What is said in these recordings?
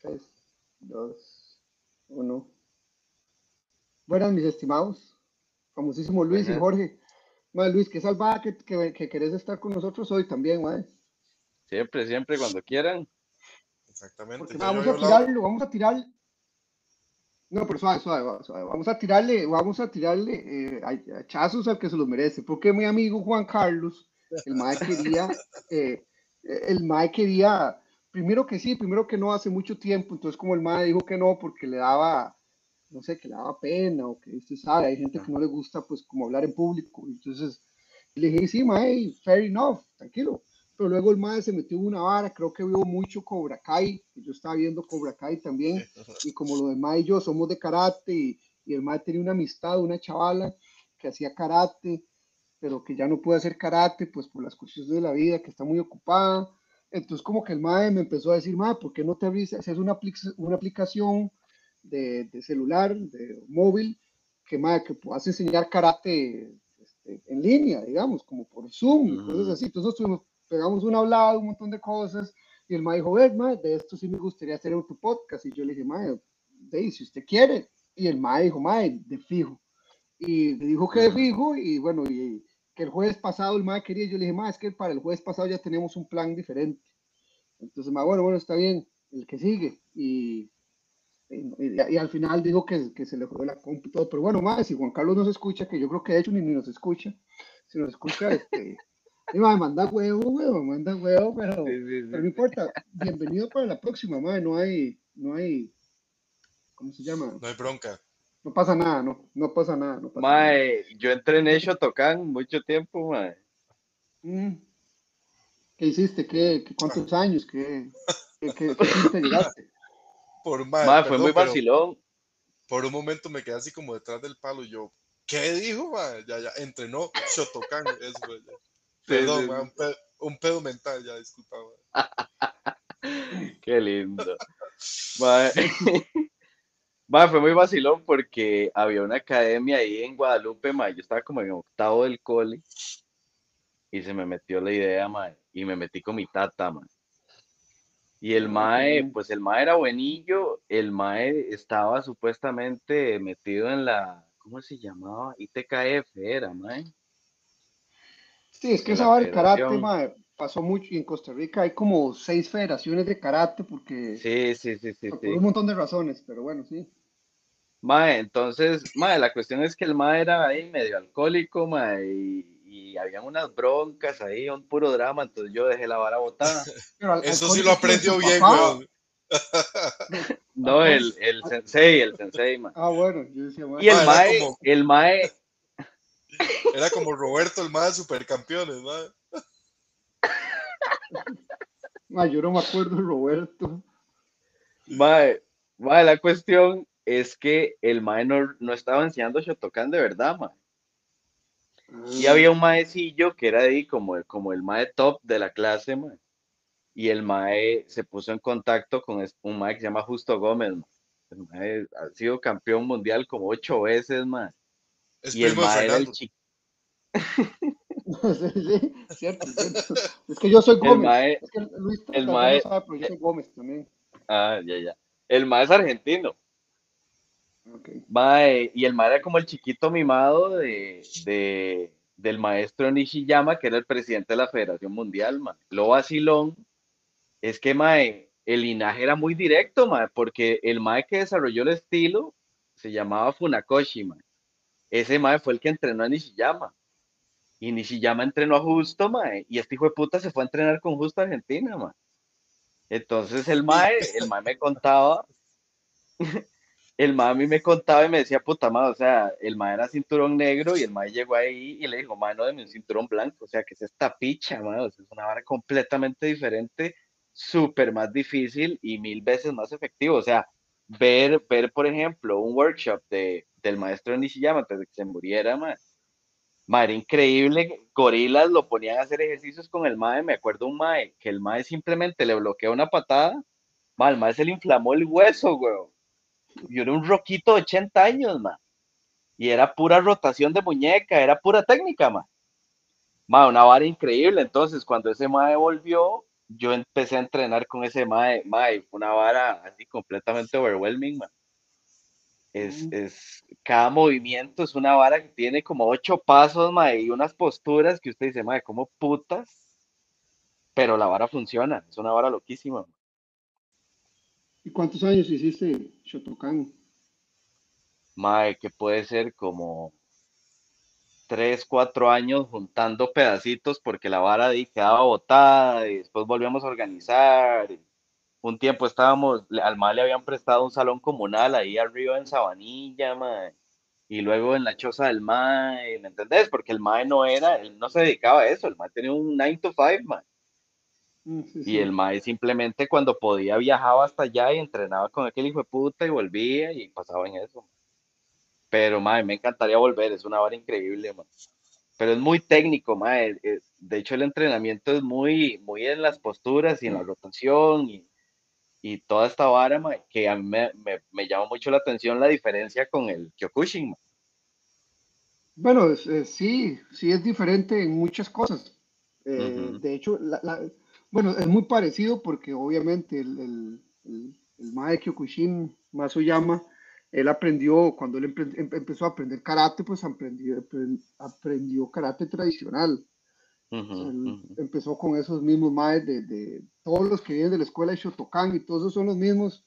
3, 2, 1. Buenas, mis estimados. Famosísimo Luis y Jorge. Madre, Luis, qué salvada que, que, querés estar con nosotros hoy también, madre. Siempre, siempre, cuando quieran. Exactamente. vamos a tirarlo, vamos a tirar. No, pero suave, suave, suave. Vamos a tirarle, vamos a tirarle eh, a, chazos al que se los merece. Porque mi amigo Juan Carlos, el mae quería, eh, el mae quería, primero que sí, primero que no hace mucho tiempo. Entonces, como el mae dijo que no, porque le daba no sé, que le daba pena o que usted sabe, hay gente que no le gusta pues como hablar en público. Entonces le dije, sí, mae, fair enough, tranquilo. Pero luego el mae se metió en una vara, creo que vio mucho Cobra Kai, yo estaba viendo Cobra Kai también, y como lo demás y yo somos de karate, y, el mae tenía una amistad, una chavala que hacía karate, pero que ya no puede hacer karate, pues por las cuestiones de la vida, que está muy ocupada. Entonces como que el mae me empezó a decir, mae, ¿por qué no te abrís, haces una, una aplicación de, celular, de móvil, que, más que puedas enseñar karate este, en línea, digamos, como por Zoom, y cosas así. Entonces pegamos un hablado, un montón de cosas, y el ma dijo, ver, ma, de esto sí me gustaría hacer otro podcast. Y yo le dije, ma, de, si usted quiere. Y el ma dijo, ma, de fijo. Y le dijo que de fijo, y bueno, y que el jueves pasado el ma quería, yo le dije, ma, es que para el jueves pasado ya tenemos un plan diferente. Entonces, ma, bueno, bueno, está bien, el que sigue. Y y, al final dijo que, que, se le fue la compu y todo, pero bueno, más, si Juan Carlos nos escucha, que yo creo que de hecho ni, ni nos escucha, si nos escucha, este, y me manda huevo, huevo, manda huevo, pero, pero no importa, bienvenido para la próxima, madre, no hay, no hay, ¿cómo se llama? No hay bronca. No pasa nada, no, no pasa nada. No pasa nada. yo entrené en Shotokan mucho tiempo, mae. Mm. ¿Qué hiciste? ¿Qué, cuántos años? ¿Qué, qué, qué, qué llegaste? Por mal. fue muy vacilón. Por un momento me quedé así como detrás del palo y yo, ¿qué dijo, Ya, ya, entrenó Shotokan. Eso, Perdón, un, pedo, mental, ya, disculpa, Qué lindo. Fue muy vacilón porque había una academia ahí en Guadalupe, ma. Yo estaba como en octavo del cole y se me metió la idea, ma, y me metí con mi tata, ma. Y el Mae, pues el Mae era buenillo, el Mae estaba supuestamente metido en la, ¿cómo se llamaba? ITKF era, Mae. Sí, es que esa va el karate, Mae, pasó mucho y en Costa Rica hay como seis federaciones de karate porque... Sí, sí, sí, sí. Por un montón de razones, pero bueno, sí. Mae, entonces, Mae, la cuestión es que el Mae era ahí medio alcohólico, Mae, y y habían unas broncas ahí, un puro drama, entonces yo dejé la vara botada. Eso sí lo aprendió bien, weón. No, el, el sensei, el sensei, man. Ah, bueno, yo decía, bueno. Y el mae, el mae. Era como Roberto, el mae de supercampeones, mae. yo no me acuerdo de Roberto. Mae, mae, la cuestión es que el mae no, no estaba enseñando Shotokan de verdad, mae. Y había un maecillo que era ahí como, como el mae top de la clase, mae. Y el mae se puso en contacto con un mae que se llama Justo Gómez, El mae ha sido campeón mundial como ocho veces, mae. Es y el mae era el chico. sí, cierto, cierto. Es que yo soy Gómez. El mae, es que Luis el mae, sabe, pero yo soy Gómez también. Ah, ya, ya. El mae es argentino y el mae era como el chiquito mimado de, de, del maestro Nishiyama, que era el presidente de la Federación Mundial, Lo vacilón es que, mae, el linaje era muy directo, mae, porque el mae que desarrolló el estilo se llamaba Funakoshi, mae. Ese mae fue el que entrenó a Nishiyama. Y Nishiyama entrenó a Justo, mae, y este hijo de puta se fue a entrenar con Justo a Argentina, mae. Entonces el mae, el mae me contaba el ma a mí me contaba y me decía, puta madre, o sea, el ma era cinturón negro y el ma llegó ahí y le dijo, mano, de un cinturón blanco, o sea, que es esta picha, madre, es una vara completamente diferente, súper más difícil y mil veces más efectivo, o sea, ver, ver, por ejemplo, un workshop de, del maestro Nishiyama antes de que se muriera, madre, era increíble, gorilas lo ponían a hacer ejercicios con el mae, me acuerdo un mae, que el mae simplemente le bloqueó una patada, mal el se le inflamó el hueso, güey yo era un roquito de 80 años, ma. Y era pura rotación de muñeca, era pura técnica, ma. Ma, una vara increíble. Entonces, cuando ese mae volvió, yo empecé a entrenar con ese mae, mae, una vara así completamente overwhelming, man. Es, es, cada movimiento es una vara que tiene como ocho pasos, mae, y unas posturas que usted dice, mae, ¿cómo putas? Pero la vara funciona, es una vara loquísima. ¿Y cuántos años hiciste Shotokan? Mae, que puede ser como tres, cuatro años juntando pedacitos porque la vara de quedaba botada y después volvíamos a organizar. Un tiempo estábamos, al MAE le habían prestado un salón comunal ahí arriba en Sabanilla, mae, y luego en la choza del MAE, ¿me entendés? Porque el MAE no era, él no se dedicaba a eso, el MAE tenía un 9 to 5, mae. Mm, y el MAE simplemente cuando podía viajaba hasta allá y entrenaba con aquel hijo de puta y volvía y pasaba en eso. Pero, madre, me encantaría volver, es una vara increíble, man. Pero es muy técnico, madre. Eh, de hecho, el entrenamiento es muy, muy en las posturas y en la rotación y, y toda esta vara, que a mí me, me, llama mucho la atención la diferencia con el Kyokushin, man. Bueno, sí, sí es diferente en muchas cosas. Eh, de hecho, bueno, es muy parecido porque obviamente el, el, el, el Mae Kyokushin Masuyama él aprendió, cuando él em, empezó a aprender karate, pues aprendió, aprendió karate tradicional. Empezó con esos mismos maes de, todos los que vienen de la escuela de Shotokan y todos esos son los mismos.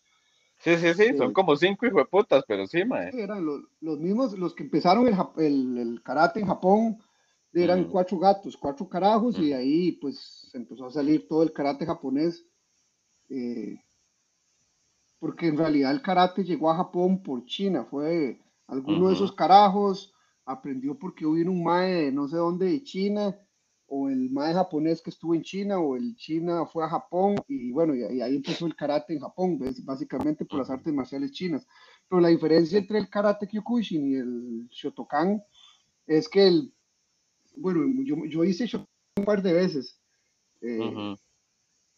Sí, sí, sí, son como cinco hijos de putas, pero sí, mae. Eran los, mismos, los que empezaron el, el, karate en Japón, eran cuatro gatos, cuatro carajos, y ahí pues empezó a salir todo el karate japonés. Eh, porque en realidad el karate llegó a Japón por China, fue alguno de esos carajos, aprendió porque hubo un mae de no sé dónde de China, o el mae japonés que estuvo en China, o el China fue a Japón, y bueno, y, ahí empezó el karate en Japón, básicamente por las artes marciales chinas. Pero la diferencia entre el karate Kyokushin y el Shotokan es que el, bueno, yo, yo hice Shotokan un par de veces, eh,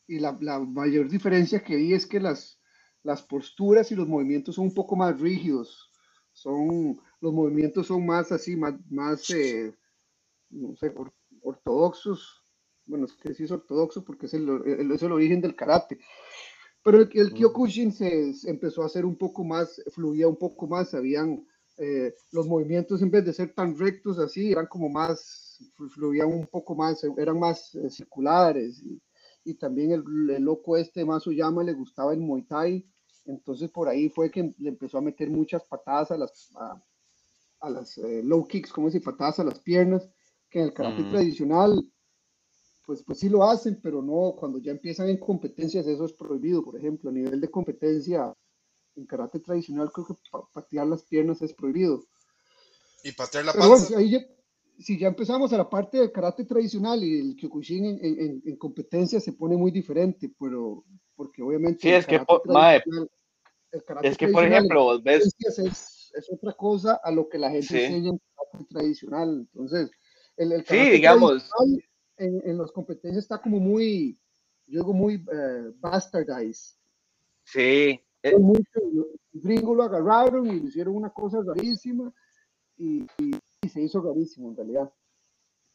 y la, la mayor diferencia que vi es que las, las posturas y los movimientos son un poco más rígidos, son, los movimientos son más así, más, más eh, no sé, ortodoxos, bueno, es que sí es ortodoxo porque es el, es el origen del karate, pero el, el Kyokushin se, empezó a hacer un poco más, fluía un poco más, habían eh, los movimientos en vez de ser tan rectos así, eran como más, fluían un poco más, eran más eh, circulares, y, y también el, el, loco este llama le gustaba el Muay Thai, entonces por ahí fue que le empezó a meter muchas patadas a las, a, las eh, low kicks, como decir, patadas a las piernas, que en el karate tradicional, pues, pues sí lo hacen, pero no, cuando ya empiezan en competencias eso es prohibido, por ejemplo, a nivel de competencia, en karate tradicional creo que patear las piernas es prohibido. Y patear la panza. si ya empezamos a la parte del karate tradicional y el kyokushin en, en, en competencia se pone muy diferente, pero porque obviamente... Sí, es que, es que por ejemplo, vos ves... Es, es, otra cosa a lo que la gente enseña en el tradicional. Entonces, el, el sí, digamos... En, en las competencias está como muy, yo digo muy uh, bastardized. Sí. Eh. Lo agarraron y hicieron una cosa rarísima y, y se hizo rarísimo en realidad.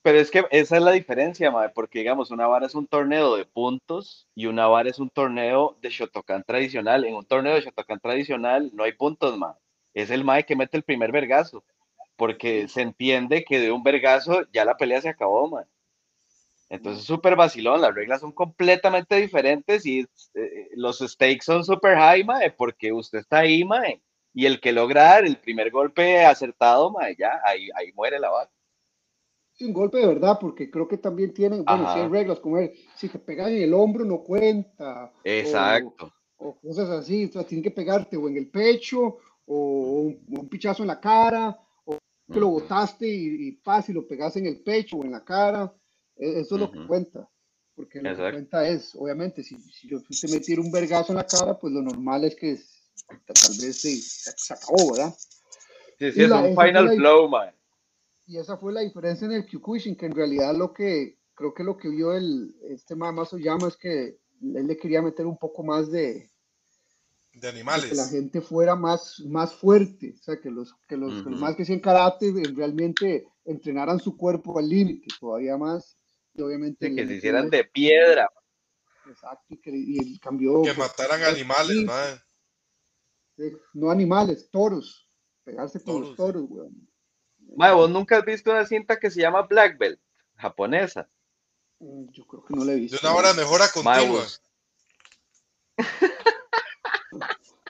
Pero es que esa es la diferencia, madre, porque digamos, una vara es un torneo de puntos y una vara es un torneo de Shotokan tradicional. En un torneo de Shotokan tradicional no hay puntos, madre. Es el mae que mete el primer vergazo, porque se entiende que de un vergazo ya la pelea se acabó, madre. Entonces, súper vacilón, las reglas son completamente diferentes y eh, los stakes son súper high, mae, porque usted está ahí, mae, y el que logra dar el primer golpe acertado, mae, ya, ahí, ahí muere la vara un golpe de verdad, porque creo que también tienen, bueno, si hay reglas como si te pegan en el hombro no cuenta. Exacto. O, cosas así, o sea, tienen que pegarte o en el pecho, o un, pichazo en la cara, o que lo botaste y, y paz y lo pegaste en el pecho o en la cara. E, eso es lo que cuenta. Porque lo que cuenta es, obviamente, si, si yo te metiera un vergazo en la cara, pues lo normal es que tal vez se, se acabó, ¿verdad? Sí, sí, es un final blow, man y esa fue la diferencia en el Kyokushin, que en realidad lo que, creo que lo que vio el, este llama es que él le quería meter un poco más de, de animales. que la gente fuera más, más fuerte, o sea, que los, que los, más que hacían karate realmente entrenaran su cuerpo al límite, todavía más, y obviamente... que se hicieran de piedra. Exacto, y, que, y cambió. Que mataran animales, madre. No animales, toros. Pegarse con los toros, weón. Madre, vos nunca has visto una cinta que se llama Black Belt, japonesa. Mm, yo creo que no la he visto. De una hora mejora continua.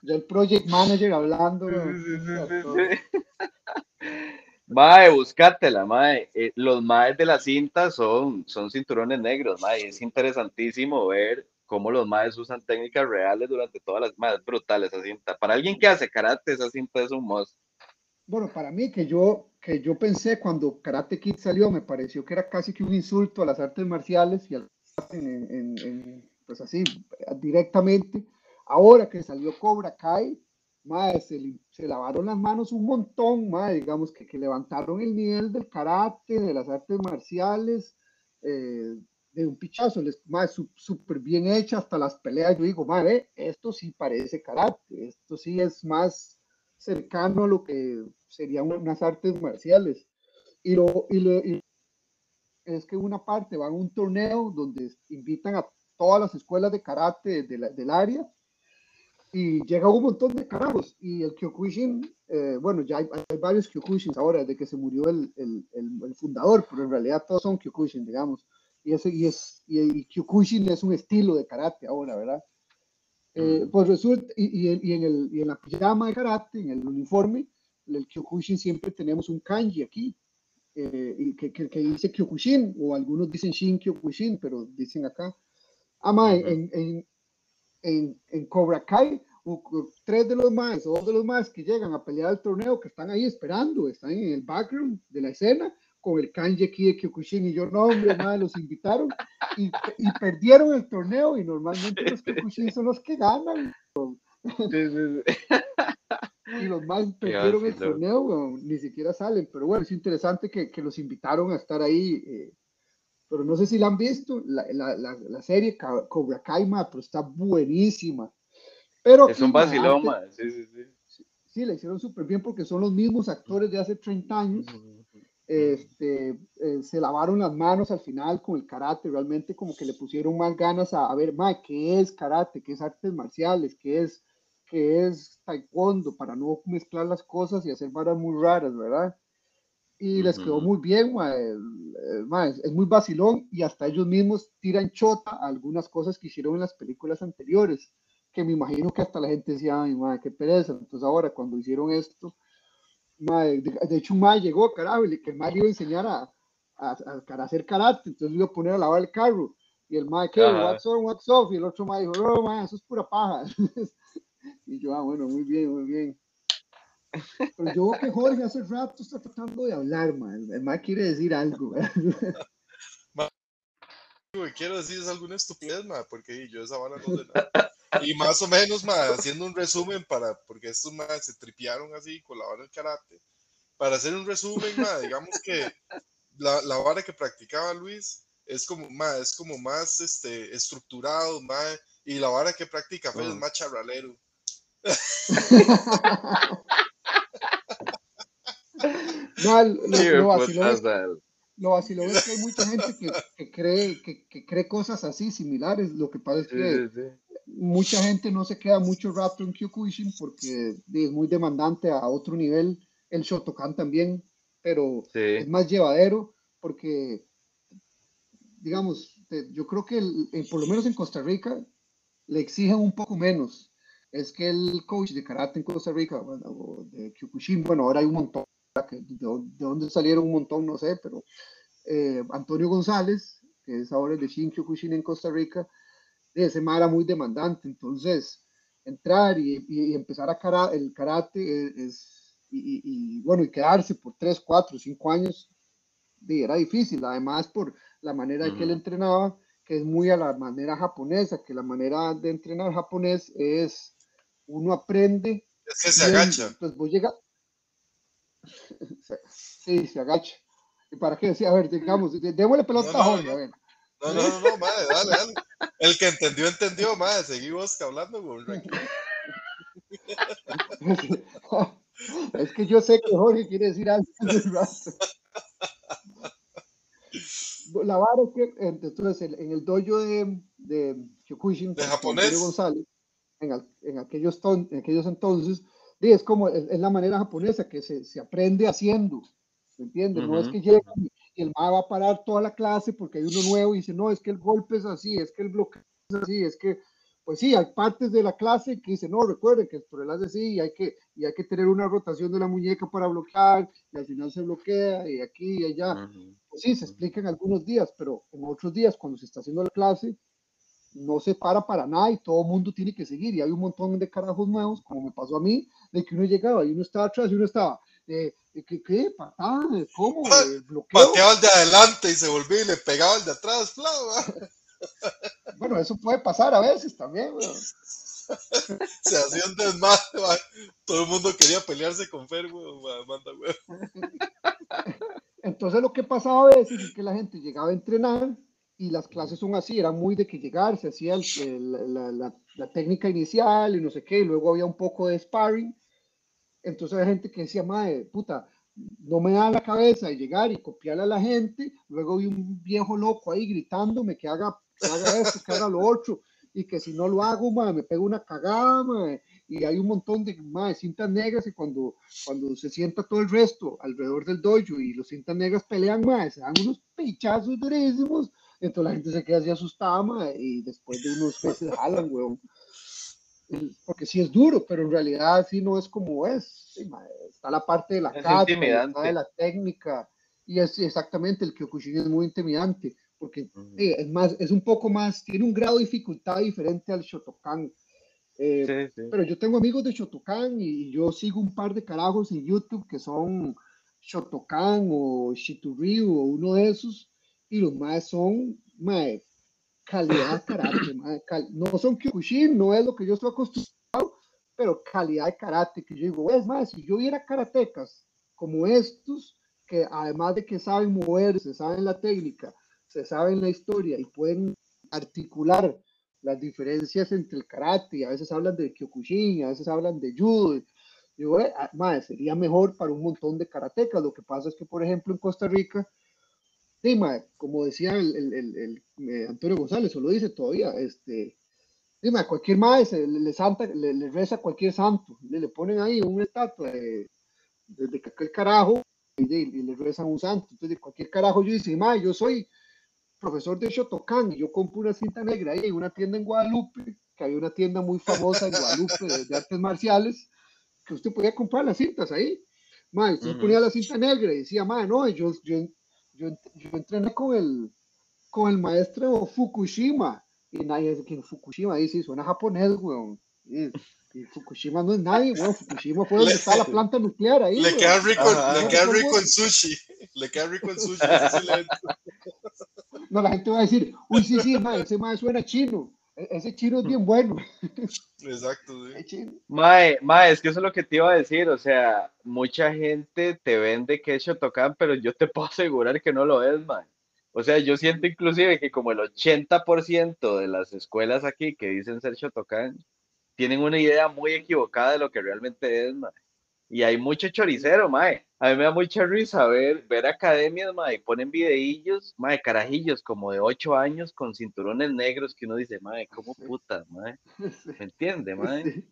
ya el project manager hablando. Mae, buscátela, mae. Eh, los maes de la cinta son, son cinturones negros, mae. Es interesantísimo ver cómo los maes usan técnicas reales durante todas las más brutales esa cinta. Para alguien que hace karate, esa cinta es un must. Bueno, para mí que yo que yo pensé cuando Karate Kid salió, me pareció que era casi que un insulto a las artes marciales y al pues así directamente. Ahora que salió Cobra Kai, madre, se, lavaron las manos un montón, madre, digamos que, que levantaron el nivel del karate, de las artes marciales, eh, de un pichazo, más súper bien hecha hasta las peleas. Yo digo, madre, esto sí parece karate, esto sí es más cercano a lo que serían unas artes marciales. Y lo, y lo es que una parte van a un torneo donde invitan a todas las escuelas de karate del área y llega un montón de carajos y el Kyokushin, eh, bueno, ya hay, varios Kyokushins ahora desde que se murió el, el, el, fundador, pero en realidad todos son Kyokushin, digamos. Y, ese, y, es, y, Kyokushin es un estilo de karate ahora, ¿verdad? Eh, pues resulta, y, y, en el, y en la pijama de karate, en el uniforme, el Kyokushin siempre tenemos un kanji aquí, eh, y que, que, que, dice Kyokushin, o algunos dicen Shin Kyokushin, pero dicen acá. Ama, en, en, en, en Cobra Kai, tres de los más dos de los más que llegan a pelear el torneo, que están ahí esperando, están en el background de la escena, con el kanji aquí de Kyokushin, y yo, no, hombre, los invitaron y, y, perdieron el torneo, y normalmente los Kyokushin son los que ganan. y los más perdieron el torneo, ni siquiera salen, pero bueno, es interesante que, que los invitaron a estar ahí. Eh, pero no sé si la han visto, la, la, la, serie Cobra Kai, pero está buenísima. Pero es un vacilón, sí, sí, sí. Sí, la hicieron súper bien porque son los mismos actores de hace 30 años. Este, eh, se lavaron las manos al final con el karate, realmente como que le pusieron más ganas a, a ver, ma, ¿qué es karate? ¿Qué es artes marciales? ¿Qué es, qué es taekwondo? Para no mezclar las cosas y hacer varas muy raras, ¿verdad? Y les quedó muy bien, es, muy vacilón y hasta ellos mismos tiran chota a algunas cosas que hicieron en las películas anteriores, que me imagino que hasta la gente decía, ay, madre, qué pereza. Entonces ahora cuando hicieron esto, de, hecho un madre llegó, carajo, y que el madre iba a enseñar a, a, a, hacer karate, entonces iba a poner a lavar el carro. Y el madre, ¿qué? What's on, what's off? Y el otro madre dijo, no, madre, eso es pura paja. y yo, ah, bueno, muy bien, muy bien. Pero yo veo que Jorge hace rato está tratando de hablar, man. El man quiere decir algo. Lo que quiero decir es alguna estupidez, man, porque yo esa bala no sé nada. Y más o menos, man, haciendo un resumen para, porque estos man se tripearon así con la vara del karate. Para hacer un resumen, man, digamos que la, la vara que practicaba Luis es como, man, es como más este, estructurado, man, y la vara que practica Fede es más charralero. No, lo, vaciló, es que hay mucha gente que, cree, que, cree cosas así, similares. Lo que pasa es que mucha gente no se queda mucho rato en Kyokushin porque es muy demandante a otro nivel. El Shotokan también, pero es más llevadero porque, digamos, yo creo que por lo menos en Costa Rica le exigen un poco menos. Es que el coach de karate en Costa Rica, bueno, de Kyokushin, bueno, ahora hay un montón de, dónde salieron un montón, no sé, pero eh, Antonio González, que es ahora el de Shin Kyokushin en Costa Rica, ese mar era muy demandante, entonces entrar y, y, empezar a cara, el karate es, y, y, bueno, y quedarse por 3, 4, 5 años, era difícil, además por la manera en que él entrenaba, que es muy a la manera japonesa, que la manera de entrenar japonés es, uno aprende. Es que se agacha. Pues vos llegas, Sí, se agacha. ¿Y para qué decía? A ver, digamos, démosle pelota no, a Jorge, a ver. No, no, no, no, madre, dale, dale. El que entendió, entendió, madre. Seguimos hablando, güey. Es que yo sé que Jorge quiere decir algo. La vara es que, entonces, en el dojo de, de Kyokushin, De japonés. González, en, en aquellos, ton- en aquellos entonces, di, es como, es, es la manera japonesa que se, se aprende haciendo, ¿me entiendes? No es que llega y el ma va a parar toda la clase porque hay uno nuevo y dice, no, es que el golpe es así, es que el bloqueo es así, es que, pues sí, hay partes de la clase que dicen, no, recuerden que el torel hace así y hay que, y hay que tener una rotación de la muñeca para bloquear y al final se bloquea y aquí y allá. ujú. Pues sí, se explica en algunos días, pero en otros días, cuando se está haciendo la clase, no se para para nada y todo el mundo tiene que seguir. Y hay un montón de carajos nuevos, como me pasó a mí, de que uno llegaba y uno estaba atrás y uno estaba, eh, ¿qué? ¿Qué? ¿Patada? ¿Cómo? Eh. Pateaba el de adelante y se volvía y le pegaba el de atrás. bla. Bueno, eso puede pasar a veces también, weón. Se hacía un desmadre. ma. Todo el mundo quería pelearse con Fer, weón. ma, Manda, weón. Entonces lo que pasaba a veces es que la gente llegaba a entrenar y las clases son así, era muy de que llegar, se hacía el- el- la, la- la técnica inicial y no sé qué, y luego había un poco de sparring. Entonces había gente que decía, madre, puta, no me da la cabeza de llegar y copiarle a la gente, luego vi un viejo loco ahí gritándome que haga, que haga esto, que haga lo otro, y que si no lo hago, madre, me pego una cagada, madre, y hay un montón de, madre, cintas negras y cuando, cuando se sienta todo el resto alrededor del dojo y los cintas negras pelean, madre, se dan unos pichazos durísimos, entonces la gente se queda así asustada, madre, y después de unos meses jalan, weón. Porque sí es duro, pero en realidad sí no es como es. Sí, madre, está la parte de la Es cata, y está de la técnica, y es exactamente el Kyokushin es muy intimidante, porque Ujú. eh, es más, es un poco más, tiene un grado de dificultad diferente al Shotokan. Eh, Sí, sí. pero yo tengo amigos de Shotokan y yo sigo un par de carajos en YouTube que son Shotokan o Shitoryu o uno de esos, y los más son mae, calidad de karate, mae, cal- no son Kyokushin, no es lo que yo estoy acostumbrado, pero calidad de karate, que yo digo, es más, si yo viera karatecas como estos, que además de que saben moverse, saben la técnica, se saben la historia y pueden articular las diferencias entre el karate, a veces hablan de Kyokushin, a veces hablan de judo. Digo, eh, mae, sería mejor para un montón de karatecas. Lo que pasa es que, por ejemplo, en Costa Rica, sí, mae, como decía el, el- el- eh, Antonio González, o lo dice todavía, este, sí, mae, cualquier mae se- le, le santa, le, le reza a cualquier santo, le, le ponen ahí una estatua de, de, de aquel carajo y, y le rezan un santo. Entonces, de cualquier carajo yo dice, mae, yo soy profesor de Shotokan y yo compro una cinta negra ahí en una tienda en Guadalupe, que había una tienda muy famosa en Guadalupe de, de artes marciales, que usted podía comprar las cintas ahí. Mae, usted ponía la cinta negra y decía, mae, no, yo, yo, yo, yo entrené con el, con el maestro Fukushima. Y nadie dice que Fukushima dice, suena japonés, weón. Y, y Fukushima no es nadie, weón. Fukushima fue donde Le- está la planta nuclear ahí. Le queda rico, Ajá. le queda rico sushi. Le queda rico en sushi. No, la gente va a decir, uy, sí, sí, mae, ese mae suena chino. E- Ese chino es bien bueno. Exacto, sí. Mae, mae, es que eso es lo que te iba a decir, o sea, mucha gente te vende que es Shotokan, pero yo te puedo asegurar que no lo es, mae. O sea, yo siento inclusive que como el 80% de las escuelas aquí que dicen ser Shotokan tienen una idea muy equivocada de lo que realmente es, mae. Y hay mucho choricero, mae. A mí me da mucha risa ver, ver academias, mae, ponen videillos, mae, carajillos como de 8 años con cinturones negros que uno dice, mae, ¿cómo Sí. putas, mae? ¿Me entiende, mae? Sí,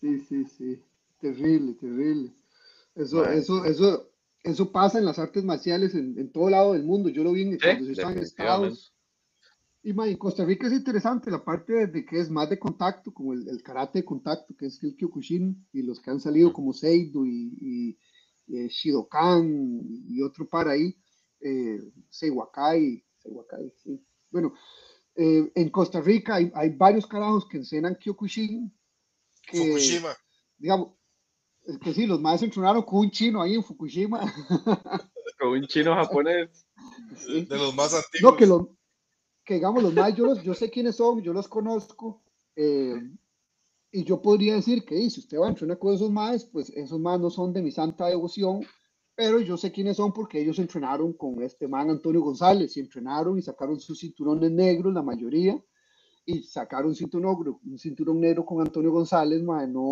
sí, sí, sí. Terrible, terrible. Eso, Mae, eso, eso, eso pasa en las artes marciales en, en todo lado del mundo. Yo lo vi en, Sí, cuando yo estaba en. Estados. Y mae, en Costa Rica es interesante la parte de, que es más de contacto, como el, el karate de contacto, que es el Kyokushin, y los que han salido como Seido y, y, y, eh, Shidokan y otro par ahí, eh, Seiwakai, Seiwakai, sí. Bueno, eh, en Costa Rica hay, hay varios carajos que enseñan Kyokushin, que, Fukushima. digamos, es que sí, los más entrenaron con un chino ahí en Fukushima. Con un chino japonés. Sí. De los más antiguos. No, que los, que digamos, los más, yo, los, yo sé quiénes son, yo los conozco, eh, y yo podría decir que si usted va a entrenar con esos más, pues esos más no son de mi santa devoción, pero yo sé quiénes son porque ellos entrenaron con este man Antonio González, y entrenaron y sacaron sus cinturones negros, la mayoría, y sacaron un cinturón un cinturón negro con Antonio González, mae, no,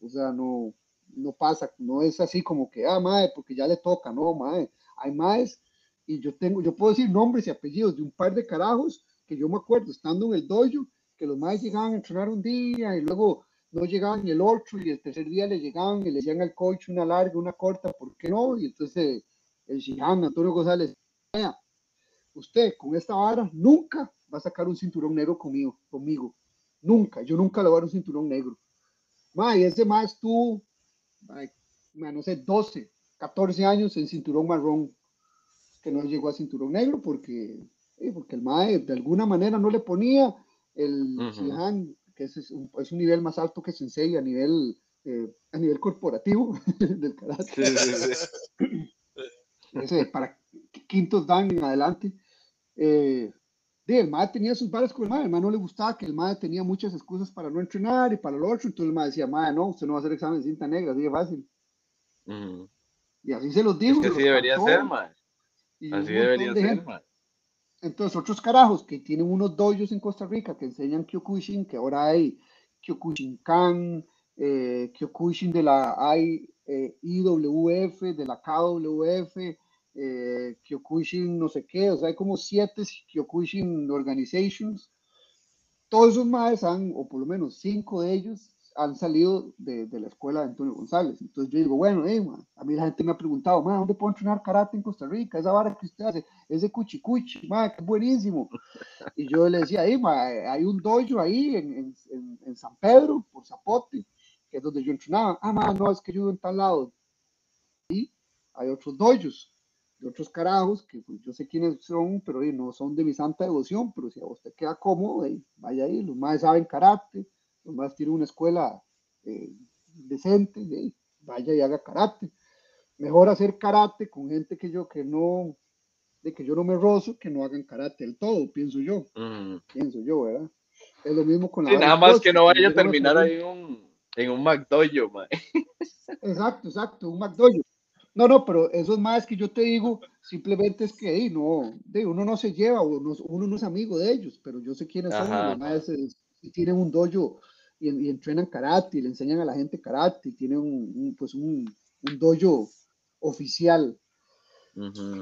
o sea, no, no pasa, no es así como que, ah, mae, porque ya le toca, no, mae, hay más, y yo tengo, yo puedo decir nombres y apellidos de un par de carajos que yo me acuerdo estando en el dojo, que los más llegaban a entrenar un día y luego no llegaban el otro y el tercer día le llegaban y le decían al coach una larga, una corta, ¿por qué no? Y entonces el Shihan, Antonio González, usted con esta vara nunca va a sacar un cinturón negro conmigo, conmigo. Nunca, yo nunca le voy a dar un cinturón negro. Y ese más tú, no sé, 12, 14 años en cinturón marrón, que no llegó a cinturón negro porque, eh, porque el MAE de alguna manera no le ponía el uh que es, un, es, un, nivel más alto que Sensei a nivel, eh, a nivel corporativo del karate. Ese, para quintos dan en adelante. Eh, el MAE tenía sus balas con el MAE, el MAE no le gustaba que el MAE tenía muchas excusas para no entrenar y para lo otro, entonces el MAE decía, MAE, no, usted no va a hacer examen de cinta negra, así de fácil. Y así se los dijo. Es que así debería ser, MAE. Así debería ser, MAE. Entonces, otros carajos que tienen unos doyos en Costa Rica que enseñan Kyokushin, que ahora hay Kyokushinkan, eh, Kyokushin de la IWF, de la KWF, eh, Kyokushin no sé qué, o sea, hay como siete Kyokushin Organizations. Todos esos más han, o por lo menos cinco de ellos, han salido de, de la escuela de Antonio González. Entonces yo digo, bueno, eh, a mí la gente me ha preguntado, ¿dónde puedo entrenar karate en Costa Rica? Esa vara que usted hace, ese cuchicuchi, man, que buenísimo. Y yo le decía, hey, hay un dojo ahí en, en, en, San Pedro, por Zapote, que es donde yo entrenaba. Ah, man, no, es que yo en tal lado. Y hay otros dojos de otros carajos, que pues, yo sé quiénes son, pero no son de mi santa devoción, pero si a usted queda cómodo, vaya ahí, los más saben karate, los más tienen una escuela eh, decente, vaya y haga karate. Mejor hacer karate con gente que yo, que no, de que yo no me rozo, que no hagan karate del todo, pienso yo, mm. pienso yo, ¿verdad? Es lo mismo con la... nada más que no vaya a terminar ahí un, en un McDojo, Exacto, exacto, un McDojo. No, no, pero eso es más que yo te digo, simplemente es que no, de, uno no se lleva, uno, uno, no es amigo de ellos, pero yo sé quiénes son, además tienen un dojo y, entrenan karate, y le enseñan a la gente karate, y tienen un, pues un, un dojo oficial.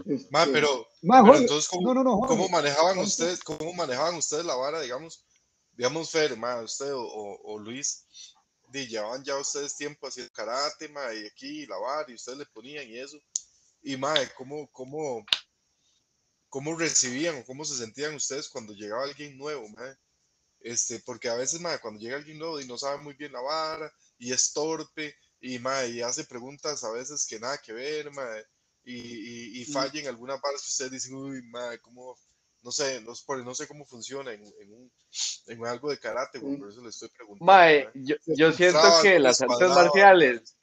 Este, pero, pero entonces, ¿cómo, no, no, ¿cómo manejaban ustedes, cómo manejaban ustedes la vara, digamos, digamos, Fer, usted o, o Luis, de, llevaban ya ustedes tiempo haciendo karate, ma, y aquí lavar, y ustedes le ponían y eso. Y, madre, ¿cómo, cómo, cómo recibían o cómo se sentían ustedes cuando llegaba alguien nuevo, madre? Este, porque a veces, madre, cuando llega alguien nuevo y no sabe muy bien la vara, y es torpe, y, madre, y hace preguntas a veces que nada que ver, madre, y, y, y falla en alguna parte, ustedes dicen, uy, madre, ¿cómo, no sé, no, no sé cómo funciona en, en, un, en algo de karate, por eso le estoy preguntando. Mae, yo, yo siento que las artes marciales,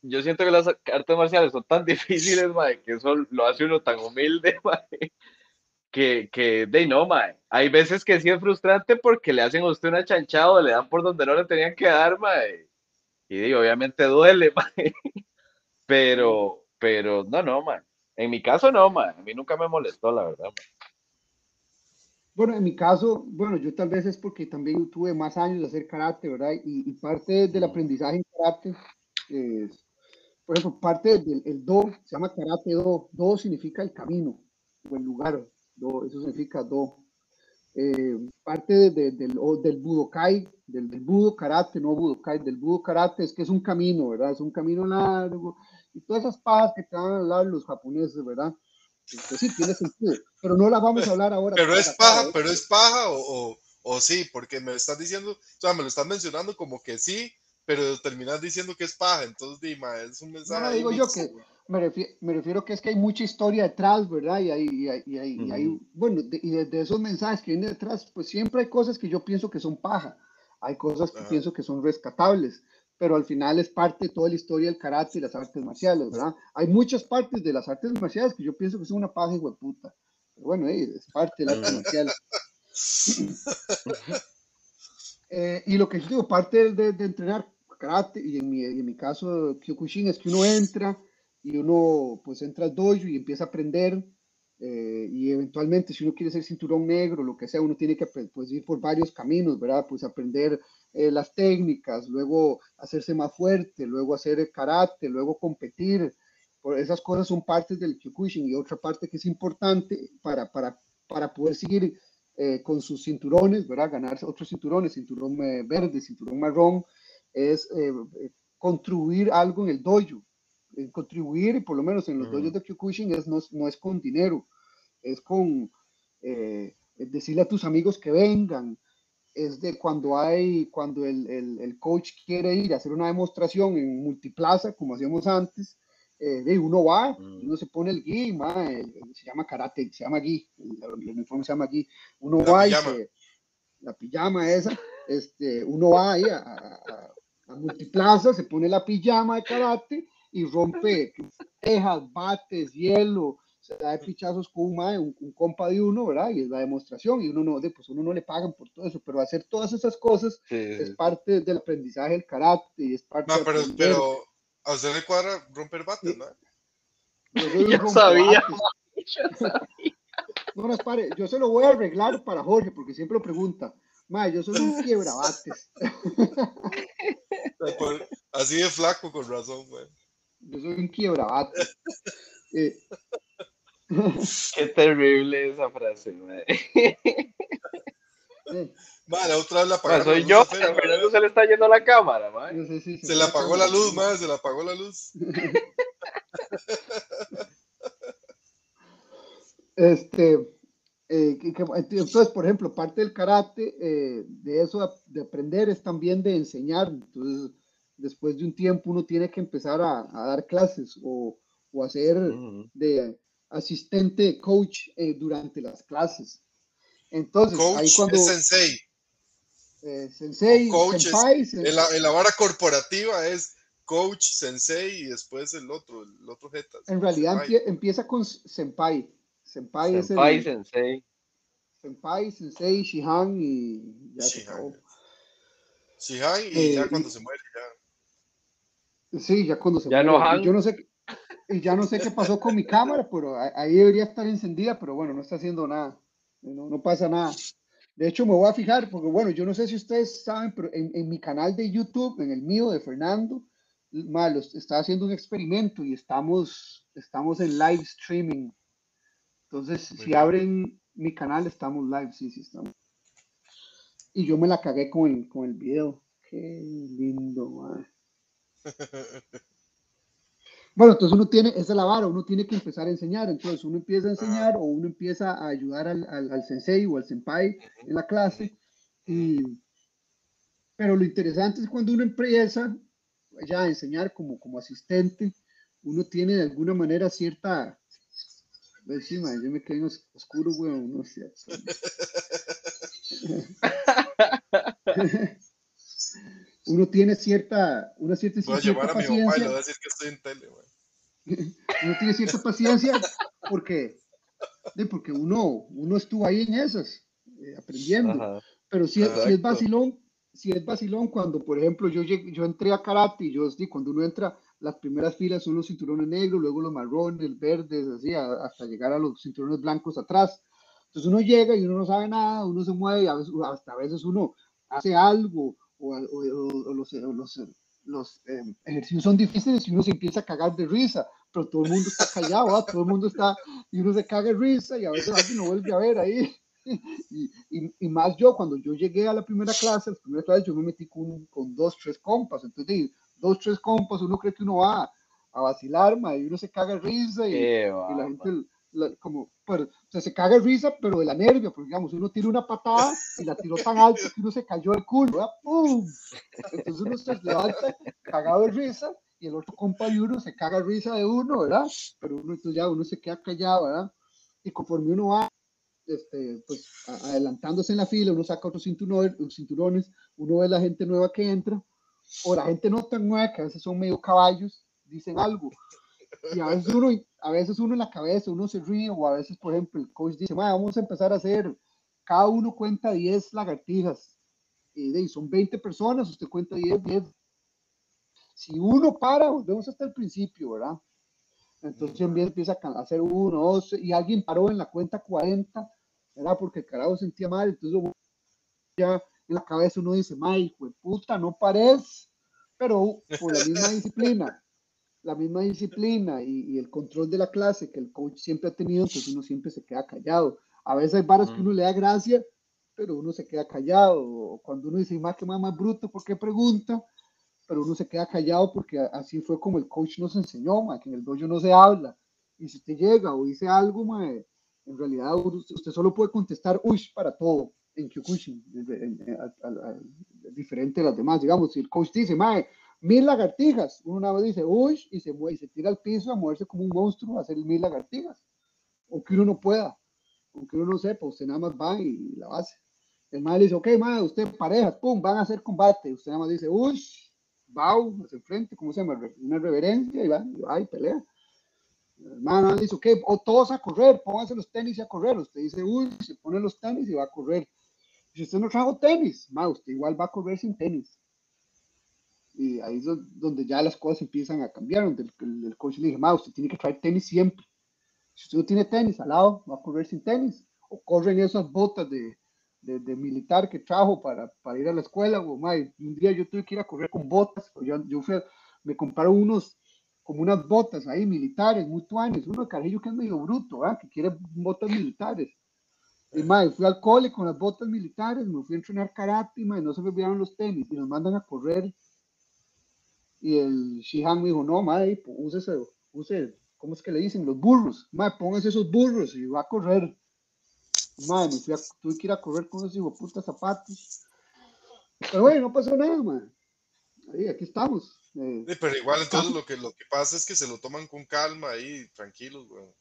yo siento que las artes marciales son tan difíciles, mae, que eso lo hace uno tan humilde, mae, que, que de no, mae. Hay veces que sí es frustrante porque le hacen a usted una chanchada le dan por donde no le tenían que dar, mae. Y digo, obviamente duele, mae. Pero, pero, no, no, mae. En mi caso no, man. A mí nunca me molestó, la verdad. Bueno, en mi caso, bueno, yo tal vez es porque también tuve más años de hacer karate, ¿verdad? Y, parte del aprendizaje en karate es, por ejemplo, parte del el do, se llama karate do. Do significa el camino o el lugar. Do, eso significa do. Eh, parte del, del budokai, del, del budo karate, no budokai, del budo karate es que es un camino, ¿verdad? Es un camino largo, y todas esas pajas que te van a hablar los japoneses, ¿verdad? Pues sí, tiene sentido, pero no la vamos a hablar ahora. Pero es paja, pero es paja o, o, o, sí, porque me estás diciendo, o sea, me lo estás mencionando como que sí, pero terminas diciendo que es paja, entonces Dima, es un mensaje. No, digo yo que me refiero, me refiero, que es que hay mucha historia detrás, ¿verdad? Y hay, y hay, y hay, y hay bueno, y de, esos mensajes que vienen detrás, pues siempre hay cosas que yo pienso que son paja, hay cosas que pienso que son rescatables pero al final es parte de toda la historia del karate y las artes marciales, ¿verdad? Hay muchas partes de las artes marciales que yo pienso que son una paja de puta. Pero bueno, es parte de las artes marciales. Eh, y lo que yo digo, parte de, de, entrenar karate, y en mi, en mi caso Kyokushin, es que uno entra y uno pues entra al dojo y empieza a aprender eh, y eventualmente si uno quiere ser cinturón negro, lo que sea, uno tiene que pues, ir por varios caminos, ¿verdad? Pues aprender eh, las técnicas, luego hacerse más fuerte, luego hacer karate, luego competir. Por esas cosas son partes del Kyokushin y otra parte que es importante para, para para poder seguir eh, con sus cinturones, ¿verdad? Ganarse otros cinturones, cinturón verde, cinturón marrón, es eh, contribuir algo en el dojo. contribuir, por lo menos en los dojos de Kyokushin, es, no, no, es con dinero, es con decirle a tus amigos que vengan, es de cuando hay, cuando el, el, el, coach quiere ir a hacer una demostración en multiplaza, como hacíamos antes, eh, de uno va, mm. uno se pone el gi, se llama karate, se llama gi, el, uniforme se llama gi, uno va y se, la pijama esa, este, uno va ahí a, a, a, multiplaza, se pone la pijama de karate y rompe tejas, bates, hielo, se da de pichazos con un, un, compa de uno, ¿verdad? Y es la demostración, y uno no, de, pues uno no le pagan por todo eso, pero hacer todas esas cosas es parte del aprendizaje del karate y es parte no, pero, pero a usted le cuadra romper bates, ¿no? Yo, sabía, yo sabía. No, no, pare, yo se lo voy a arreglar para Jorge, porque siempre lo pregunta. Ma, yo soy un quiebrabates. Así de flaco, con razón, güey. Yo soy un quiebrabates. Eh, Qué terrible esa frase, madre. Vale, otra vez la apagaron. soy yo, a Fernando se le está yendo la cámara, madre. Sí, sí, sí, se le apagó la luz, madre, se le apagó la luz. Este, eh, entonces, por ejemplo, parte del karate, eh, de eso de aprender es también de enseñar. Entonces, después de un tiempo uno tiene que empezar a, a dar clases o, o hacer de asistente coach eh, durante las clases. Entonces, coach ahí cuando... Es sensei. Eh, sensei, coach senpai, es, en, la, en, la, vara corporativa es coach, sensei y después el otro, el otro jeta. En realidad empie, empieza con senpai. Senpai, senpai es el... sensei. Senpai, sensei, shihan y ya shihan. Shihan y eh, ya cuando y, se muere ya. Sí, ya cuando se ya muere. No han... Yo no sé y ya no sé qué pasó con mi cámara, pero ahí debería estar encendida, pero bueno, no está haciendo nada. No, no pasa nada. De hecho, me voy a fijar, porque bueno, yo no sé si ustedes saben, pero en, en mi canal de YouTube, en el mío de Fernando, malo, está haciendo un experimento y estamos, estamos en live streaming. Entonces, Muy si bien. abren mi canal, estamos live, sí, sí, estamos. Y yo me la cagué con el, con el video. Qué lindo, man. Bueno, entonces uno tiene, esa es la vara, uno tiene que empezar a enseñar, entonces uno empieza a enseñar o uno empieza a ayudar al, al, al sensei o al senpai en la clase, y, pero lo interesante es cuando uno empieza ya a enseñar como, como asistente, uno tiene de alguna manera cierta, encima, yo me quedé en oscuro, weón, no sé. uno tiene cierta, una cierta, Voy a cierta a mi paciencia. mamá y le voy a decir que estoy en tele, güey. uno tiene cierta paciencia porque, porque uno, uno estuvo ahí en esas, eh, aprendiendo. Ajá. Pero si, es- si es vacilón, si es vacilón cuando, por ejemplo, yo, yo entré a karate y yo, sí, cuando uno entra, las primeras filas son los cinturones negros, luego los marrones, verdes, así, hasta llegar a los cinturones blancos atrás. Entonces uno llega y uno no sabe nada, uno se mueve, a veces, hasta a veces uno hace algo, o, o- o- o los, o los, los, eh, ejercicios son difíciles y uno se empieza a cagar de risa, pero todo el mundo está callado, ¿va? todo el mundo está, y uno se caga de risa y a veces alguien lo vuelve a ver ahí. Y, y, y más yo, cuando yo llegué a la primera clase, las primeras clases, yo me metí con, con dos, tres compas, entonces dos, tres compas, uno cree que uno va a vacilar, ma, y uno se caga de risa y, y la gente la- como, pero, o sea, se caga de risa, pero de la nervio, porque digamos, uno tira una patada y la tiró tan alto que uno se cayó el culo. ¡Pum! Entonces uno se levanta cagado de risa y el otro compa de uno se caga de risa de uno, ¿verdad? Pero uno, entonces ya uno se queda callado, ¿verdad? Y conforme uno va, este, pues, adelantándose en la fila, uno saca otros cinturones, cinturones, uno ve la gente nueva que entra, o la gente no tan nueva, que a veces son medio caballos, dicen algo, y a veces uno, a veces uno en la cabeza, uno se ríe, o a veces, por ejemplo, el coach dice, "Ma, vamos a empezar a hacer, cada uno cuenta 10 lagartijas, y son 20 personas, usted cuenta 10, 10. Si uno para, volvemos hasta el principio, ¿verdad? Entonces empieza, empieza a hacer uno, dos, y alguien paró en la cuenta 40, ¿verdad? Porque el carajo sentía mal, entonces ya en la cabeza uno dice, ma, hijo de puta, no pares, pero por la misma disciplina, la misma disciplina y, y el control de la clase que el coach siempre ha tenido, entonces uno siempre se queda callado. A veces hay varas que Mm. uno le da gracia, pero uno se queda callado. O cuando uno dice, más que más, más bruto, ¿por qué pregunta? Pero uno se queda callado porque así fue como el coach nos enseñó, ma, que en el dojo no se habla. Y si usted llega o dice algo, ma, en realidad usted solo puede contestar uy para todo en Kyokushin, en- en- en- a- a- a- diferente de las demás. Digamos, si el coach dice, mae, mil lagartijas, uno nada más dice uy y se mueve y se tira al piso a moverse como un monstruo a hacer mil lagartijas. Aunque uno no pueda, aunque uno no sepa, usted nada más va y la hace. El mae le dice, ok, mae, usted parejas, pum, van a hacer combate. Usted nada más dice, uy, bow, hacia el frente, ¿cómo se llama? Una reverencia y va, y va y pelea. Más dice, ok, o todos a correr, pónganse los tenis y a correr. Usted dice, uy, se pone los tenis y va a correr. Si usted no trajo tenis, mae, usted igual va a correr sin tenis. Y ahí es do- donde ya las cosas empiezan a cambiar, donde el, el- el coach le dice, mae, usted tiene que traer tenis siempre. Si usted no tiene tenis al lado, va a correr sin tenis. O corren esas botas de, de, de militar que trajo para, para ir a la escuela. O, mae, un día yo tuve que ir a correr con botas. Yo, yo fui a- me compraron unos, como unas botas ahí militares, muy tuanes. Uno de carrillo que es medio bruto, ¿verdad? que quiere botas militares. Y mae, fui al cole con las botas militares, me fui a entrenar karate, y no se me olvidaron los tenis y nos mandan a correr. Y el Shihan me dijo, no, mae, úsese, use, ¿cómo es que le dicen? Los burros. Mae, póngase esos burros y va a correr. Mae, me fui a, tuve que ir a correr con esos hijos putas zapatos. Pero bueno, no pasó nada, mae. Ahí, aquí estamos. Eh, pero igual entonces lo que, lo que pasa es que se lo toman con calma ahí, tranquilos, weón.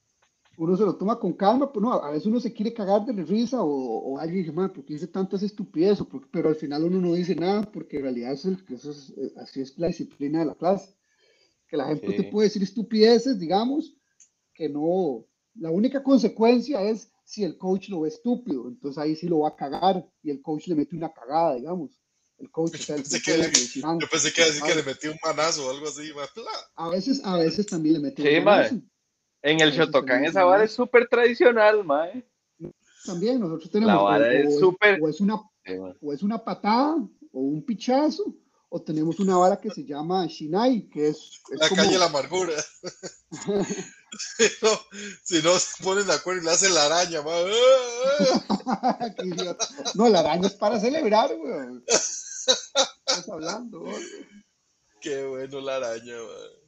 Uno se lo toma con calma, pero no, a veces uno se quiere cagar de la risa o, o alguien dice, man, ¿por qué dice tantas estupideces? O por- Pero al final uno no dice nada porque en realidad es eso es, eh, así es la disciplina de la clase. Que la gente te Sí. puede decir estupideces, digamos, que no, la única consecuencia es si el coach lo ve estúpido, entonces ahí sí lo va a cagar y el coach le mete una cagada, digamos. El coach, o sea, el Pensé que- Shihan, Yo pensé que decir que le metí un manazo o algo así. A veces, a veces también le mete Sí, un manazo. En el Shotokan esa vara es súper tradicional, mae. También nosotros tenemos, La vara o es súper- o es una Sí, mae. o es una patada o un pichazo, o tenemos una vara que se llama Shinai, que es, es La como- calle de la amargura. si, no, si no se ponen de acuerdo y le hacen la araña, ma. Qué idiota. No, la araña es para celebrar, weón. Estás hablando, weón. Qué bueno la araña, ma.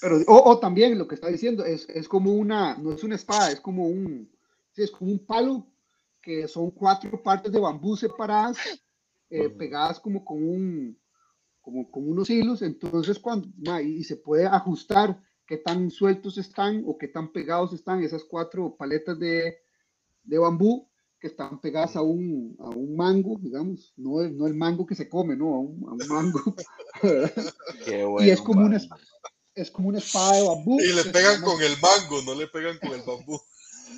Pero, o, o también lo que está diciendo es, es como una, no es una espada, es como un, es como un palo que son cuatro partes de bambú separadas, eh, pegadas como con un, como con unos hilos, entonces cuando, ma, y se puede ajustar qué tan sueltos están o qué tan pegados están esas cuatro paletas de, de bambú que están pegadas a un, a un mango, digamos, no el, no el mango que se come, no, a un, a un mango. Qué y bueno, es como una, mae. esp- es como una espada de bambú. Y le pegan llama- con el mango, no le pegan con el bambú.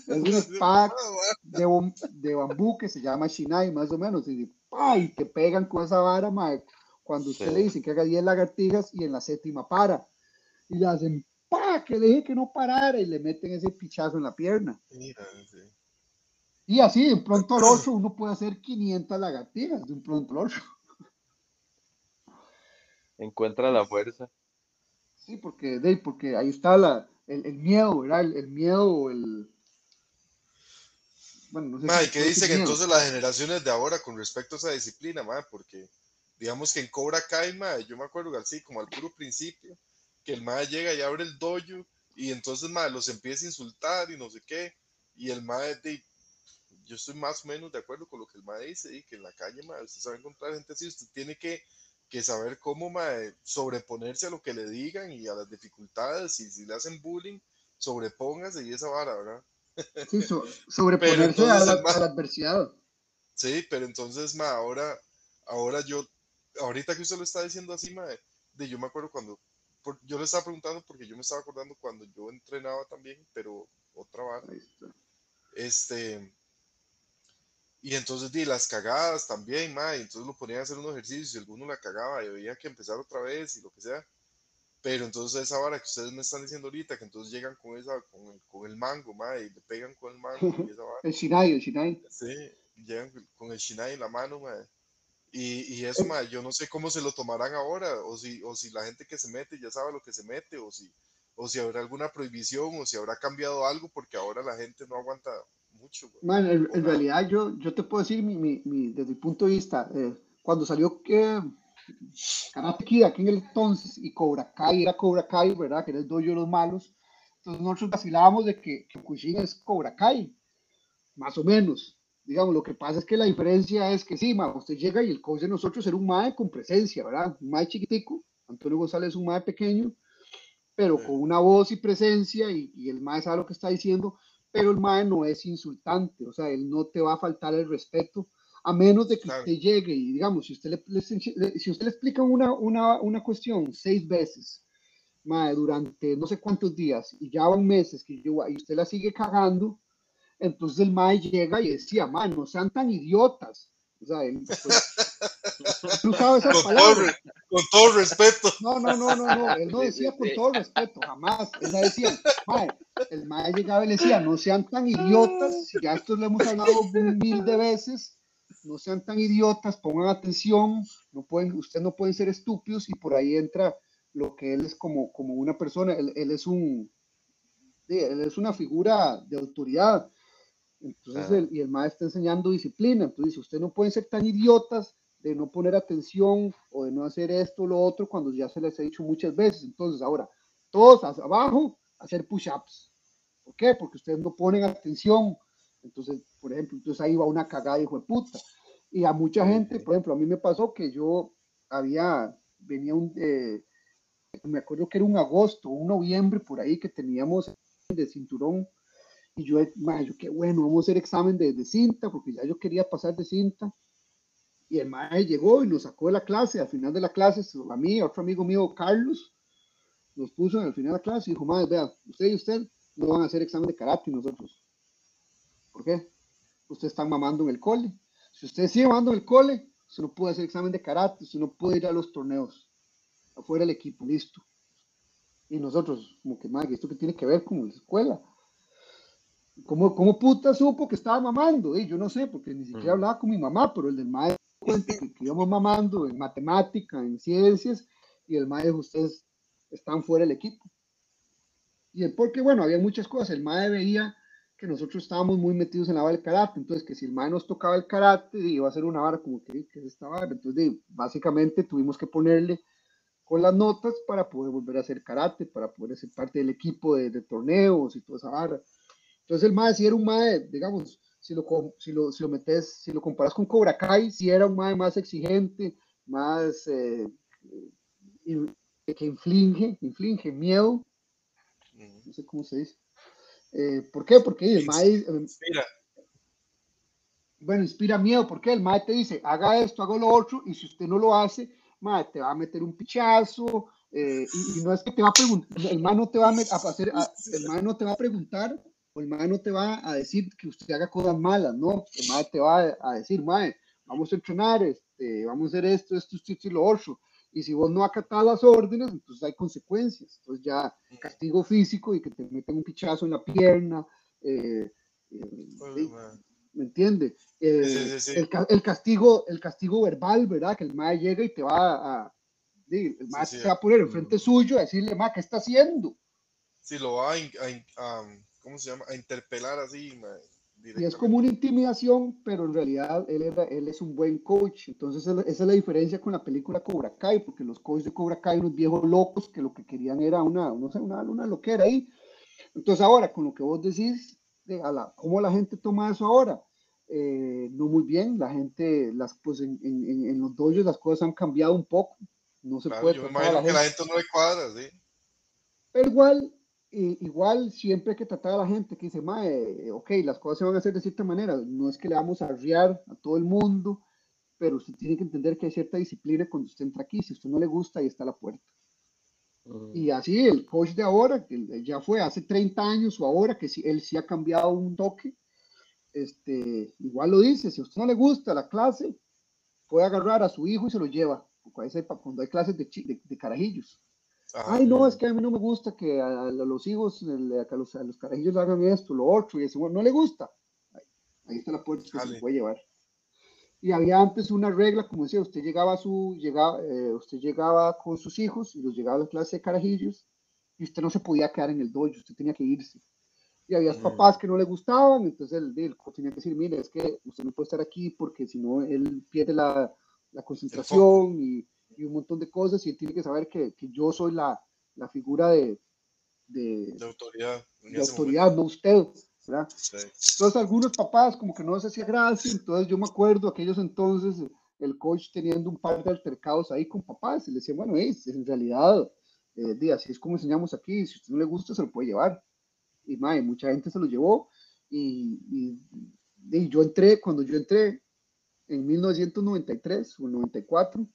Es una espada Ah, de, bambú que se llama Shinai, más o menos. Y, ¡ay! te pegan con esa vara, mae, Cuando usted Sí. le dice que haga 10 lagartijas y en la séptima para. Y le hacen, ¡pa! Que le dije que no parara y le meten ese pichazo en la pierna. Mira, sí. Y así, de un pronto al otro, uno puede hacer 500 lagartijas de un pronto al otro. Encuentra la fuerza. Sí, porque, de, porque ahí está la, el, el miedo, ¿verdad? El, el miedo el. Bueno, no sé Ma, si ¿y qué dicen decir miedo. entonces las generaciones de ahora con respecto a esa disciplina, ma? Porque digamos que en Cobra Kai, ma, yo me acuerdo así, como al puro principio, que el ma llega y abre el dojo y entonces ma, los empieza a insultar y no sé qué, y el ma de, yo estoy más o menos de acuerdo con lo que el ma dice, y que en la calle, ma, usted sabe encontrar gente así, usted tiene que, que saber cómo ma, sobreponerse a lo que le digan y a las dificultades, y si le hacen bullying, sobrepóngase y esa vara, ¿verdad? Sí, so- sobreponerse a entonces la, el ma- a la adversidad. Sí, pero entonces, ma, ahora, ahora yo, ahorita que usted lo está diciendo así, ma, de, yo me acuerdo cuando, por- yo le estaba preguntando porque yo me estaba acordando cuando yo entrenaba también, pero otra vara, Ahí está. este, y entonces di las cagadas también, ma, y entonces lo ponían a hacer unos ejercicios y alguno la cagaba y había que empezar otra vez y lo que sea. Pero entonces esa vara que ustedes me están diciendo ahorita, que entonces llegan con esa, con el, con el mango, ma, y le pegan con el mango y esa vara. El Shinai, el Shinai. Sí, llegan con el Shinai en la mano, mae. Y, y eso, mae, yo no sé cómo se lo tomarán ahora, o si, o si la gente que se mete ya sabe lo que se mete, o si, o si habrá alguna prohibición, o si habrá cambiado algo, porque ahora la gente no aguanta mucho. Man, en, realidad yo, yo te puedo decir mi, mi, desde mi punto de vista, eh, cuando salió eh, Karate Kid aquí en el entonces y Cobra Kai era Cobra Kai, ¿verdad? Que era el dojo de los malos. Entonces nosotros vacilábamos de que, que es Cobra Kai, más o menos. Digamos, lo que pasa es que la diferencia es que sí, ma, usted llega y el coach de nosotros era un mae con presencia, ¿verdad? Un mae chiquitico, Antonio González es un mae pequeño, pero con una voz y presencia y, y el mae sabe lo que está diciendo, pero el mae no es insultante, o sea, él no te va a faltar el respeto a menos de que usted llegue y digamos, si usted le, si usted le explica una, una, una cuestión seis veces, mae, durante no sé cuántos días, y ya van meses que yo, y usted la sigue cagando, entonces el mae llega y decía, mae, no sean tan idiotas. O sea, él, pues, tú sabes esa con, palabra. Todo, con todo respeto. No, no, no, no, no, él no decía con todo respeto, jamás. Él decía, mae, el mae llegaba y le decía, no sean tan idiotas, ya esto lo hemos hablado mil de veces, no sean tan idiotas, pongan atención, no pueden, ustedes no pueden ser estúpidos y por ahí entra lo que él es como, como una persona, él, él es un, él es una figura de autoridad. Entonces, el, y el maestro está enseñando disciplina. Entonces, dice, ustedes no pueden ser tan idiotas de no poner atención o de no hacer esto o lo otro cuando ya se les ha dicho muchas veces. Entonces, ahora, todos hacia abajo, hacer push-ups. ¿Por qué? Porque ustedes no ponen atención. Entonces, por ejemplo, entonces ahí va una cagada, hijo de puta. Y a mucha gente, por ejemplo, a mí me pasó que yo había, venía un, eh, me acuerdo que era un agosto, un noviembre por ahí que teníamos de cinturón y yo, yo qué bueno, vamos a hacer examen de, de, cinta porque ya yo quería pasar de cinta y el maestro llegó y nos sacó de la clase, al final de la clase, a mí, a otro amigo mío, Carlos, nos puso al final de la clase y dijo, madre, vea, usted y usted no van a hacer examen de karate nosotros. ¿Por qué? Usted está mamando en el cole. Si usted sigue mamando en el cole, usted no puede hacer examen de karate, usted no puede ir a los torneos. Afuera el equipo, listo. Y nosotros, como que, madre, ¿esto qué tiene que ver con la escuela? ¿Cómo, ¿Cómo puta supo que estaba mamando? Y yo no sé, porque ni siquiera hablaba con mi mamá, pero el del que, íbamos mamando en matemática, en ciencias, y el maestro, ustedes están fuera del equipo. Y el porque, bueno, había muchas cosas. El maestro veía que nosotros estábamos muy metidos en la vara del karate, entonces que si el mae nos tocaba el karate, iba a ser una vara como que, que esta vara, entonces básicamente tuvimos que ponerle con las notas para poder volver a hacer karate, para poder ser parte del equipo de, de torneos y toda esa vara. Entonces el mae si era un mae, digamos, si lo, si lo, si lo metes, si lo comparas con Cobra Kai, si era un mae más exigente, más eh, que inflige, inflige miedo, no sé cómo se dice, eh, ¿Por qué? Porque el mae. Eh, inspira. Bueno, inspira miedo. ¿Por qué? El mae te dice, haga esto, haga lo otro, y si usted no lo hace, mae, te va a meter un pichazo. Eh, y, no es que te va a preguntar, el mae no te va a, hacer, el mae no te va a preguntar, o el mae no te va a decir que usted haga cosas malas, no. El mae te va a, decir, mae, vamos a entrenar, este, vamos a hacer esto, esto, esto, esto y lo otro y si vos no acatás las órdenes, entonces hay consecuencias. Entonces ya castigo físico y que te meten un pichazo en la pierna. Eh, eh, ¿Me entiende? Eh, el, el, castigo, el castigo verbal, ¿verdad? Que el mae llega y te va a... el mae se va a poner enfrente mm. suyo a decirle, mae, ¿qué está haciendo? Sí, lo va a, a, ¿cómo se llama? A interpelar así. Y es como una intimidación, pero en realidad él, él es un buen coach. Entonces esa es la diferencia con la película Cobra Kai, porque los coaches de Cobra Kai, unos viejos locos que lo que querían era una, no sé, una, una loquera ahí. Entonces ahora, con lo que vos decís, de a la, ¿cómo la gente toma eso ahora? Eh, no muy bien, la gente, las, pues en, en, en los dojos las cosas han cambiado un poco. No se puede. Yo me imagino la que gente. la gente no le cuadra, sí. Pero igual, igual siempre hay que tratar a la gente que dice, Mae, ok, las cosas se van a hacer de cierta manera, no es que le vamos a arriar a todo el mundo, pero usted tiene que entender que hay cierta disciplina cuando usted entra aquí, si a usted no le gusta, ahí está la puerta. Y así el coach de ahora, que ya fue hace 30 años o ahora, que sí, él sí ha cambiado un toque, este, igual lo dice, si a usted no le gusta la clase, puede agarrar a su hijo y se lo lleva, cuando hay clases de, de, de carajillos Ay, no, es que a mí no me gusta que a, los hijos, a los, a los carajillos hagan esto, lo otro, y ese, no le gusta. Ahí, está la puerta que se puede llevar. Y había antes una regla, como decía, usted llegaba a su, llegaba, eh, usted llegaba con sus hijos y los llegaba a la clase de carajillos, y usted no se podía quedar en el dojo, usted tenía que irse. Y había Mm. papás que no le gustaban, entonces el, el tenía que decir, mire, es que usted no puede estar aquí porque si no él pierde la, la concentración y, y un montón de cosas y él tiene que saber que, que yo soy la, la figura de, de, De autoridad. de autoridad, no usted, ¿verdad? Sí. Entonces algunos papás como que no les hacía gracia, entonces yo me acuerdo aquellos entonces el coach teniendo un par de altercados ahí con papás y le decía, bueno, es, en realidad, eh, así es como enseñamos aquí, si a usted no le gusta se lo puede llevar. Y mae, mucha gente se lo llevó y, y- y yo entré, cuando yo entré en 1993 o 94,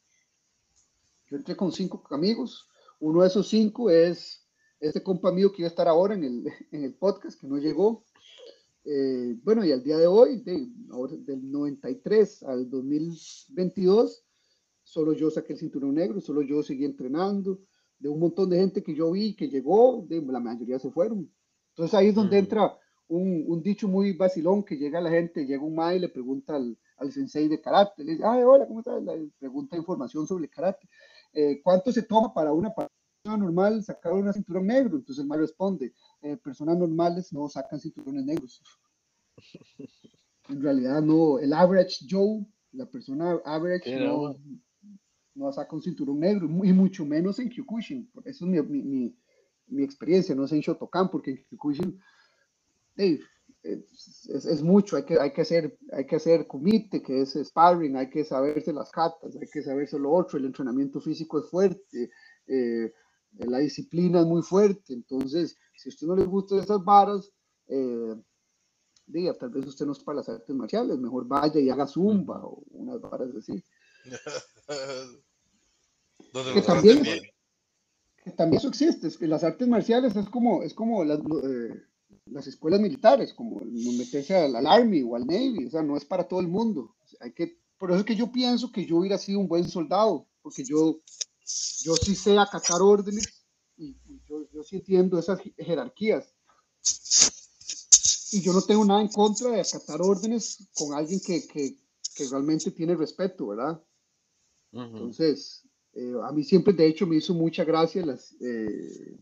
yo entré con cinco amigos, uno de esos cinco es este compa mío que iba a estar ahora en el, en el podcast, que no llegó, eh, bueno, y al día de hoy, de, ahora, del 93 al 2022, solo yo saqué el cinturón negro, solo yo seguí entrenando, de un montón de gente que yo vi que llegó, de, la mayoría se fueron. Entonces ahí es donde Mm. entra un, un dicho muy vacilón que llega la gente, llega un mae y le pregunta al, al sensei de karate, le dice, ay, hola, ¿cómo estás? Le pregunta información sobre el karate. Eh, ¿Cuánto se toma para una persona normal sacar una cinturón negro? Entonces el mae responde, eh, personas normales no sacan cinturones negros. En realidad no, el average Joe, la persona average Sí, no, no. saca un cinturón negro, y mucho menos en Kyokushin. Eso es mi, mi, mi, mi experiencia, no sé en Shotokan, porque en Kyokushin hey, es, es, es mucho, hay que, hay, que hacer, hay que hacer kumite, que es sparring, hay que saberse las catas, hay que saberse lo otro, el entrenamiento físico es fuerte, eh, la disciplina es muy fuerte, entonces, si a usted no le gustan esas varas, eh, diga, tal vez usted no es para las artes marciales, mejor vaya y haga zumba o unas varas así. Donde Que también- que también eso existe, es que las artes marciales es como, es como las, eh, las escuelas militares, como meterse al, al Army o al Navy, o sea, no es para todo el mundo. Hay que, por eso es que yo pienso que yo hubiera sido un buen soldado, porque yo, yo sí sé acatar órdenes y, y yo, yo sí entiendo esas je- jerarquías. Y yo no tengo nada en contra de acatar órdenes con alguien que, que, que realmente tiene respeto, ¿verdad? Ujú. Entonces, eh, a mí siempre, de hecho, me hizo mucha gracia las, eh,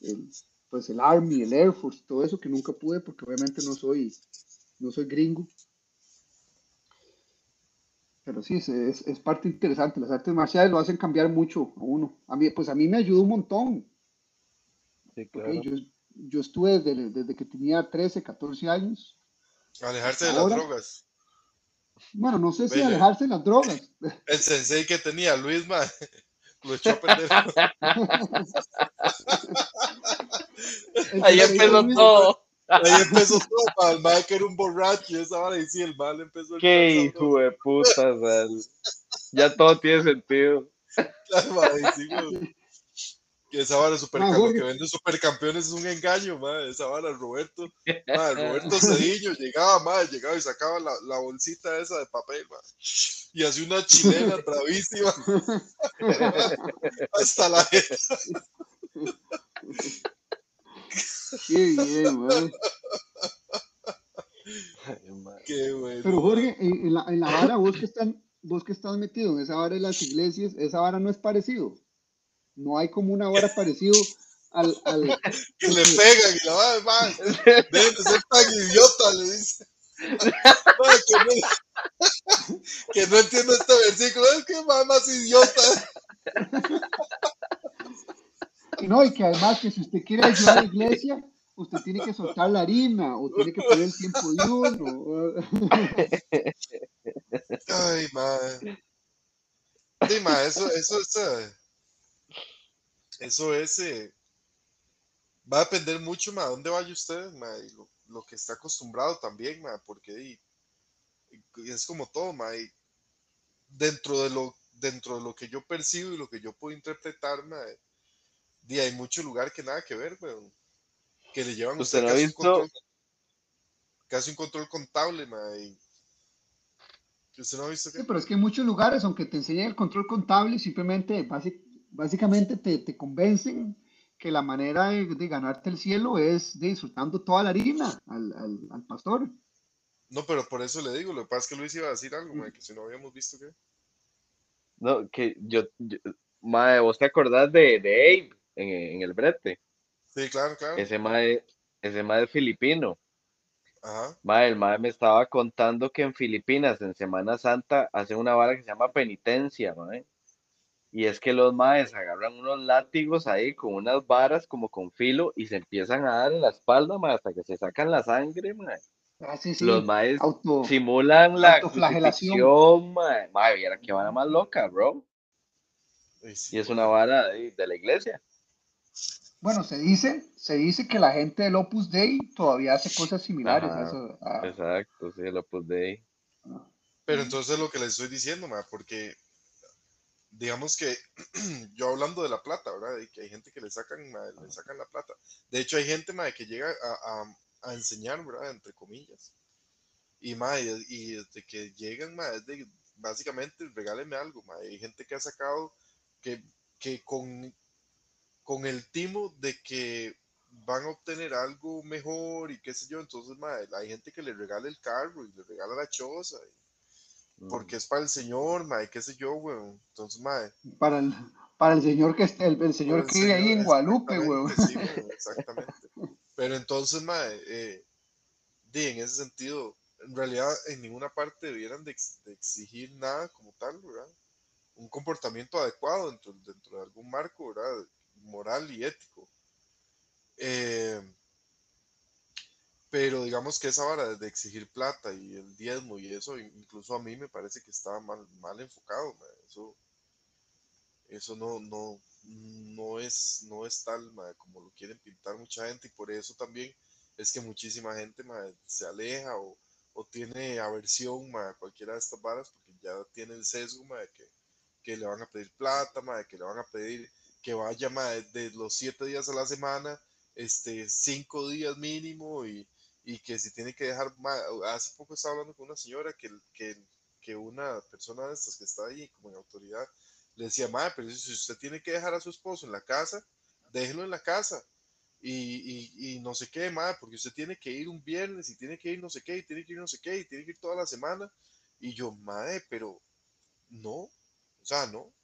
el, pues el Army, el Air Force, todo eso que nunca pude porque obviamente no soy, no soy gringo. Pero sí, es, es, es parte interesante. Las artes marciales lo hacen cambiar mucho a uno. A mí, pues a mí me ayudó un montón. Claro. Yo, yo estuve desde, desde que tenía 13, 14 años. Alejarse de Ahora- las drogas. Bueno, no sé si alejarse de las drogas. El sensei que tenía Luis, ma, lo echó a perder. Ahí empezó todo. Ahí empezó todo, ma, el mal que era un borracho y esa vara, y sí, el mal empezó a Qué hijo de puta, Sal. Ya todo tiene sentido. Claro, sí, güey. Que esa vara super, Ma, lo Jorge. que vende supercampeones es un engaño, ma, esa vara, Roberto, ma, Roberto Cediño llegaba, ma, llegaba y sacaba la, la bolsita esa de papel, ma, y hacía una chilena bravísima hasta la. Qué bien, man. Qué bueno. Pero Jorge, en, en la, en la vara, vos que, están, vos que estás metido en esa vara de las iglesias, esa vara no es parecido. No hay como una vara parecido al... al que le pegan y la va, ma, deben de ser tan idiota, le dice. Ma, que, no, que no entiendo este versículo, es que más, más idiota. No, y que además que si usted quiere ayudar a la iglesia, usted tiene que soltar la harina o tiene que poner el tiempo de uno. Ay, madre. Sí, ma, eso, eso es. eh, eso es. eh, va a depender mucho, a dónde vaya usted, ma, y lo, lo que está acostumbrado también, ma, porque y- y es como todo, ma, y dentro de lo dentro de lo que yo percibo y lo que yo puedo interpretar, ma, di, hay mucho lugar que nada que ver, weón, que le llevan a ¿Usted usted no ha casi un visto? control, casi un control contable, ma, y usted no ha visto Sí, que pero es que en muchos lugares, aunque te enseñen el control contable, simplemente, básicamente te, te convencen que la manera de, de ganarte el cielo es disfrutando toda la harina al, al, al pastor. No, pero por eso le digo, lo que pasa es que Luis iba a decir algo, mae, que si no habíamos visto que. No, que yo, yo madre, vos te acordás de, de Abe en, en el brete. Sí, claro, claro. Ese mae, ese mae es filipino. Ajá. Mae, el mae me estaba contando que en Filipinas, en Semana Santa, hacen una vara que se llama penitencia, mae. Y es que los maes agarran unos látigos ahí con unas varas como con filo y se empiezan a dar en la espalda, mae, hasta que se sacan la sangre, mae. Ah, sí, sí. Los maes Auto, simulan la autoflagelación. crucifixión, mae. Mae, viera qué vara más loca, bro. Y sí, Y es una vara de, de la iglesia. Bueno, se dice, se dice que la gente del Opus Dei todavía hace cosas similares a Ajá, eso. a- Exacto, sí, lo puse de ahí. Pero entonces lo que les estoy diciendo, ma, porque digamos que yo hablando de la plata, ¿verdad? Y que hay gente que le sacan, ma, le sacan la plata. De hecho, hay gente, ma, que llega a, a- a enseñar, ¿verdad? Entre comillas. Y, ma, y, y desde que llegan, ma, es de, básicamente, regáleme algo, ma. Hay gente que ha sacado que, que con, con el timo de que van a obtener algo mejor y qué sé yo, entonces, ma, hay gente que le regala el carro y le regala la choza. y- Mm. porque es para el señor, mae, qué sé yo, weón. Entonces, mae. Para el, para el señor que esté, el, el señor que vive ahí en Guadalupe, weón. sí, weón, exactamente. Pero entonces, mae, eh, di, en ese sentido, en realidad en ninguna parte debieran de, ex- de exigir nada como tal, ¿verdad? Un comportamiento adecuado dentro, dentro de algún marco, ¿verdad? Moral y ético. Eh, pero digamos que esa vara de exigir plata y el diezmo y eso, incluso a mí me parece que estaba mal, mal enfocado. Eso, eso no, no, no es, no es tal como lo quieren pintar mucha gente y por eso también es que muchísima gente se aleja o, o tiene aversión a cualquiera de estas varas porque ya tiene el sesgo mae, que, que le van a pedir plata, mae, que le van a pedir que vaya mae, de los siete días a la semana, este, cinco días mínimo y, y que si tiene que dejar, ma- hace poco estaba hablando con una señora que, que, que una persona de estas que está ahí como en autoridad le decía, madre, pero si usted tiene que dejar a su esposo en la casa, déjelo en la casa y, y, y no sé qué, madre, porque usted tiene que ir un viernes y tiene que ir no sé qué, y tiene que ir no sé qué, y tiene que ir toda la semana. Y yo, madre, pero no, o sea, no.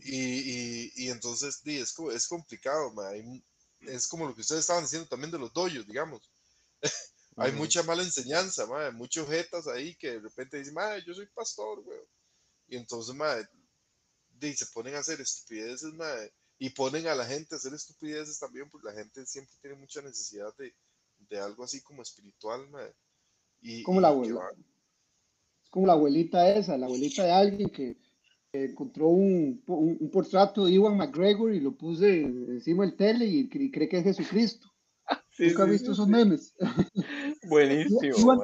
Y, y, y entonces, di, es, es complicado, hay- Es como lo que ustedes estaban diciendo también de los doyos, digamos. Hay Ujú. mucha mala enseñanza, madre, muchos jetas ahí que de repente dicen, madre, yo soy pastor, weón. Y entonces, madre, di, se ponen a hacer estupideces, madre, y ponen a la gente a hacer estupideces también, porque la gente siempre tiene mucha necesidad de, de algo así como espiritual, madre. Y, Como y la abuela. como la abuelita esa, la abuelita de alguien que encontró un, un, un portrato de Iwan McGregor y lo puse encima del tele y, cre- cree que es Jesucristo. Sí, Nunca he sí, visto sí, esos memes. Buenísimo, Iwan-.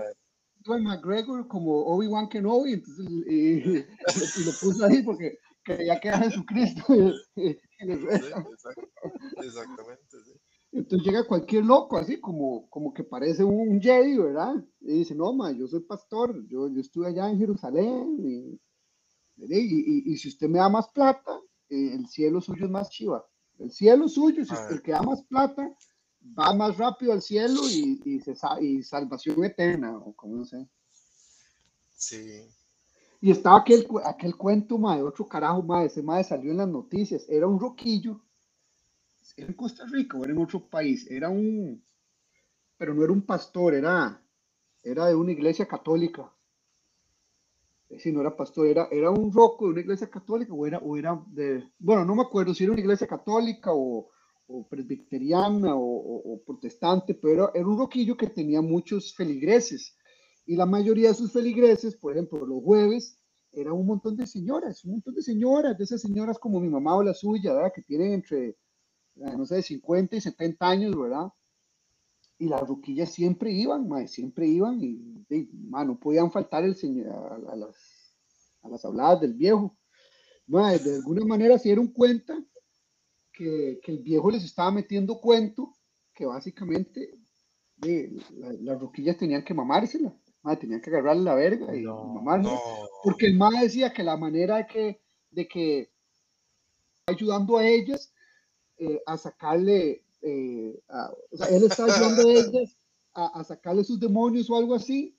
Iwan McGregor como Obi-Wan Kenobi, entonces, y, y y lo puso ahí porque creía que era Jesucristo. y- exact- exactamente. Entonces llega cualquier loco, así como, como que parece un, un Jedi, ¿verdad? Y dice, no, ma, yo soy pastor, yo, yo estuve allá en Jerusalén, y, y, y- y si usted me da más plata, eh, el cielo suyo es más chiva. El cielo suyo, si Ah. el que da más plata, va más rápido al cielo y, y, se, y salvación eterna, o como no sé. Sí, Y estaba aquel, aquel cuento, ma, de otro carajo, ma, ese ma salió en las noticias, era un roquillo, era en Costa Rica o era en otro país, era un, pero no era un pastor, era, era de una iglesia católica. Si no era pastor, era, era un roco de una iglesia católica o era, o era de, bueno, no me acuerdo si era una iglesia católica o, presbiteriana o, protestante, pero era, era un roquillo que tenía muchos feligreses. Y la mayoría de sus feligreses, por ejemplo, los jueves, era un montón de señoras, un montón de señoras, de esas señoras como mi mamá o la suya, ¿verdad? Que tienen entre, eh, no sé, 50 y 70 años, ¿verdad? Y las ruquillas siempre iban, mae, siempre iban y, y, mae, no podían faltar el señor, a, a las, a las habladas del viejo. Mae, de alguna manera se dieron cuenta que, que el viejo les estaba metiendo cuento, que básicamente de, la- las ruquillas tenían que mamársela, mae, tenían que agarrarle la verga y, y No, mamársela. no, Porque el mae decía que la manera de que, de que ayudando a ellas eh, a sacarle, eh, a- o sea, él está ayudando a ellas a, a sacarle sus demonios o algo así,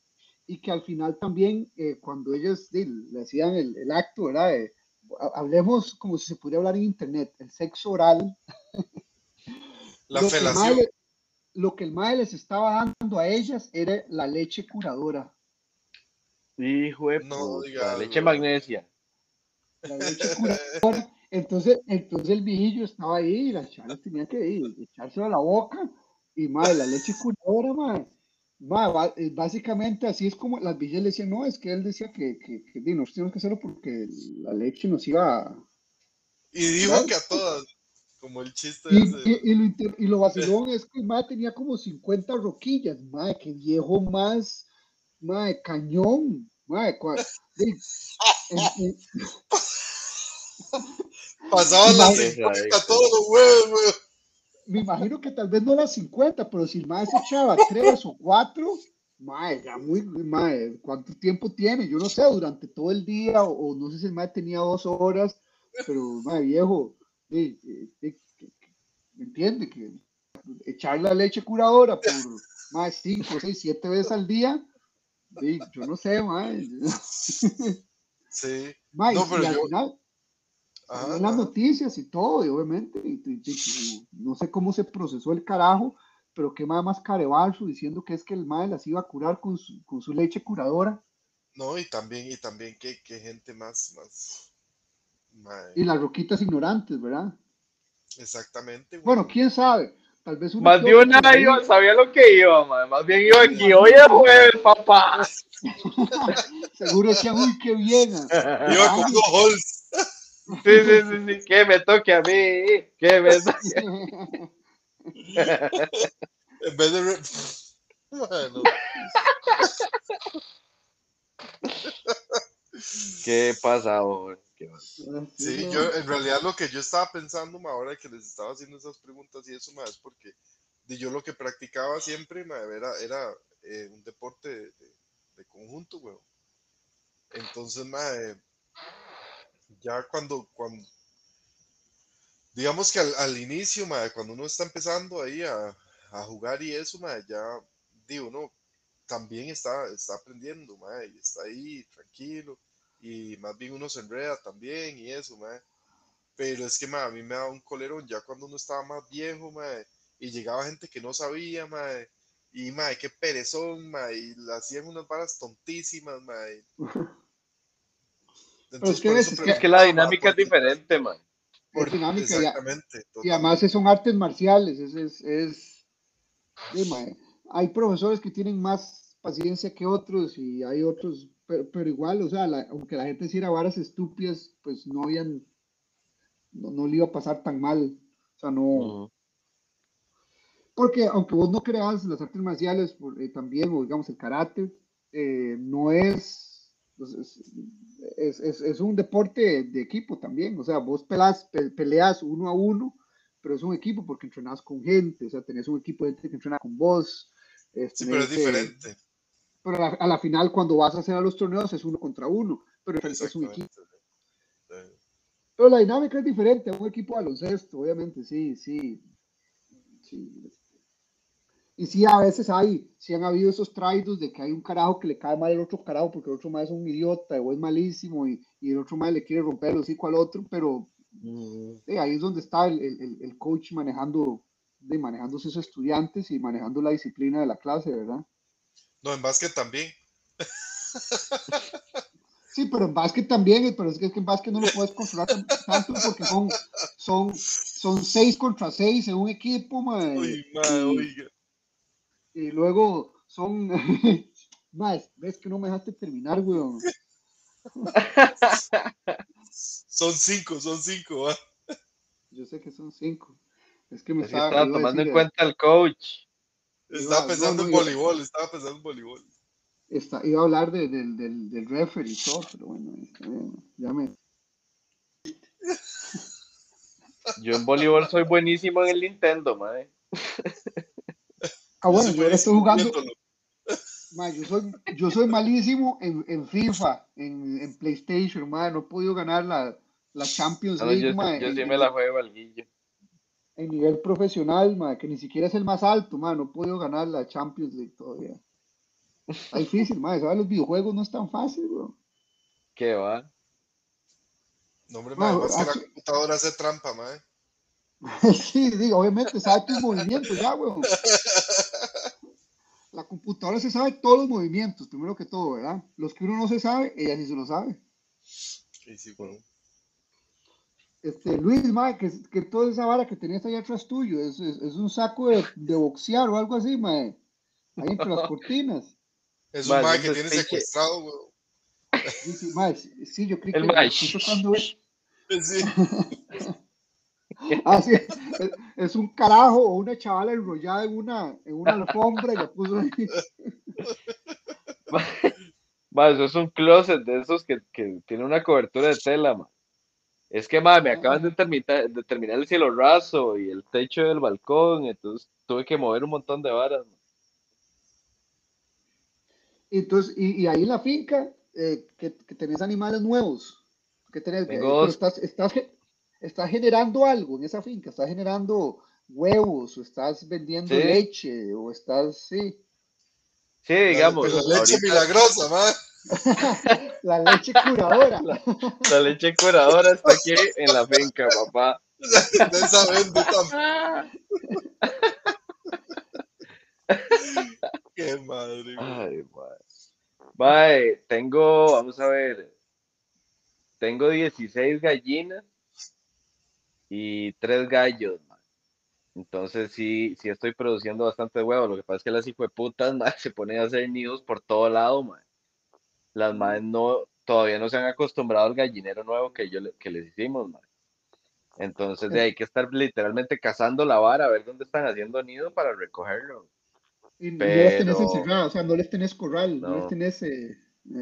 y que al final también, eh, cuando ellas le hacían el, el acto, ¿verdad? hablemos como si se pudiera hablar en internet, el sexo oral, La lo, que el lo que el mae les estaba dando a ellas era la leche curadora. Hijo de No puta, diga leche magnesia. La leche curadora. Entonces, entonces el viejillo estaba ahí y las chalas tenían que ir, echárselo a la boca. Y mae, la leche curadora, mae, ba- eh, básicamente así es como las villas le decían, no, es que él decía que, que, que di, nosotros tenemos que hacerlo porque la leche nos iba a, Y dijo Claro. que a todas, como el chiste Y, ese. y- y lo, inter- y lo vacilón es que mae tenía como 50 roquillas, mae, que viejo más, mae, cañón, mae, cua- de- en- en- Pasaban las Mae. 50 a todos los huevos, weón. me imagino que tal vez no las 50, pero si el mae se echaba tres o cuatro, mae, ya muy, mae, ¿cuánto tiempo tiene? Yo no sé, durante todo el día, o, o no sé si el mae tenía dos horas, pero mae, viejo, de- que- que- ¿me entiende? Que echar la leche curadora por más cinco, seis, siete veces al día, yo no sé, mae. Sí. Mae, No, y pero al yo- final, Ajá, las noticias y todo, y obviamente, y- y- y- no sé cómo se procesó el carajo, pero qué más carebalso diciendo que es que el mae las iba a curar con su, con su leche curadora No, y también, y también que, que gente más, más. mae, y las roquitas ignorantes, ¿verdad? Exactamente, güey. Bueno, quién sabe, tal vez Más de una iba, sabía lo que iba. Más bien iba aquí, hoy es jueves, papá. seguro decían, uy, qué bien. ah". Iba con unos halls. Sí, sí, sí, sí, que me toque a mí, que me toque. En vez de. Bueno, ¿Qué pasa ahora? ¿Qué sí, yo en realidad lo que yo estaba pensando, ma, ahora que les estaba haciendo esas preguntas y eso, ma, es porque yo lo que practicaba siempre, ma, era, era eh, un deporte de, de- de conjunto, güey. Entonces, ma, eh, ya cuando, cuando, digamos que al, inicio, ma, cuando uno está empezando ahí a, jugar y eso, ma, ya, digo, uno también está, está aprendiendo, ma, y está ahí tranquilo y más bien uno se enreda también y eso, mae. Pero es que, mae, a mí me daba un colerón ya cuando uno estaba más viejo, mae, y llegaba gente que no sabía, mae, y, mae, qué perezón, mae, y hacían unas varas tontísimas, mae. es que ves, es que- Es que la dinámica es diferente, man. Es dinámica y- Exactamente. Y además son artes marciales, es, es, es- sí, mae. hay profesores que tienen más paciencia que otros y hay otros, pero, pero igual, o sea, la- aunque la gente hiciera varas estúpidas, pues no habían, no, no le iba a pasar tan mal, o sea, no, porque aunque vos no creas las artes marciales por- eh, también, o digamos el karate, eh, no es, pues, es, es, es- un deporte de equipo también, o sea, vos pelas, pe- peleas uno a uno, pero es un equipo porque entrenás con gente, o sea, tenés un equipo de gente que entrena con vos. Sí, pero es eh, diferente. pero a la, a la final, cuando vas a hacer a los torneos, es uno contra uno, pero es un equipo. Pero la dinámica es diferente un equipo de baloncesto, obviamente, sí, sí. sí. Y sí, a veces hay, sí han habido esos traidos de que hay un carajo que le cae mal al otro carajo porque el otro más es un idiota o es malísimo y, y el otro más le quiere romper el hocico al otro, pero Ujú. eh, ahí es donde está el, el- el- el coach manejando, de, manejando sus estudiantes y manejando la disciplina de la clase, ¿verdad? No, en básquet también. Sí, pero en básquet también, pero es que, es que en básquet no lo puedes controlar tan- tanto porque son, son, son seis contra seis en un equipo, mae, Uy, mae, y- oiga. Y luego son, más, ves que no me dejaste terminar, weón. Son cinco, son cinco, va. Yo sé que son cinco. Es que me Es que estaba, tomando en decir, cuenta el coach. Estaba Iba- pensando no, en iba- voleibol, estaba pensando en voleibol. esta- iba a hablar de- del, del, del referee y todo, pero bueno, está bien, ya me, Yo en voleibol soy buenísimo en el Nintendo, man. Ah, bueno, yo estoy buenísimo jugando, viéndolo. ma, yo soy, yo soy malísimo en, en FIFA, en, en PlayStation, ma, no he podido ganar la, la Champions Ah, no, League, yo, ma, yo en, sí en- me la juego al guillo. en nivel profesional, ma, que ni siquiera es el más alto, ma, no he podido ganar la Champions League todavía. Está difícil, ma, ¿sabes? Los videojuegos no es tan fácil, bro. ¿Qué va? No, hombre, además que la computadora hace trampa, mae. sí, digo, obviamente sabe tus movimientos ya, weón. La computadora se sabe todos los movimientos, primero que todo, ¿verdad? Los que uno no se sabe, ella sí se lo sabe. Sí, sí, bueno. Este, Luis, ma, que, que toda esa vara que tenías ahí atrás tuyo, es, es, es un saco de, de boxear o algo así, ma. Ahí entre las cortinas. Es un eso que tiene secuestrado, weón. Sí, sí, ma, sí, yo creo El que tocando es- Sí. ah, sí, es, es un carajo o una chavala enrollada en una, en una alfombra y la puso ahí. Ma, eso es un closet de esos que, que tiene una cobertura de tela, ma. Es que, ma, me acaban de terminar, de terminar el cielo raso y el techo del balcón, entonces tuve que mover un montón de varas. ma. Entonces, y, y ahí en la finca, eh, que, que tenés animales nuevos, que tenés, Tengo dos. estás, estás, estás generando algo en esa finca, estás generando huevos, o estás vendiendo Sí. leche, o estás, sí, Sí, digamos, La, la leche ahorita milagrosa, mae. la leche curadora. la leche curadora está aquí en la finca, papá. De esa vende tan. Qué madre. Ay, mae. Mae, tengo, vamos a ver, tengo 16 gallinas y 3 gallos, mae. Entonces sí, sí estoy produciendo bastante huevo. Lo que pasa es que las hijueputas, mae, se ponen a hacer nidos por todo lado, mae. Las madres no, todavía no se han acostumbrado al gallinero nuevo que yo que les hicimos, mae. Entonces de ahí hay que estar literalmente cazando la vara a ver dónde están haciendo nido para recogerlo. Y no las tenés encerradas, o sea, no les tenés corral, no, No. les tenés, eh,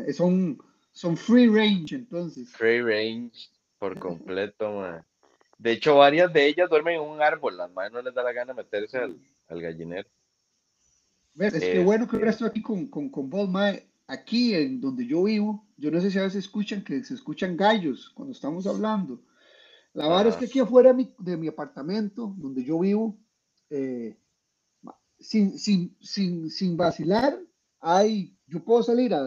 eh, son, son free range, entonces. Free range por completo, mae. De hecho, varias de ellas duermen en un árbol. Las madres no les da la gana meterse al, al gallinero. Ves, es que bueno que ahora Este- estoy aquí con, con, con vos, mae. Aquí en donde yo vivo, yo no sé si a veces escuchan que se escuchan gallos cuando estamos hablando. La verdad es que aquí afuera de mi, de mi apartamento, donde yo vivo, eh, sin, sin, sin, sin vacilar, hay, yo puedo salir a,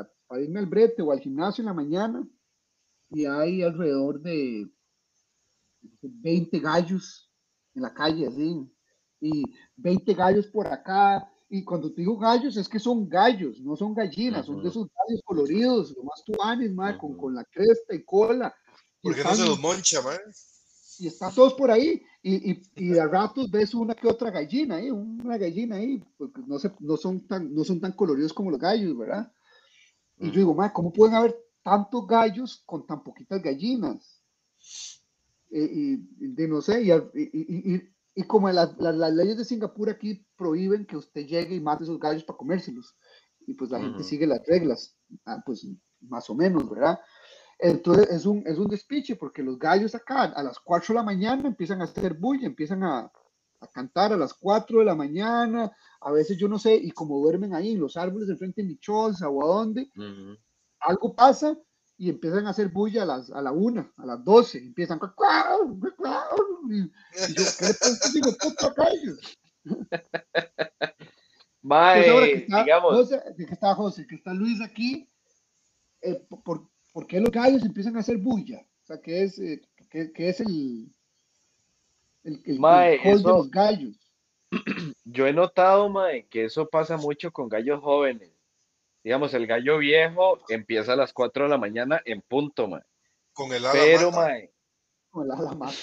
a- a irme al brete o al gimnasio en la mañana y hay alrededor de 20 gallos en la calle, así, y 20 gallos por acá. Y cuando te digo gallos, es que son gallos, no son gallinas, son de esos gallos coloridos, lo más tuanes, mae, con, con la cresta y cola. Y ¿Por qué no se los moncha, mae? y están todos por ahí, y, y, y a ratos ves una que otra gallina ahí, una gallina ahí, porque no, se, no, son tan, no son tan coloridos como los gallos, ¿verdad? Y yo digo, "Ma, ¿cómo pueden haber tantos gallos con tan poquitas gallinas? Eh, y, y de no sé, y, y, y- y- y como las, las- las leyes de Singapur aquí prohíben que usted llegue y mate esos gallos para comérselos, y pues la gente Ujú. sigue las reglas, ah, pues más o menos, ¿verdad? Entonces es un, es un despiche porque los gallos acá a las 4 de la mañana empiezan a hacer bulla, empiezan a, a cantar a las 4 de la mañana, a veces yo no sé, y como duermen ahí en los árboles enfrente de mi choza o a dónde, Ujú. algo pasa y empiezan a hacer bulla a, las, a la 1, a las 12, empiezan cuau, y, yo, ¿qué le pasa de puta gallos? Entonces ahora que Mae, está digamos, José, que está José, que está Luis aquí, eh, por, por qué los gallos empiezan a hacer bulla? O sea, ¿qué es, eh, qué, qué es el, el, el, Mae, de los gallos? yo he notado, mae, que eso pasa mucho con gallos jóvenes. Digamos, el gallo viejo empieza a las 4 de la mañana en punto, mae. Con el ala Pero, mata. mae, Como la, la mata.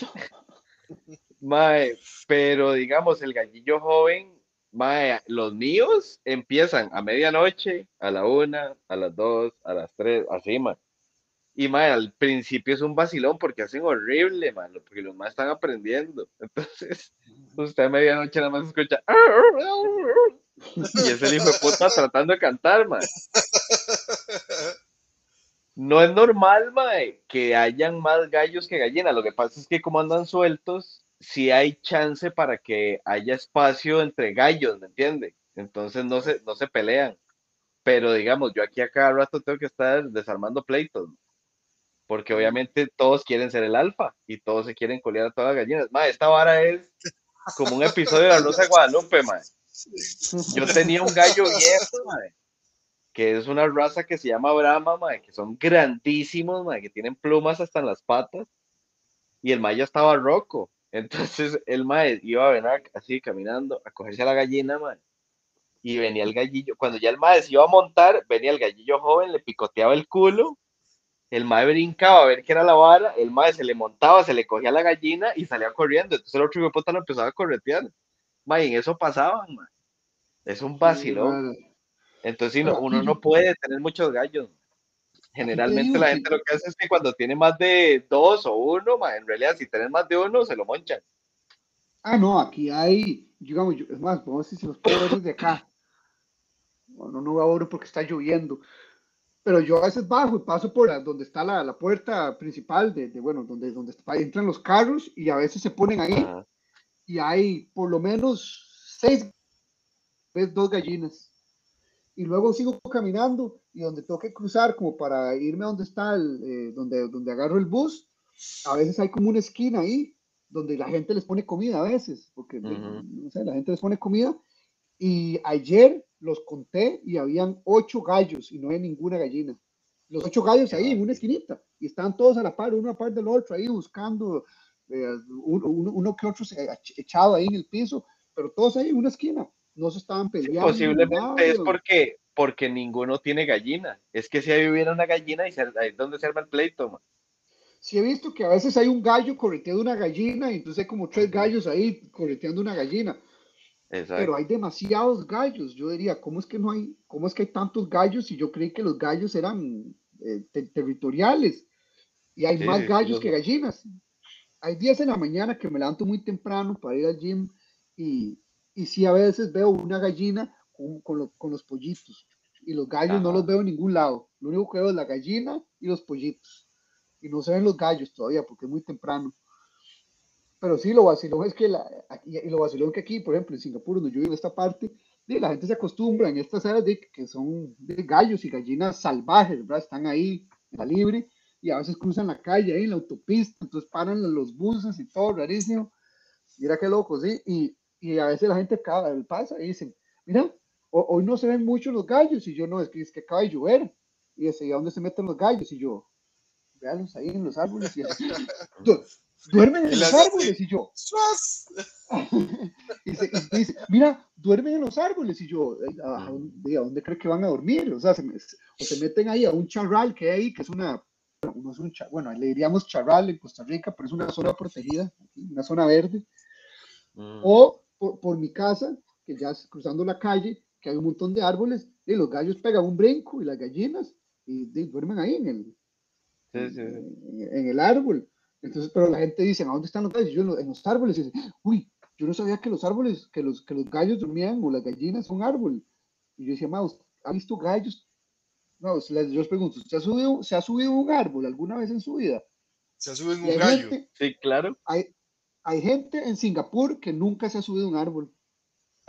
mae, pero digamos, el gallillo joven, mae, los míos empiezan a medianoche, a la una, a las dos, a las tres, así, mae. Y, mae, al principio es un vacilón porque hacen horrible, lo- porque los más están aprendiendo. Entonces, usted a medianoche nada más escucha. Y es el hijo de puta tratando de cantar, mae. No es normal, mae, que hayan más gallos que gallinas. Lo que pasa es que como andan sueltos, sí hay chance para que haya espacio entre gallos, ¿me entiende? Entonces no se, no se pelean. Pero digamos, yo aquí a cada rato tengo que estar desarmando pleitos. Porque obviamente todos quieren ser el alfa y todos se quieren colear a todas las gallinas. Mae, esta vara es como un episodio de la Rosa de Guadalupe, mae. Yo tenía un gallo viejo, mae, que es una raza que se llama Brahma, mae, que son grandísimos, mae, que tienen plumas hasta en las patas. Y el ya estaba roco. Entonces el mae iba a venir así caminando a cogerse a la gallina, mae. Y venía el gallillo. Cuando ya el se iba a montar, venía el gallillo joven, le picoteaba el culo. El mae brincaba a ver qué era la vara. El mae se le montaba, se le cogía la gallina y salía corriendo. Entonces el otro hijo puta lo empezaba a corretear. Mae, en eso pasaban, mae. Es un vacilón. Entonces uno, uno no puede tener muchos gallos. Generalmente la gente lo que hace es que cuando tiene más de dos o uno, en realidad si tienes más de uno, se lo monchan. Ah, no, aquí hay, digamos, es más, vamos a decir si los puedo ver desde acá. Bueno, no abro porque está lloviendo. Pero yo a veces bajo y paso por donde está la, la puerta principal, de, bueno, donde, donde entran los carros y a veces se ponen ahí y hay por lo menos seis, ves dos gallinas. Y luego sigo caminando y donde tengo que cruzar como para irme a donde está el, eh, donde, donde agarro el bus, a veces hay como una esquina ahí donde la gente les pone comida a veces, porque no sé, la gente les pone comida. Y ayer los conté y habían ocho gallos y no hay ninguna gallina. Los ocho gallos ahí en una esquinita y están todos a la par, uno a par del otro ahí buscando eh, uno, que otro echado ahí en el piso, pero todos ahí en una esquina. No se estaban peleando. posiblemente es porque porque ninguno tiene gallina. Es que si ahí hubiera una gallina y ahí es donde se arma el pleito, man. Sí he visto que a veces hay un gallo correteando una gallina y entonces hay como tres gallos ahí correteando una gallina. Pero hay demasiados gallos. Yo diría, ¿cómo es que no hay, cómo es que hay tantos gallos? Y yo creí que los gallos eran eh, territoriales. Y hay más gallos que gallinas. Hay días en la mañana que me levanto muy temprano para ir al gym y, y sí a veces veo una gallina con, con, los pollitos. Y los gallos no los veo en ningún lado. Lo único que veo es la gallina y los pollitos. Y no se ven los gallos todavía porque es muy temprano. Pero sí, lo vacilón es que, la, y lo vacilón que aquí, por ejemplo, en Singapur, donde yo vivo esta parte, de, la gente se acostumbra en estas áreas de que son de gallos y gallinas salvajes, ¿verdad? Están ahí en la libre y a veces cruzan la calle ahí en la autopista, entonces paran los buses y todo, rarísimo. Mira qué loco, ¿sí? Y, y a veces la gente pasa y dicen, mira, hoy no se ven mucho los gallos, y yo no, es que, es que acaba de llover, y dice, ¿y a dónde se meten los gallos? Y yo, véanlos ahí en los árboles, y duermen en los árboles, y yo, y, dice, mira, duermen en los árboles, y yo, ¿a dónde, cree que van a dormir? O sea, se, o se meten ahí a un charral que hay ahí, que es una, no es un, bueno, le diríamos charral en Costa Rica, pero es una zona protegida, una zona verde, mm. o por, por mi casa, que ya cruzando la calle, que hay un montón de árboles, y los gallos pegan un brinco y las gallinas y, duermen ahí en el, En, el árbol. Entonces, pero la gente dice, ¿a dónde están los gallos? Yo en los árboles. Y dice, uy, yo no sabía que los árboles, que los, que los gallos dormían o las gallinas son árboles. Y yo decía, Maus, ¿ha visto gallos? No, yo os pregunto, ¿se ha, subido, ¿se ha subido un árbol alguna vez en su vida? Se ha subido un gallo. sí, claro. Hay, hay gente en Singapur que nunca se ha subido un árbol.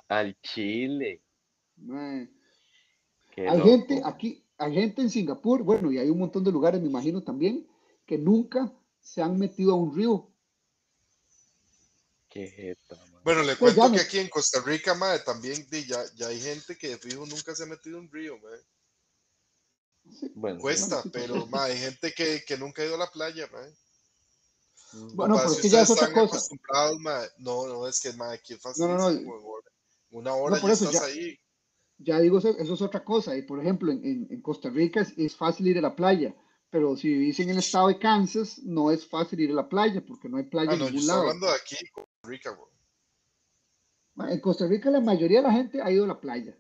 Al Chile hay gente aquí, hay gente en Singapur, bueno, y hay un montón de lugares, me imagino también, que nunca se han metido a un río. Qué Bueno, le pues cuento que aquí en Costa Rica, madre, también ya, ya hay gente que de fijo nunca se ha metido a un río, madre. bueno, Cuesta, pero madre, hay gente que, que, nunca ha ido a la playa, madre. Mm. Bueno, pero es que ya es otra cosa. No, no, es que madre, aquí es fácil. No, no, no. Una hora no, ya estás ya, ahí ya digo, eso, es otra cosa. Y por ejemplo, en, en Costa Rica es, fácil ir a la playa, pero si vivís en el estado de Kansas, no es fácil ir a la playa porque no hay playa ah, en no, ningún yo lado. hablando de aquí, Costa Rica, bro. En Costa Rica la mayoría de la gente ha ido a la playa.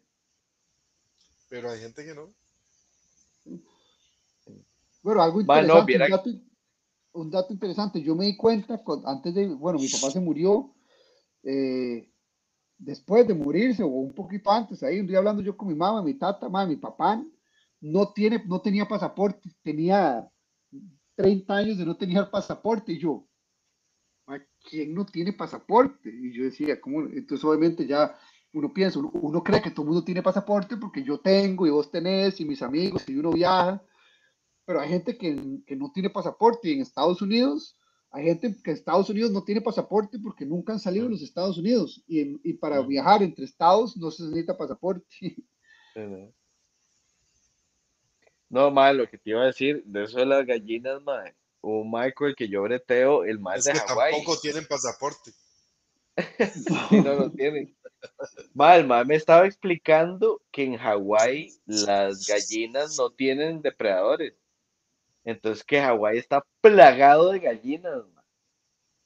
Pero hay gente que no. Bueno, algo interesante, un, dato, un, dato, interesante. Yo me di cuenta antes de, bueno, mi papá se murió. Eh, después de morirse o un poquito antes, ahí un día hablando yo con mi mamá, mi tata, mi papá no, tiene, no tenía pasaporte, tenía 30 años de no tener pasaporte y yo, ¿quién no tiene pasaporte? Y yo decía, ¿cómo? Entonces obviamente ya uno piensa, uno, cree que todo el mundo tiene pasaporte porque yo tengo y vos tenés y mis amigos y uno viaja, pero hay gente que, que no tiene pasaporte y en Estados Unidos hay gente que en Estados Unidos no tiene pasaporte porque nunca han salido de los Estados Unidos y, y para viajar entre estados no se necesita pasaporte. No, madre, lo que te iba a decir de eso de las gallinas, madre, un Michael que yo breteo, el más Es de que Hawái. tampoco tienen pasaporte. Sí, no lo tienen. Ma, el mae me estaba explicando que en Hawái las gallinas no tienen depredadores. Entonces que Hawái está plagado de gallinas. ma.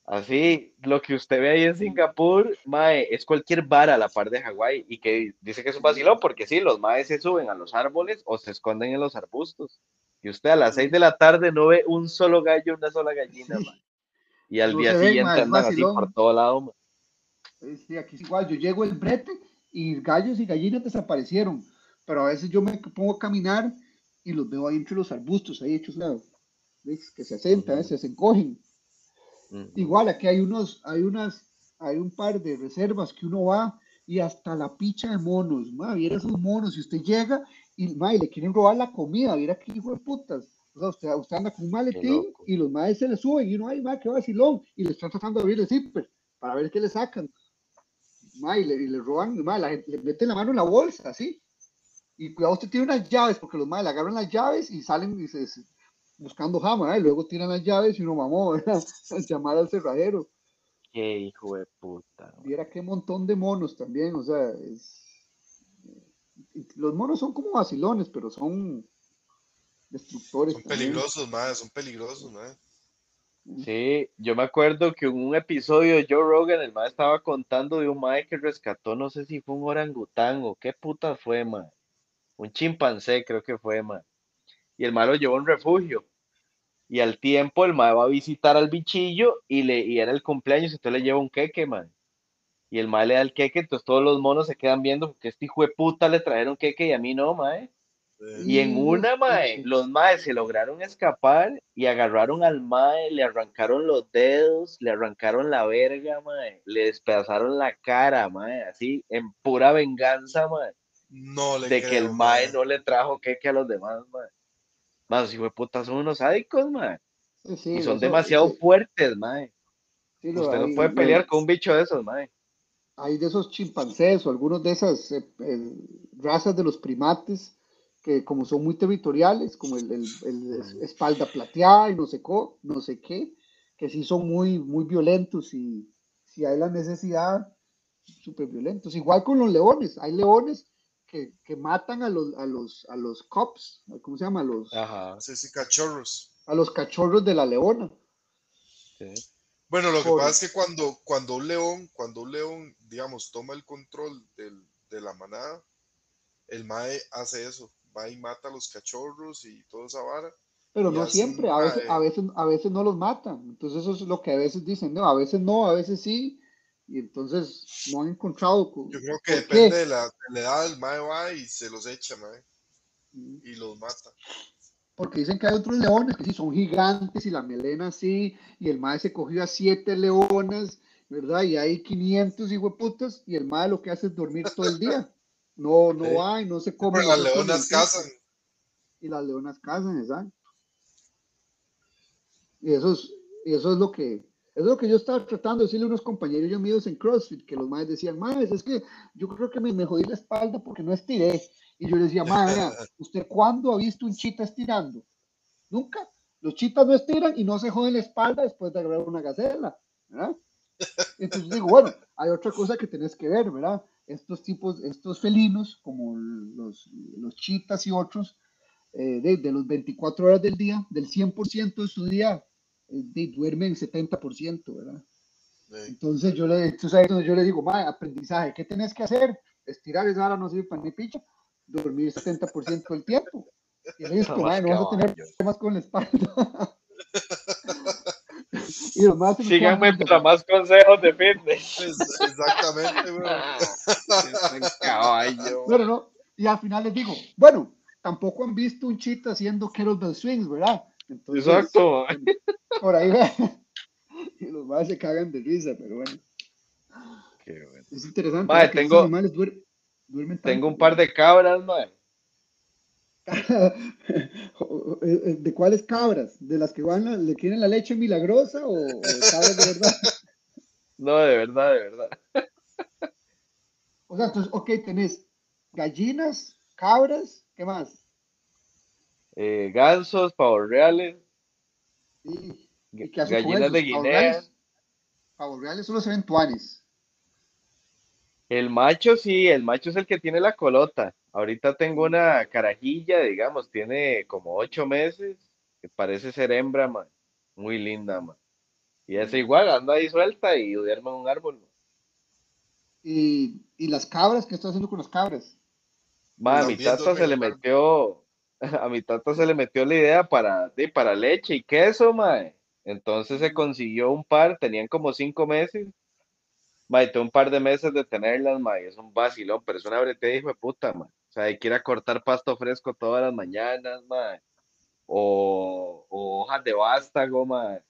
Así, lo que usted ve ahí en Singapur, mae, es cualquier vara a la par de Hawái. Y que dice que es un vacilón, porque sí, los maes se suben a los árboles o se esconden en los arbustos. Y usted a las 6 de la tarde no ve un solo gallo, una sola gallina, Sí. Y al No día siguiente andan así por todo lado. Sí, aquí es igual, yo llego el brete y gallos y gallinas desaparecieron, pero a veces yo me pongo a caminar y los veo ahí entre los arbustos, ahí hechos lado, ¿ves? que se asentan, se encogen. Igual aquí hay unos, hay unas, hay un par de reservas que uno va y hasta la picha de monos, ma, viera esos monos, si usted llega y ma, y le quieren robar la comida, viera qué hijo de putas. O sea, usted, usted anda con un maletín y los maes se le suben y uno, ay, ma, qué vacilón, y le están tratando de abrir el zipper para ver qué le sacan. Ma, y, le, y le roban, ma, la gente, le meten la mano en la bolsa, así. Y cuidado, usted tiene unas llaves, porque los maes le agarran las llaves y salen y se, se- buscando jama, ¿eh? luego tiran las llaves y uno mamó, ¿verdad? llamar al cerrajero. Qué hijo de puta. ma. Viera qué montón de monos también, o sea, es... y Los monos son como vacilones, pero son destructores. Son también. peligrosos, madre, son peligrosos, madre. Sí, yo me acuerdo que en un episodio de Joe Rogan el mae estaba contando de un mae que rescató, no sé si fue un orangután o qué puta fue, mae. Un chimpancé creo que fue, mae. Y el mae lo llevó a un refugio. Y al tiempo el mae va a visitar al bichillo y le y era el cumpleaños, entonces le lleva un queque, mae. Y el mae le da el queque, entonces todos los monos se quedan viendo porque este hijo de puta le trajeron queque y a mí no, mae. Y en una, mae, los maes se lograron escapar y agarraron al mae, le arrancaron los dedos, le arrancaron la verga, mae, le despedazaron la cara, mae, así, en pura venganza, mae, no le de que el mae mae. no le trajo queque a los demás, mae. Más, si fue puta, son unos sádicos, mae, Sí, y son eso- demasiado sí, fuertes, mae. sí, Usted no puede pelear con un bicho de esos, mae. hay de esos chimpancés o algunos de esas eh, eh, razas de los primates que como son muy territoriales, como el, el- el es- espalda plateada y no sé, co- no sé qué, que sí son muy, muy violentos y si hay la necesidad, súper violentos. Igual con los leones, hay leones que, que matan a los, a los, a los cops, ¿cómo se llama? A los, Ajá, Sí, sí, cachorros. a los cachorros de la leona. sí. Bueno, lo que Por- pasa es que cuando, cuando un león, cuando un león, digamos, toma el control del- de la manada, el mae hace eso, va y mata a los cachorros y toda esa vara. Pero no siempre, a veces, a veces, a veces no los matan. Entonces eso es lo que a veces dicen, no, a veces no, a veces sí. Y entonces no han encontrado. co- Yo creo que depende de la, de la edad, el mae va y se los echa, mae, Mm, y los mata. Porque dicen que hay otros leones que sí son gigantes y la melena así, y el mae se cogió a siete leonas, ¿verdad? Y hay 500 hijueputas, y el mae lo que hace es dormir todo el día. No, no Sí. va y no se come. Pero las leonas cazan. y las leonas cazan, exacto. Y eso es, y eso es lo que, eso es lo que yo estaba tratando de decirle a unos compañeros míos en CrossFit, que los maes decían, maes, es que yo creo que me, me jodí la espalda porque no estiré. Y yo les decía, mae, vea, ¿usted cuándo ha visto un chita estirando? Nunca. Los chitas no estiran y no se joden la espalda después de agarrar una gacela, ¿verdad? Entonces digo, bueno, hay otra cosa que tenés que ver, ¿verdad? Estos tipos, estos felinos, como los, los chitas y otros, eh, de, de los 24 horas del día, del 100% de su día, eh, duermen 70%, ¿verdad? Eh, Entonces yo le, entonces yo le digo, mae, aprendizaje, ¿qué tenés que hacer? Estirar esa hora no sirve para ni picha, dormir 70% del tiempo. Y le digo, No más no vas a tener problemas con la espalda. y los más Síganme para más consejos de fitness. exactamente. Ese caballo. Bueno, no, y al final les digo, bueno, tampoco han visto un chita haciendo kettlebell swings, ¿verdad? Entonces, Exacto. por ahí ve. Y los más se cagan de risa, pero bueno, Qué bueno. es interesante. Que tengo- estos animales duer- duermen Tengo un par de cabras, mae. ¿De cuáles cabras? ¿De las que van a- le quieren la leche milagrosa o, cabras de verdad? No, de verdad, de verdad. O sea, entonces, ok, tenés gallinas, cabras, ¿qué más? Eh, gansos, pavos reales. Sí. ¿Y Ga- qué hace con Gallinas de Pavos Guinea. reales- Pavos reales solo se ven tuanes. El macho sí, el macho es el que tiene la colota. Ahorita tengo una carajilla, digamos, tiene como ocho meses, que parece ser hembra, man. Muy linda, man. Y es igual, anda ahí suelta y duerme en un árbol. man. Y, y las cabras, ¿qué está haciendo con las cabras? Ma, a mi tata se le metió, a mi tata se le metió la idea para, de, para leche y queso, mae. Entonces se consiguió un par, tenían como cinco meses. Mae, un par de meses de tenerlas, mae. Es un vacilón, pero es una bretería hijo de puta, mae. O sea, hay que ir a cortar pasto fresco todas las mañanas, mae. O, o hojas de vástago, mae.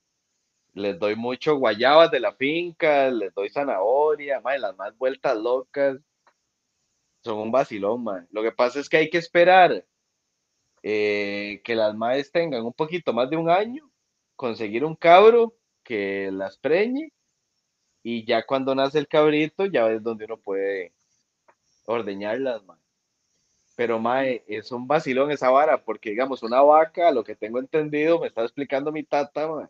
Les doy mucho guayabas de la finca, les doy zanahoria, mae, las más vueltas locas son un vacilón, man. Lo que pasa es que hay que esperar eh, que las madres tengan un poquito más de un año, conseguir un cabro que las preñe y ya cuando nace el cabrito ya es donde uno puede ordeñarlas, man. Pero, mae, es un vacilón esa vara, porque digamos, una vaca, lo que tengo entendido, me estaba explicando mi tata, mae,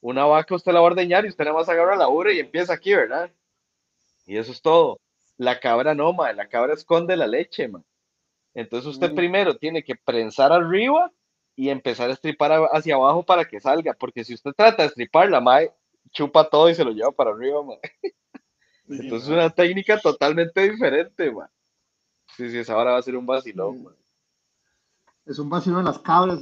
una vaca usted la va a ordeñar y usted nada más agarra la ura y empieza aquí, ¿verdad? Y eso es todo. La cabra no, mae, la cabra esconde la leche, mae. Entonces usted Mm. primero tiene que prensar arriba y empezar a estripar hacia abajo para que salga, porque si usted trata de estripar, la mae chupa todo y se lo lleva para arriba, mae. Entonces es una técnica totalmente diferente, mae. Sí, sí, esa ahora va a ser un vacilón, mae. Es un de las cabras.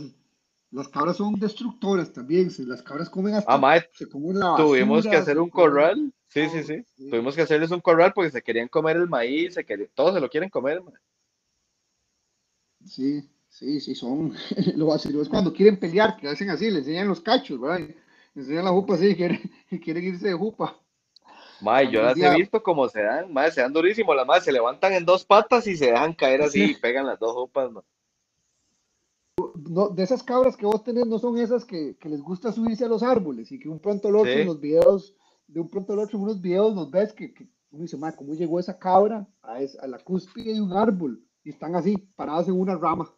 Las cabras son destructoras también. Si las cabras comen hasta. Ah, mae, se comen la tuvimos que hacer un corral. Sí, sí, todo, sí. sí. Tuvimos que hacerles un corral porque se querían comer el maíz, se querían, todos se lo quieren comer, mae. Sí, sí, sí, son. Lo vacilo es cuando quieren pelear, que hacen así, le enseñan los cachos, ¿verdad? Le enseñan la jupa así y quieren, quieren irse de jupa. Mae, yo las he visto como se dan, mae, se dan durísimo, las madres se levantan en dos patas y se dejan caer así y pegan las dos jupas, mae. No, de esas cabras que vos tenés no son esas que, que les gusta subirse a los árboles y que un pronto al otro Sí. en los videos, de un pronto al otro en unos videos nos ves que, que uno dice, "Ma, ¿cómo llegó esa cabra a, es- a la cúspide de un árbol? Y están así, paradas en una rama.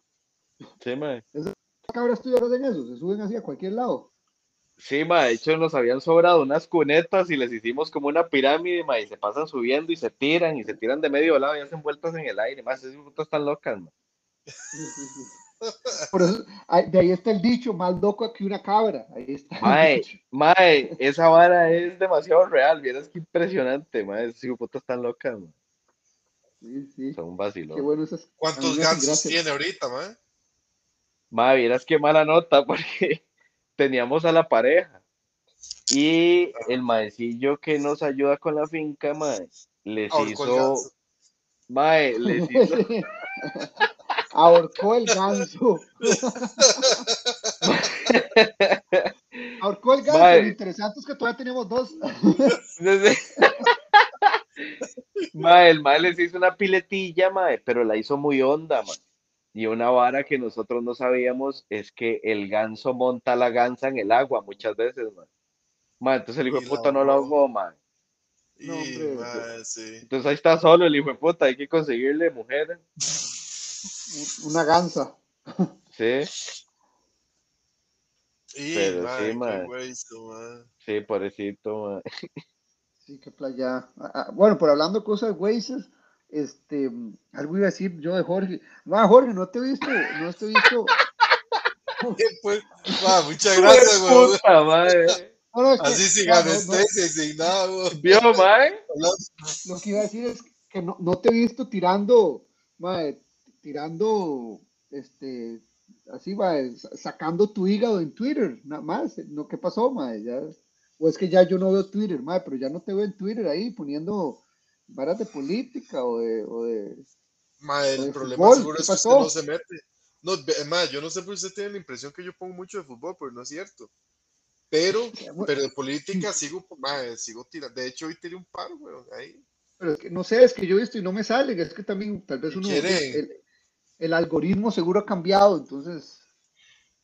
Sí, mae. Las cabras tuyas hacen eso, se suben así a cualquier lado. Sí, ma, de hecho nos habían sobrado unas cunetas y les hicimos como una pirámide, ma, y se pasan subiendo y se tiran y se tiran de medio lado y hacen vueltas en el aire, más esas putas están locas, ma. Sí, sí, sí. Por eso, de ahí está el dicho, más loco que una cabra. Ahí está. Mae, mae, esa vara es demasiado real, vieras qué impresionante, ma, esas putas están locas, ma. Sí, sí. Son un Qué vacilón. bueno esas. a mí ¿Cuántos gansos tiene ahorita, man? Ma, vieras qué mala nota porque teníamos a la pareja y el maecillo que nos ayuda con la finca, mae, les Ahorcó hizo, mae, les hizo, Ahorcó el ganso. Ahorcó el ganso. Mae. Lo interesante es que todavía tenemos dos. Mae, el mae les hizo una piletilla, mae, pero la hizo muy honda, mae. Y una vara que nosotros no sabíamos es que el ganso monta la gansa en el agua muchas veces, mae. Mae, entonces el hijo de puta no lo ahogó. mae. Y, No, hombre, man, sí. Entonces ahí está solo el hijo de puta, hay que conseguirle mujer. Una gansa. Sí, Y, Pero man, sí, qué man. sí, pobrecito, mae. Sí, qué playa. Ah, ah, Bueno, por hablando de cosas güeyes, este, algo iba a decir yo de Jorge. No, Jorge, no te he visto, no te he visto. Pues, man, muchas gracias, güey. puta, mae. No, no, es que- Así sin no, anestesia y sin nada, güey. ¿Vio, mae? Lo que iba a decir es que no, no te he visto tirando, mae, tirando, este, así, mae, sa- sacando tu hígado en Twitter, nada más. ¿No? ¿Qué pasó, mae? Ya, o es que ya yo no veo Twitter, mae, pero ya no te veo en Twitter ahí poniendo varas de política o de, o de Ma, O el de problema fútbol, seguro ¿qué es que usted no se mete. No, ve- ma, yo no sé por qué usted tiene la impresión que yo pongo mucho de fútbol, pero no es cierto. Pero, pero de política sigo, ma, sigo tirando. De hecho, hoy tiré un par, güey, ahí. Pero es que no sé, es que yo he visto y no me salen, es que también tal vez ¿Y uno, el, el algoritmo seguro ha cambiado, entonces,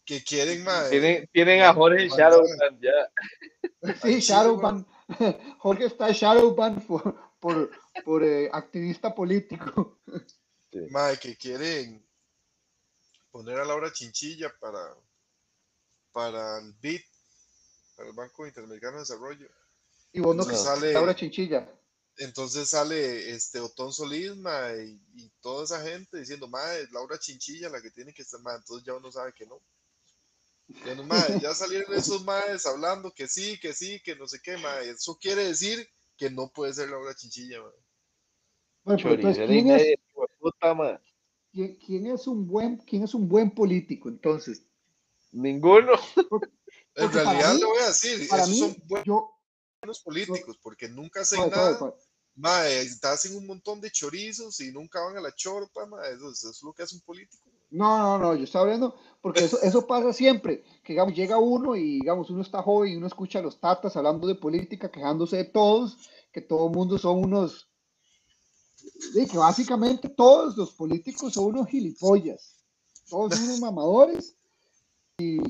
Que quieren, ma. Tienen, tienen a Jorge Ma, Shadowman ya. sí, sí, Shadowban, Jorge está Shadowban por, por, por eh, activista político. ma, que quieren poner a Laura Chinchilla para, para el BID, para el Banco Interamericano de Desarrollo. Y vos no, que sale- Laura Chinchilla. Entonces sale este Otón Solís, y, y toda esa gente diciendo, madre, Laura Chinchilla la que tiene que estar, ma, entonces ya uno sabe que no. Ya, no, ma, ya salieron esos madres hablando que sí, que sí, que no sé qué, ma, eso quiere decir que no puede ser Laura Chinchilla, ma. Bueno, pero entonces, Choricera y ¿quién es, quién, quién es un buen, quién es un buen político? Entonces, Ninguno. En Porque para realidad mí- le voy a decir, para esos mí, son yo, buenos políticos, porque nunca hacen suave, nada, suave. ma, eh, hacen un montón de chorizos y nunca van a la chorpa, ma, eso, eso es lo que hace un político. No, no, no, yo estaba hablando, porque eso, eso pasa siempre, que digamos, llega uno y digamos, uno está joven y uno escucha a los tatas hablando de política, quejándose de todos, que todo el mundo son unos, sí, que básicamente todos los políticos son unos gilipollas, todos son unos mamadores y,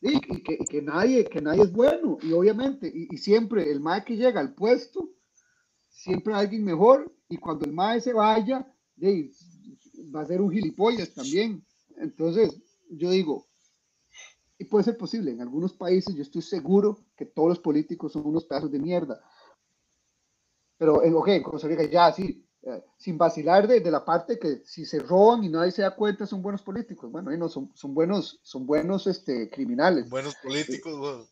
y que, que nadie, que nadie es bueno, y obviamente, y, y siempre el MAE que llega al puesto, siempre hay alguien mejor, y cuando el MAE se vaya, de, va a ser un gilipollas también. Entonces, yo digo, y puede ser posible, en algunos países yo estoy seguro que todos los políticos son unos pedazos de mierda. Pero, en, ok, en Costa Rica ya, sí, eh, sin vacilar de, de, la parte que si se roban y nadie se da cuenta son buenos políticos. Bueno, no, son, son buenos, son buenos este, criminales. Buenos políticos, bueno.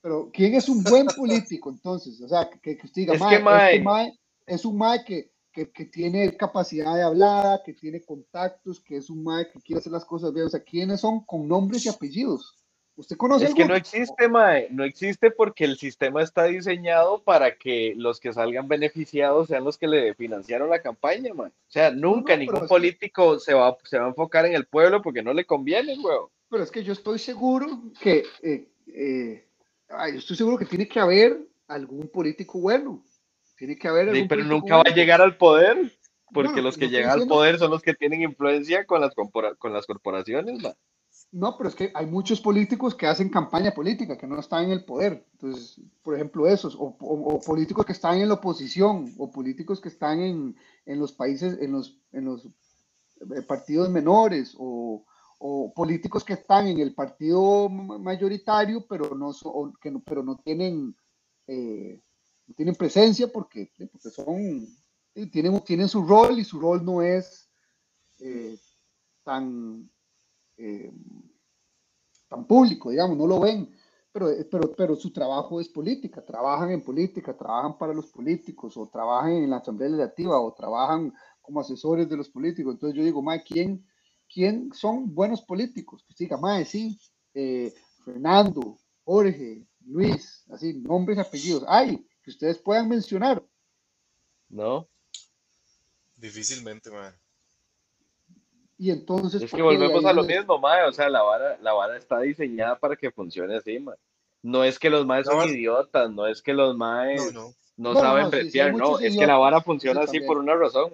Pero, ¿quién es un buen político entonces? O sea, que, que usted diga, Es mae, que, mae- este mae es un mae que, que, que tiene capacidad de hablar, que tiene contactos, que es un mae que quiere hacer las cosas bien. O sea, ¿quiénes son con nombres y apellidos? ¿Usted conoce Es que no existe, mae, no existe porque el sistema está diseñado para que los que salgan beneficiados sean los que le financiaron la campaña, mae. O sea, nunca no, ningún es- político se va, se va a enfocar en el pueblo porque no le conviene, weón. Pero es que yo estoy seguro que, eh, eh, ay, yo estoy seguro que tiene que haber algún político bueno. Tiene que haber Sí, pero nunca va a llegar al poder porque No, los que llegan al poder son los que tienen influencia con las, con las corporaciones, mae. No, pero es que hay muchos políticos que hacen campaña política, que no están en el poder. Entonces, por ejemplo, esos, o, o- o políticos que están en la oposición, o políticos que están en, en los países, en los, en los eh, partidos menores, o, o políticos que están en el partido ma- mayoritario, pero no, so- o que no, pero no tienen, eh, tienen presencia porque, porque son, tienen, tienen su rol y su rol no es eh, tan eh, tan público, digamos, no lo ven, pero, pero, pero su trabajo es política, trabajan en política, trabajan para los políticos, o trabajan en la Asamblea Legislativa, o trabajan como asesores de los políticos. Entonces yo digo, mae, ¿quién, quién son buenos políticos? Que diga, mae, sí, eh, Fernando, Jorge, Luis, así, nombres apellidos. Hay, que ustedes puedan mencionar. ¿no? Difícilmente, man. Y entonces... Es ¿por que volvemos a lo es- mismo. O sea, la vara, la vara está diseñada para que funcione así, mae. No es que los maes son idiotas, no es que los maes No, no. no, No, no, saben no, sí, sí, hay bretear, no, es que la vara funciona así también. por una razón.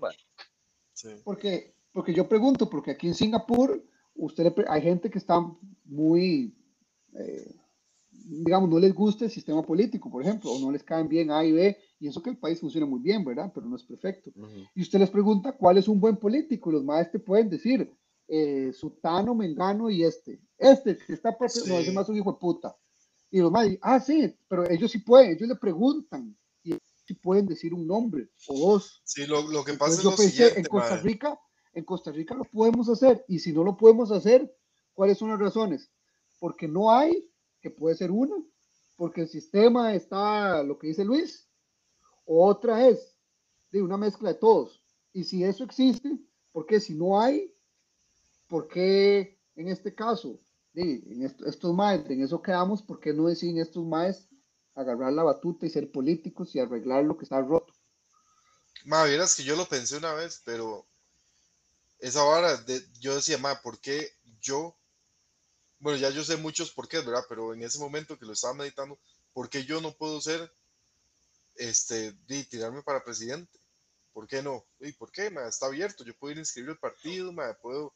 Sí. Porque, porque yo pregunto, porque aquí en Singapur, usted hay gente que está muy, eh, digamos, no les gusta el sistema político, por ejemplo, o no les caen bien A y B, y eso que el país funciona muy bien, ¿verdad? Pero no es perfecto. Y usted les pregunta cuál es un buen político, y los maestros pueden decir, eh, Sutano, Mengano y este. Este que está, propio, no, ese Sí. más un hijo de puta. Y los maestros, ah, sí, pero ellos sí pueden, ellos le preguntan, y ellos sí pueden decir un nombre o dos. Sí, lo, lo que pasa Entonces es yo lo pensé, siguiente, en Costa. Rica, en Costa Rica lo podemos hacer, y si no lo podemos hacer, ¿cuáles son las razones? Porque no hay, que puede ser una, porque el sistema está, lo que dice Luis, otra es de una mezcla de todos. Y si eso existe, ¿por qué si no hay? ¿Por qué en este caso, en est- estos maes, en eso quedamos, ¿por qué no deciden estos maes agarrar la batuta y ser políticos y arreglar lo que está roto? Ma, vieras que yo lo pensé una vez, pero esa vara, de, yo decía, ma, ¿por qué yo? Bueno, ya yo sé muchos por qué, ¿verdad? Pero en ese momento que lo estaba meditando, ¿por qué yo no puedo ser, este, de tirarme para presidente? ¿Por qué no? ¿Y por qué? Ma, está abierto, yo puedo ir a inscribir el partido, ma, puedo,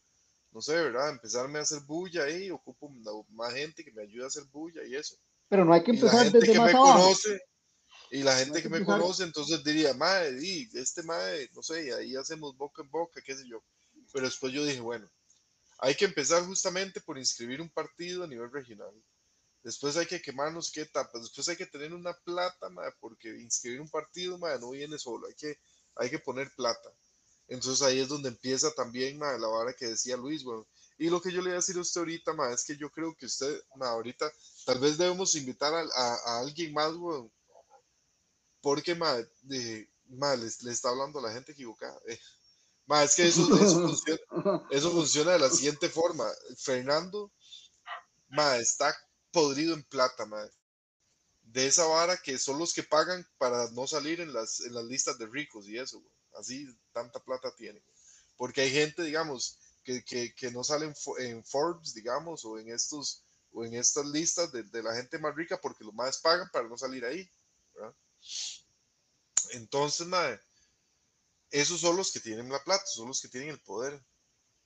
no sé, ¿verdad? Empezarme a hacer bulla ahí, ocupo más gente que me ayude a hacer bulla y eso. Pero no hay que Y la empezar gente desde que más me abajo. conoce, y la gente hay que que me empezar- conoce, entonces diría, di, este mae, no sé, y ahí hacemos boca en boca, qué sé yo. Pero después yo dije, bueno, hay que empezar justamente por inscribir un partido a nivel regional. Después hay que quemarnos qué etapas. Después hay que tener una plata, porque inscribir un partido no viene solo. Hay que, hay que poner plata. Entonces ahí es donde empieza también la vara que decía Luis. Bueno, y lo que yo le voy a decir a usted ahorita, es que yo creo que usted, ahorita, tal vez debemos invitar a, alguien más, porque le, está hablando a la gente equivocada. Eh. Es que eso, eso, funciona, de la siguiente forma. Fernando está podrido en plata, madre. De esa vara que son los que pagan para no salir en las, en las listas de ricos y eso, Así tanta plata tienen. Porque hay gente, digamos, que, que, que no salen en Forbes, digamos, o en estos o en estas listas de, de, la gente más rica porque los más pagan para no salir ahí. Entonces, madre, esos son los que tienen la plata, son los que tienen el poder.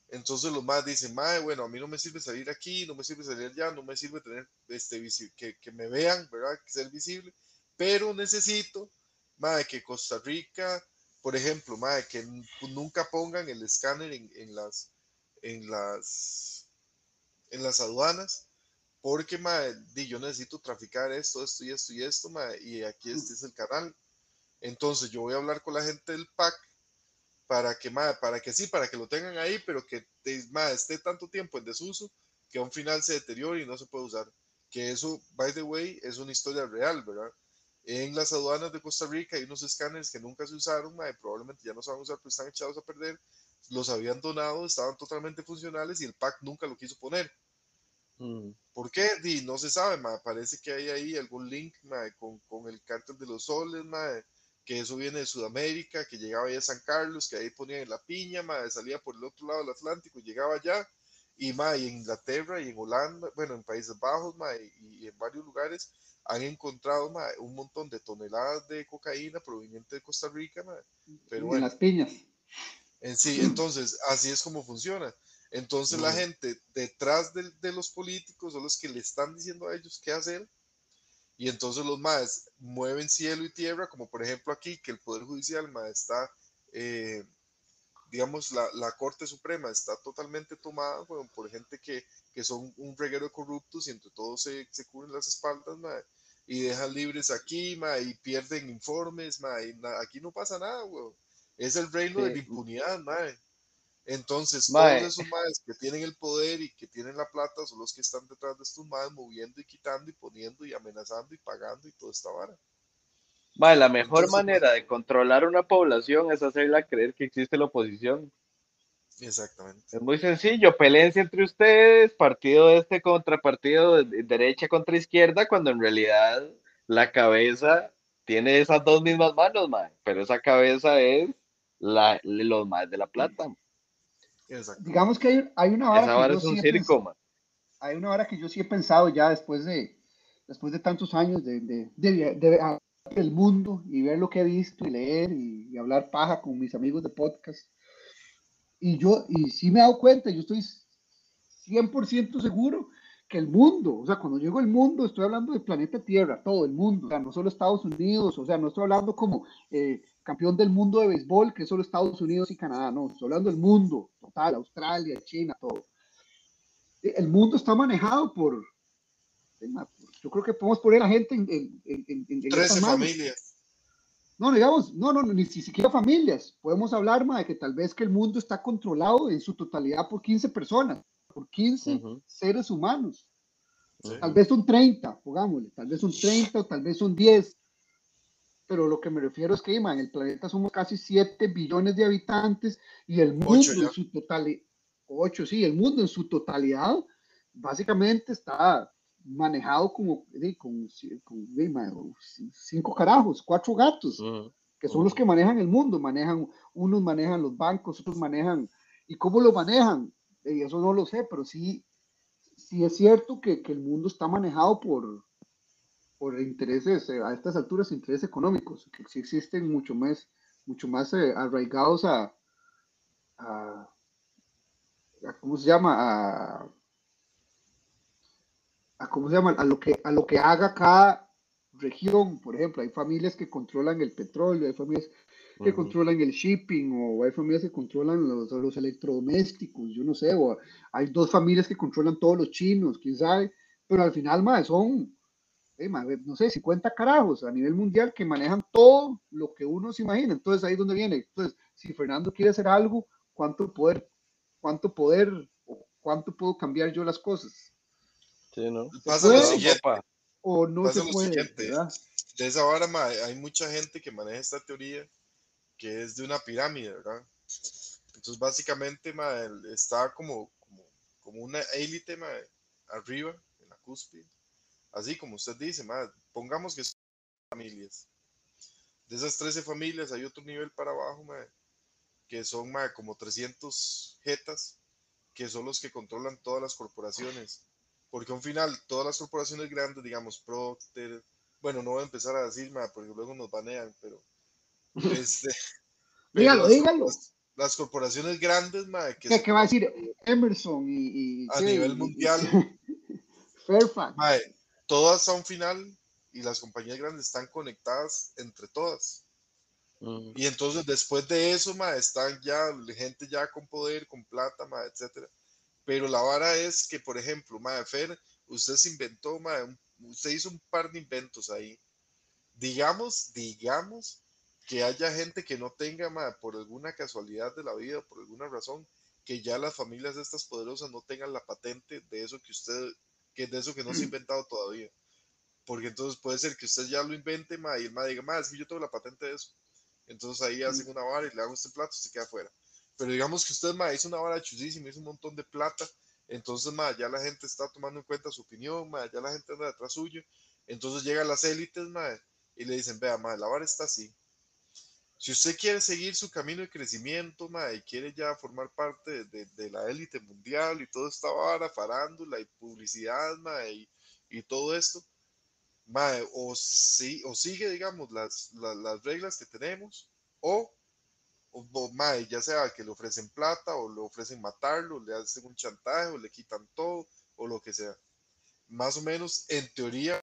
Entonces los más dicen, madre, bueno, a mí no me sirve salir aquí, no me sirve salir allá, no me sirve tener, este, que, que me vean, ¿verdad? Que ser visible, pero necesito, madre, que Costa Rica, por ejemplo, madre, que nunca pongan el escáner en, en, las, en las, en las aduanas, porque, madre, yo necesito traficar esto, esto y esto y esto, madre, y aquí este es el canal. Entonces yo voy a hablar con la gente del PAC para que, para que sí, para que lo tengan ahí, pero que esté tanto tiempo en desuso que a un final se deteriore y no se puede usar. Que eso, by the way, es una historia real, ¿verdad? En las aduanas de Costa Rica hay unos escáneres que nunca se usaron, probablemente ya no se van a usar, pero están echados a perder. Los habían donado, estaban totalmente funcionales y el PAC nunca lo quiso poner. Mm. ¿Por qué? no se sabe, parece que hay ahí algún link con, con, el cártel de los soles, que eso viene de Sudamérica, que llegaba ahí a San Carlos, que ahí ponían en la piña, salía por el otro lado del Atlántico, llegaba allá, y, ma, en Inglaterra y en Holanda, bueno, en Países Bajos y, en varios lugares han encontrado un montón de toneladas de cocaína proveniente de Costa Rica, pero en las piñas. En sí, entonces, así es como funciona. Entonces la gente detrás de, de, los políticos son los que le están diciendo a ellos qué hacer y entonces los más mueven cielo y tierra, como por ejemplo aquí, que el Poder Judicial está, eh, digamos, la, la, Corte Suprema está totalmente tomada por gente que, que, son un reguero de corruptos y entre todos se, se cubren las espaldas y dejan libres aquí y pierden informes. y aquí no pasa nada, es el reino de la impunidad. Madre. Entonces, todos esos madres que tienen el poder y que tienen la plata son los que están detrás de estos madres moviendo y quitando y poniendo y amenazando y pagando y toda esta vara. Mae, la mejor manera de controlar una población es hacerla creer que existe la oposición. Exactamente. Es muy sencillo, peleense entre ustedes, partido este contra partido, de derecha contra izquierda, cuando en realidad la cabeza tiene esas dos mismas manos, mae, pero esa cabeza es la, los más de la plata. Digamos que hay, hay una hora que yo sí hay una hora que yo sí he pensado ya después de, después de tantos años de, de, de, del mundo y ver lo que he visto y leer y, hablar paja con mis amigos de podcast. Y yo, y sí me he dado cuenta, yo estoy 100% seguro que el mundo, o sea, cuando llego el mundo, estoy hablando del planeta Tierra, todo el mundo, o sea, no solo Estados Unidos, o sea, no estoy hablando como eh, campeón del mundo de béisbol, que es solo Estados Unidos y Canadá, no, estoy hablando del mundo total, Australia, China, todo. El mundo está manejado por, yo creo que podemos poner a gente en, en, en, 13 familias. No, digamos, no, no, ni siquiera familias. Podemos hablar más de que tal vez que el mundo está controlado en su totalidad por 15 personas, por 15 seres humanos. Tal vez son 30, pongámosle, tal vez son 30 o tal vez son 10 pero lo que me refiero es que en el planeta somos casi 7 billones de habitantes y el mundo en su totalidad, 8, sí, el mundo en su totalidad básicamente está manejado como con, cinco carajos, cuatro gatos, que son los que manejan el mundo, manejan, unos manejan los bancos, otros manejan, ¿y cómo lo manejan? Y eso no lo sé, pero sí, sí es cierto que, que el mundo está manejado por, por intereses, eh, a estas alturas, intereses económicos, que sí existen mucho más, mucho más eh, arraigados a, a, ¿cómo se llama? A, a, ¿cómo se llama? A lo que, a lo que haga cada región, por ejemplo, hay familias que controlan el petróleo, hay familias, que controlan el shipping o hay familias que controlan los, los electrodomésticos, yo no sé, o hay dos familias que controlan todos los chinos, quién sabe, pero al final, son, eh, mae, no sé, 50 carajos a nivel mundial que manejan todo lo que uno se imagina. Entonces ahí es donde viene. Entonces, si Fernando quiere hacer algo, ¿cuánto poder, cuánto poder, o cuánto puedo cambiar yo las cosas? Sí, ¿no? Pasa lo siguiente. O no Pasa se lo puede, siguiente. de esa vara, ma, hay mucha gente que maneja esta teoría que es de una pirámide, ¿verdad? Entonces, básicamente, ma, está como, como, como una élite, ma, arriba, en la cúspide. Así como usted dice, ma, pongamos que son familias. De esas 13 familias hay otro nivel para abajo, ma, que son ma, como 300 jetas, que son los que controlan todas las corporaciones. Porque al final, todas las corporaciones grandes, digamos, Procter, bueno, no voy a empezar a decir, ma, porque luego nos banean, pero. Este, Dígalo, dígalo. Las, corporaciones grandes, ma, que ¿Qué, son qué va a decir Emerson y, y a qué? nivel mundial, Fairfax? ma, todas a un final y las compañías grandes están conectadas entre todas. Ujú. Y entonces después de eso, ma, están ya gente ya con poder, con plata, ma, etcétera. Pero la vara es que, por ejemplo, ma, Fer, usted se inventó, ma, usted hizo un par de inventos ahí. Digamos, digamos que haya gente que no tenga, ma, por alguna casualidad de la vida, por alguna razón, que ya las familias de estas poderosas no tengan la patente de eso que usted, que de eso que no se ha inventado todavía. Porque entonces puede ser que usted ya lo invente, ma, y el ma diga, ma, es que yo tengo la patente de eso. Entonces ahí hacen una vara y le dan este plato y se queda afuera. Pero digamos que usted, ma, hizo una vara chusísima, hizo un montón de plata. Entonces, ma, ya la gente está tomando en cuenta su opinión, ma, ya la gente anda detrás suyo. Entonces llegan las élites, ma, y le dicen, vea, ma, la vara está así. Si usted quiere seguir su camino de crecimiento, ma, y quiere ya formar parte de, de- la élite mundial y toda esta vara, farándula y publicidad, y, y todo esto, ma, o, si, o sigue, digamos, las, las, las reglas que tenemos, o, o, o, ma, ya sea que le ofrecen plata, o le ofrecen matarlo, le hacen un chantaje, o le quitan todo, o lo que sea. Más o menos, en teoría,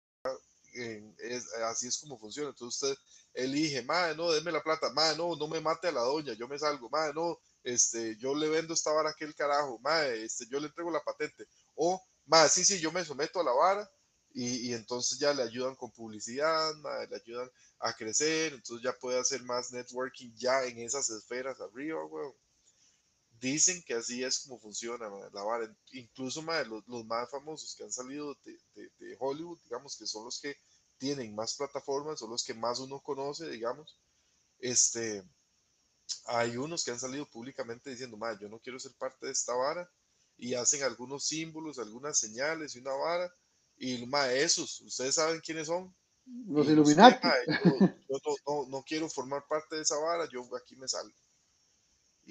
es, así es como funciona. Entonces usted elige, madre, no, déme la plata, madre, no, no me mate a la doña, yo me salgo, madre, no, este, yo le vendo esta vara a aquel carajo, madre, este, yo le entrego la patente, o, madre, sí, sí, yo me someto a la vara, y, y entonces ya le ayudan con publicidad, madre, le ayudan a crecer, entonces ya puede hacer más networking ya en esas esferas arriba, weón. Dicen que así es como funciona la vara. Incluso los, los más famosos que han salido de, de- de Hollywood, digamos que son los que tienen más plataformas, son los que más uno conoce, digamos. Este, hay unos que han salido públicamente diciendo, yo no quiero ser parte de esta vara, y hacen algunos símbolos, algunas señales y una vara, y madre, esos, ustedes saben quiénes son. Los Illuminati. yo, yo no, no- no quiero formar parte de esa vara, yo aquí me salgo.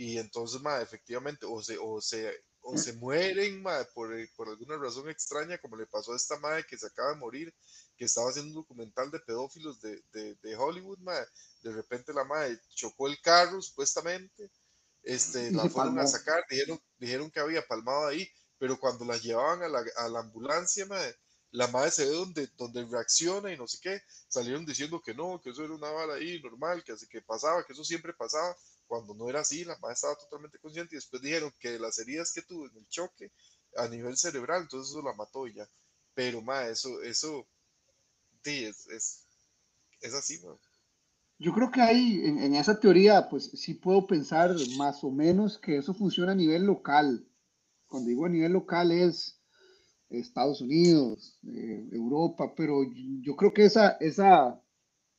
Y entonces, mae, efectivamente, o se, o se, o se mueren, mae, por, eh, por alguna razón extraña, como le pasó a esta madre que se acaba de morir, que estaba haciendo un documental de pedófilos de, de, de Hollywood, mae. De repente la madre chocó el carro, supuestamente, este, la fueron a palmó. sacar, dijeron, dijeron que había palmado ahí, pero cuando la llevaban a la, a la ambulancia, mae, la madre se ve donde, donde reacciona y no sé qué, salieron diciendo que no, que eso era una bala ahí normal, que así que pasaba, que eso siempre pasaba, cuando no era así, la madre estaba totalmente consciente y después dijeron que las heridas que tuvo en el choque a nivel cerebral, entonces eso la mató ya. Pero madre, eso, eso, sí, es, es, es así, man. Yo creo que ahí, en, en esa teoría, pues sí puedo pensar más o menos que eso funciona a nivel local. Cuando digo a nivel local es Estados Unidos, eh, Europa, pero yo, yo creo que esa, esa,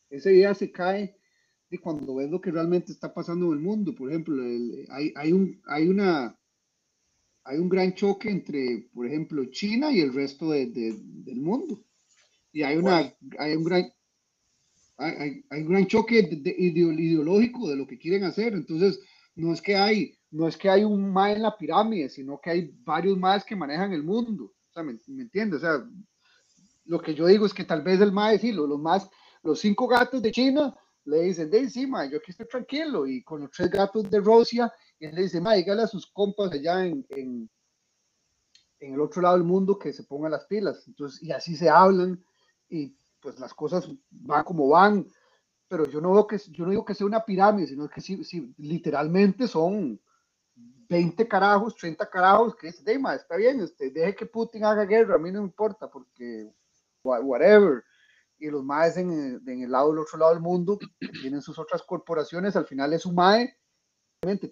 esa idea se cae de cuando ves lo que realmente está pasando en el mundo. Por ejemplo, el- hay, hay, un, hay, una, hay un gran choque entre, por ejemplo, China y el resto de- de- del mundo. Y hay, una, hay un gran hay, hay- un gran choque de- de ideo- ideológico de lo que quieren hacer. Entonces, no es que hay, no es que hay un más en la pirámide, sino que hay varios más que manejan el mundo. O sea, ¿me, me entiendes? O sea, lo que yo digo es que tal vez el más, sí, los, los más, los cinco gatos de China le dicen, de encima, yo aquí estoy tranquilo, y con los tres gatos de Rusia, y él le dice, ma, dígale a sus compas allá en, en, en el otro lado del mundo que se pongan las pilas. Entonces, y así se hablan, y pues las cosas van como van. pero yo no veo que, yo no digo que sea una pirámide, sino que sí, sí literalmente son 20 carajos, 30 carajos, que es, Deima, está bien, este, deje que Putin haga guerra, a mí no me importa, porque whatever. Y los maes en, el lado del otro lado del mundo, tienen sus otras corporaciones, al final es un mae,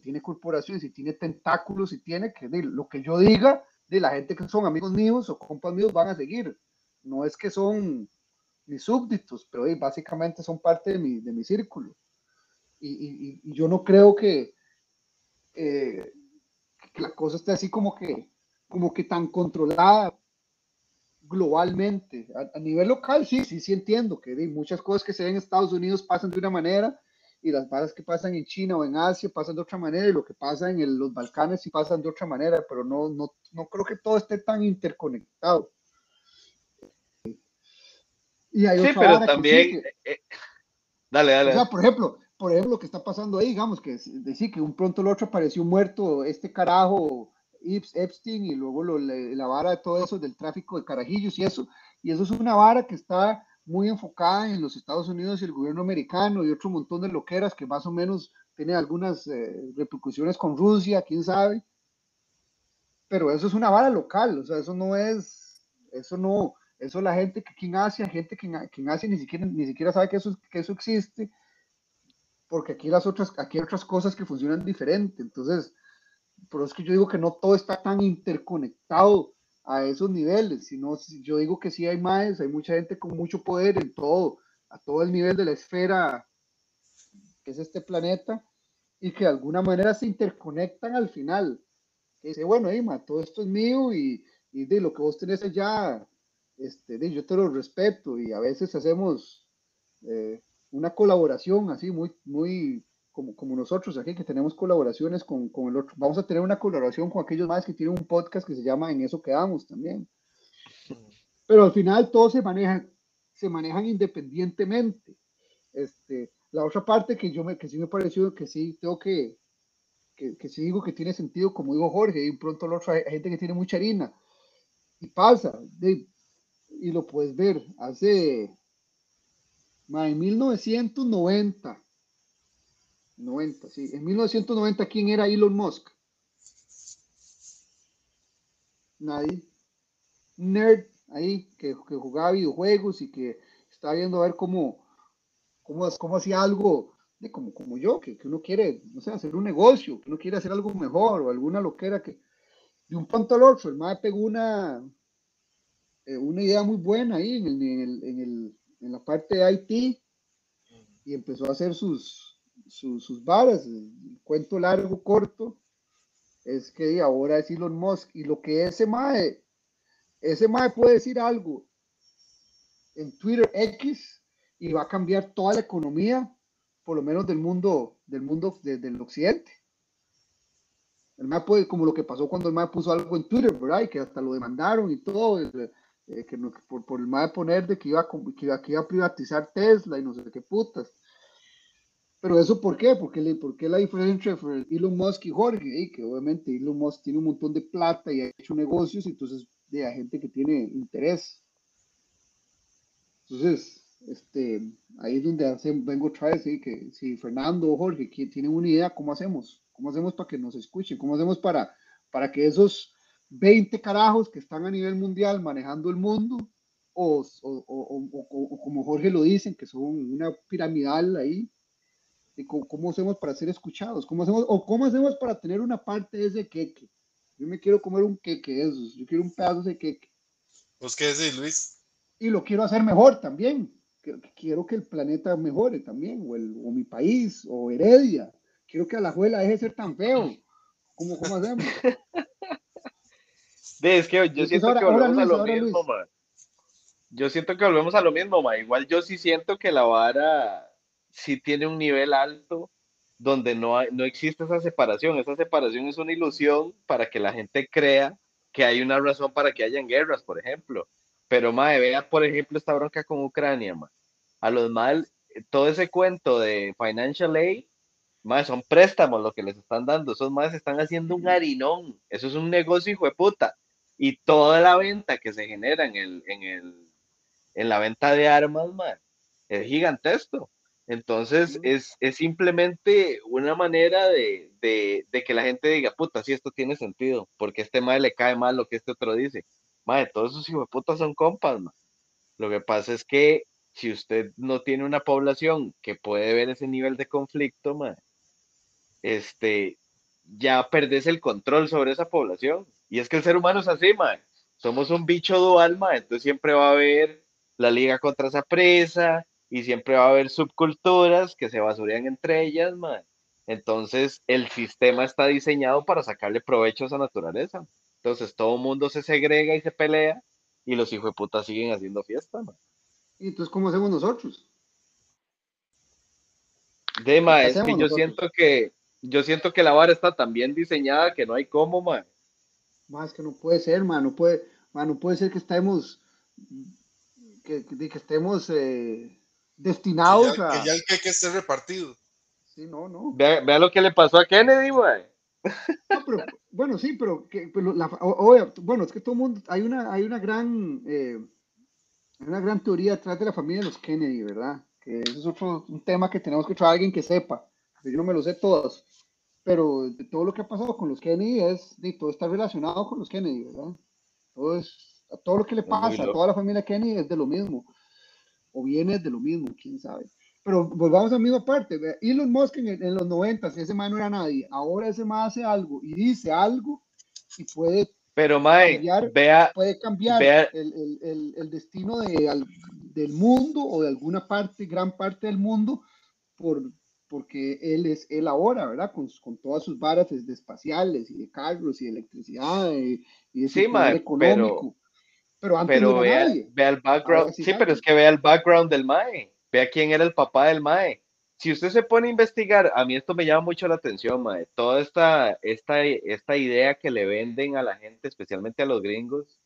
tiene corporaciones y tiene tentáculos y tiene que, lo que yo diga, de la gente que son amigos míos o compas míos van a seguir. No es que son mis súbditos, pero básicamente son parte de mi, de mi círculo. Y, y, y yo no creo que, eh, que la cosa esté así como que, como que tan controlada globalmente. A, nivel local, sí, sí, sí entiendo que muchas cosas que se ven en Estados Unidos pasan de una manera y las cosas que pasan en China o en Asia pasan de otra manera y lo que pasa en los Balcanes sí pasan de otra manera, pero no, no, no creo que todo esté tan interconectado. Y hay sí, pero también... Eh, eh, dale, dale. O sea, por ejemplo, por ejemplo, lo que está pasando ahí, digamos, que decir que un pronto el otro apareció muerto, este carajo Epstein y luego lo, la, vara de todo eso del tráfico de carajillos y eso, y eso es una vara que está muy enfocada en los Estados Unidos y el gobierno americano y otro montón de loqueras que más o menos tiene algunas eh, repercusiones con Rusia, quién sabe, pero eso es una vara local, o sea, eso no es, eso no, eso la gente que aquí en Asia, gente que en, que Asia ni siquiera, ni siquiera sabe que eso, que eso existe, porque aquí las otras, aquí hay otras cosas que funcionan diferente. Entonces, por eso es que yo digo que no todo está tan interconectado a esos niveles, sino yo digo que sí hay más, hay mucha gente con mucho poder en todo, a todo el nivel de la esfera que es este planeta, y que de alguna manera se interconectan al final. Que dice, bueno, Ima, todo esto es mío y, y de lo que vos tenés allá, este, de, yo te lo respeto y a veces hacemos eh, una colaboración así muy, muy como, como nosotros aquí que tenemos colaboraciones con, con, el otro. Vamos a tener una colaboración con aquellos más que tienen un podcast que se llama En eso quedamos también. Pero al final todos se manejan, se manejan independientemente. Este, la otra parte que yo me, que sí me pareció que sí tengo que, que, que sí digo que tiene sentido, como digo Jorge, y pronto el otro hay gente que tiene mucha harina. Y pasa, y lo puedes ver, hace en 1990. 90, sí. En 1990, ¿quién era Elon Musk? Nadie. Nerd ahí, que, jugaba videojuegos y que estaba viendo a ver cómo, cómo, cómo hacía algo de como, como yo, que, uno quiere, no sé, hacer un negocio, que uno quiere hacer algo mejor o alguna loquera que de un punto al otro, el madre pegó una, eh, una idea muy buena ahí en el en la parte de IT y empezó a hacer sus, sus, varas. El cuento largo, corto, es que ahora es Elon Musk y lo que ese MAE, ese MAE puede decir algo en Twitter X y va a cambiar toda la economía, por lo menos del mundo, del mundo del occidente. El MAE puede, como lo que pasó cuando el MAE puso algo en Twitter, ¿verdad? Y que hasta lo demandaron y todo. Eh, que por, por, el de poner de que iba, a, que, iba, que iba a privatizar Tesla y no sé qué putas. Pero eso, ¿por qué? Porque, porque la diferencia entre Elon Musk y Jorge, que obviamente Elon Musk tiene un montón de plata y ha hecho negocios, entonces de hay gente que tiene interés. Entonces, este, ahí es donde hace, vengo otra vez, que si Fernando o Jorge que tienen una idea, ¿cómo hacemos? ¿Cómo hacemos para que nos escuchen? ¿Cómo hacemos para, para que esos 20 carajos que están a nivel mundial manejando el mundo, o, como Jorge lo dicen, que son una piramidal ahí. Cómo, hacemos para ser escuchados? ¿Cómo hacemos, ¿O cómo hacemos para tener una parte de ese queque? Yo me quiero comer un queque de esos, yo quiero un pedazo de queque. ¿Vos qué decís, Luis? Y lo quiero hacer mejor también. Quiero que el planeta mejore también, o, el, o mi país, o Heredia. Quiero que a la juela deje de ser tan feo. ¿Cómo, cómo hacemos? es que yo siento que volvemos a lo mismo, Yo siento que volvemos a lo mismo, ma. Igual yo sí siento que la vara sí tiene un nivel alto donde no, no existe esa separación. Esa separación es una ilusión para que la gente crea que hay una razón para que hayan guerras, por ejemplo. Pero, mae, vea, por ejemplo, esta bronca con Ucrania, ma. A los mal, todo ese cuento de financial aid más son préstamos lo que les están dando. Esos más están haciendo un harinón. Eso es un negocio, hijo de puta. Y toda la venta que se genera en, el, en, el, en la venta de armas, man, es gigantesco. Entonces, es, es, simplemente una manera de, de, de, que la gente diga, puta, si esto tiene sentido, porque a este madre le cae mal lo que este otro dice. Madre, todos esos hijos de puta son compas, man. Lo que pasa es que si usted no tiene una población que puede ver ese nivel de conflicto, madre, este, ya perdés el control sobre esa población. Y es que el ser humano es así, madre. Somos un bicho dual, madre. Entonces siempre va a haber la liga contra esa presa, y siempre va a haber subculturas que se basurean entre ellas, man. Entonces, el sistema está diseñado para sacarle provecho a esa naturaleza. Entonces, todo el mundo se segrega y se pelea y los hijos de puta siguen haciendo fiesta, man. ¿Y entonces cómo hacemos nosotros? De es que yo siento que yo siento que la vara está tan bien diseñada que no hay cómo, man. Más que no puede ser, man, no puede, man, no puede ser que estemos que, que, estemos eh, destinados a. Que ya el que esté repartido. Sí, no, no. Vea, vea lo que le pasó a Kennedy, güey. No, pero, bueno, sí, pero, que, la, bueno, es que todo el mundo, hay una, hay una gran, eh, una gran teoría detrás de la familia de los Kennedy, ¿verdad? Que eso es otro un tema que tenemos que traer a alguien que sepa. Yo no me lo sé todos, pero todo lo que ha pasado con los Kennedy es, de, todo está relacionado con los Kennedy, ¿verdad? Todo, es, todo lo que le pasa a toda la familia Kennedy es de lo mismo o viene de lo mismo, quién sabe. Pero volvamos a la misma parte. Elon Musk en, en los 90, ese man no era nadie. Ahora ese man hace algo y dice algo y puede pero cambiar, vea, puede cambiar el, el, el, destino de, del mundo o de alguna parte, gran parte del mundo, por, porque él es él ahora, ¿verdad? Con, con todas sus varas de espaciales y de carros y de electricidad y, de sí, económico. Pero antes no vea, vea, el background. Sí, pero es que vea el background del Mae. Vea quién era el papá del Mae. Si usted se pone a investigar, a mí esto me llama mucho la atención, Mae. Toda esta, esta, esta idea que le venden a la gente, especialmente a los gringos,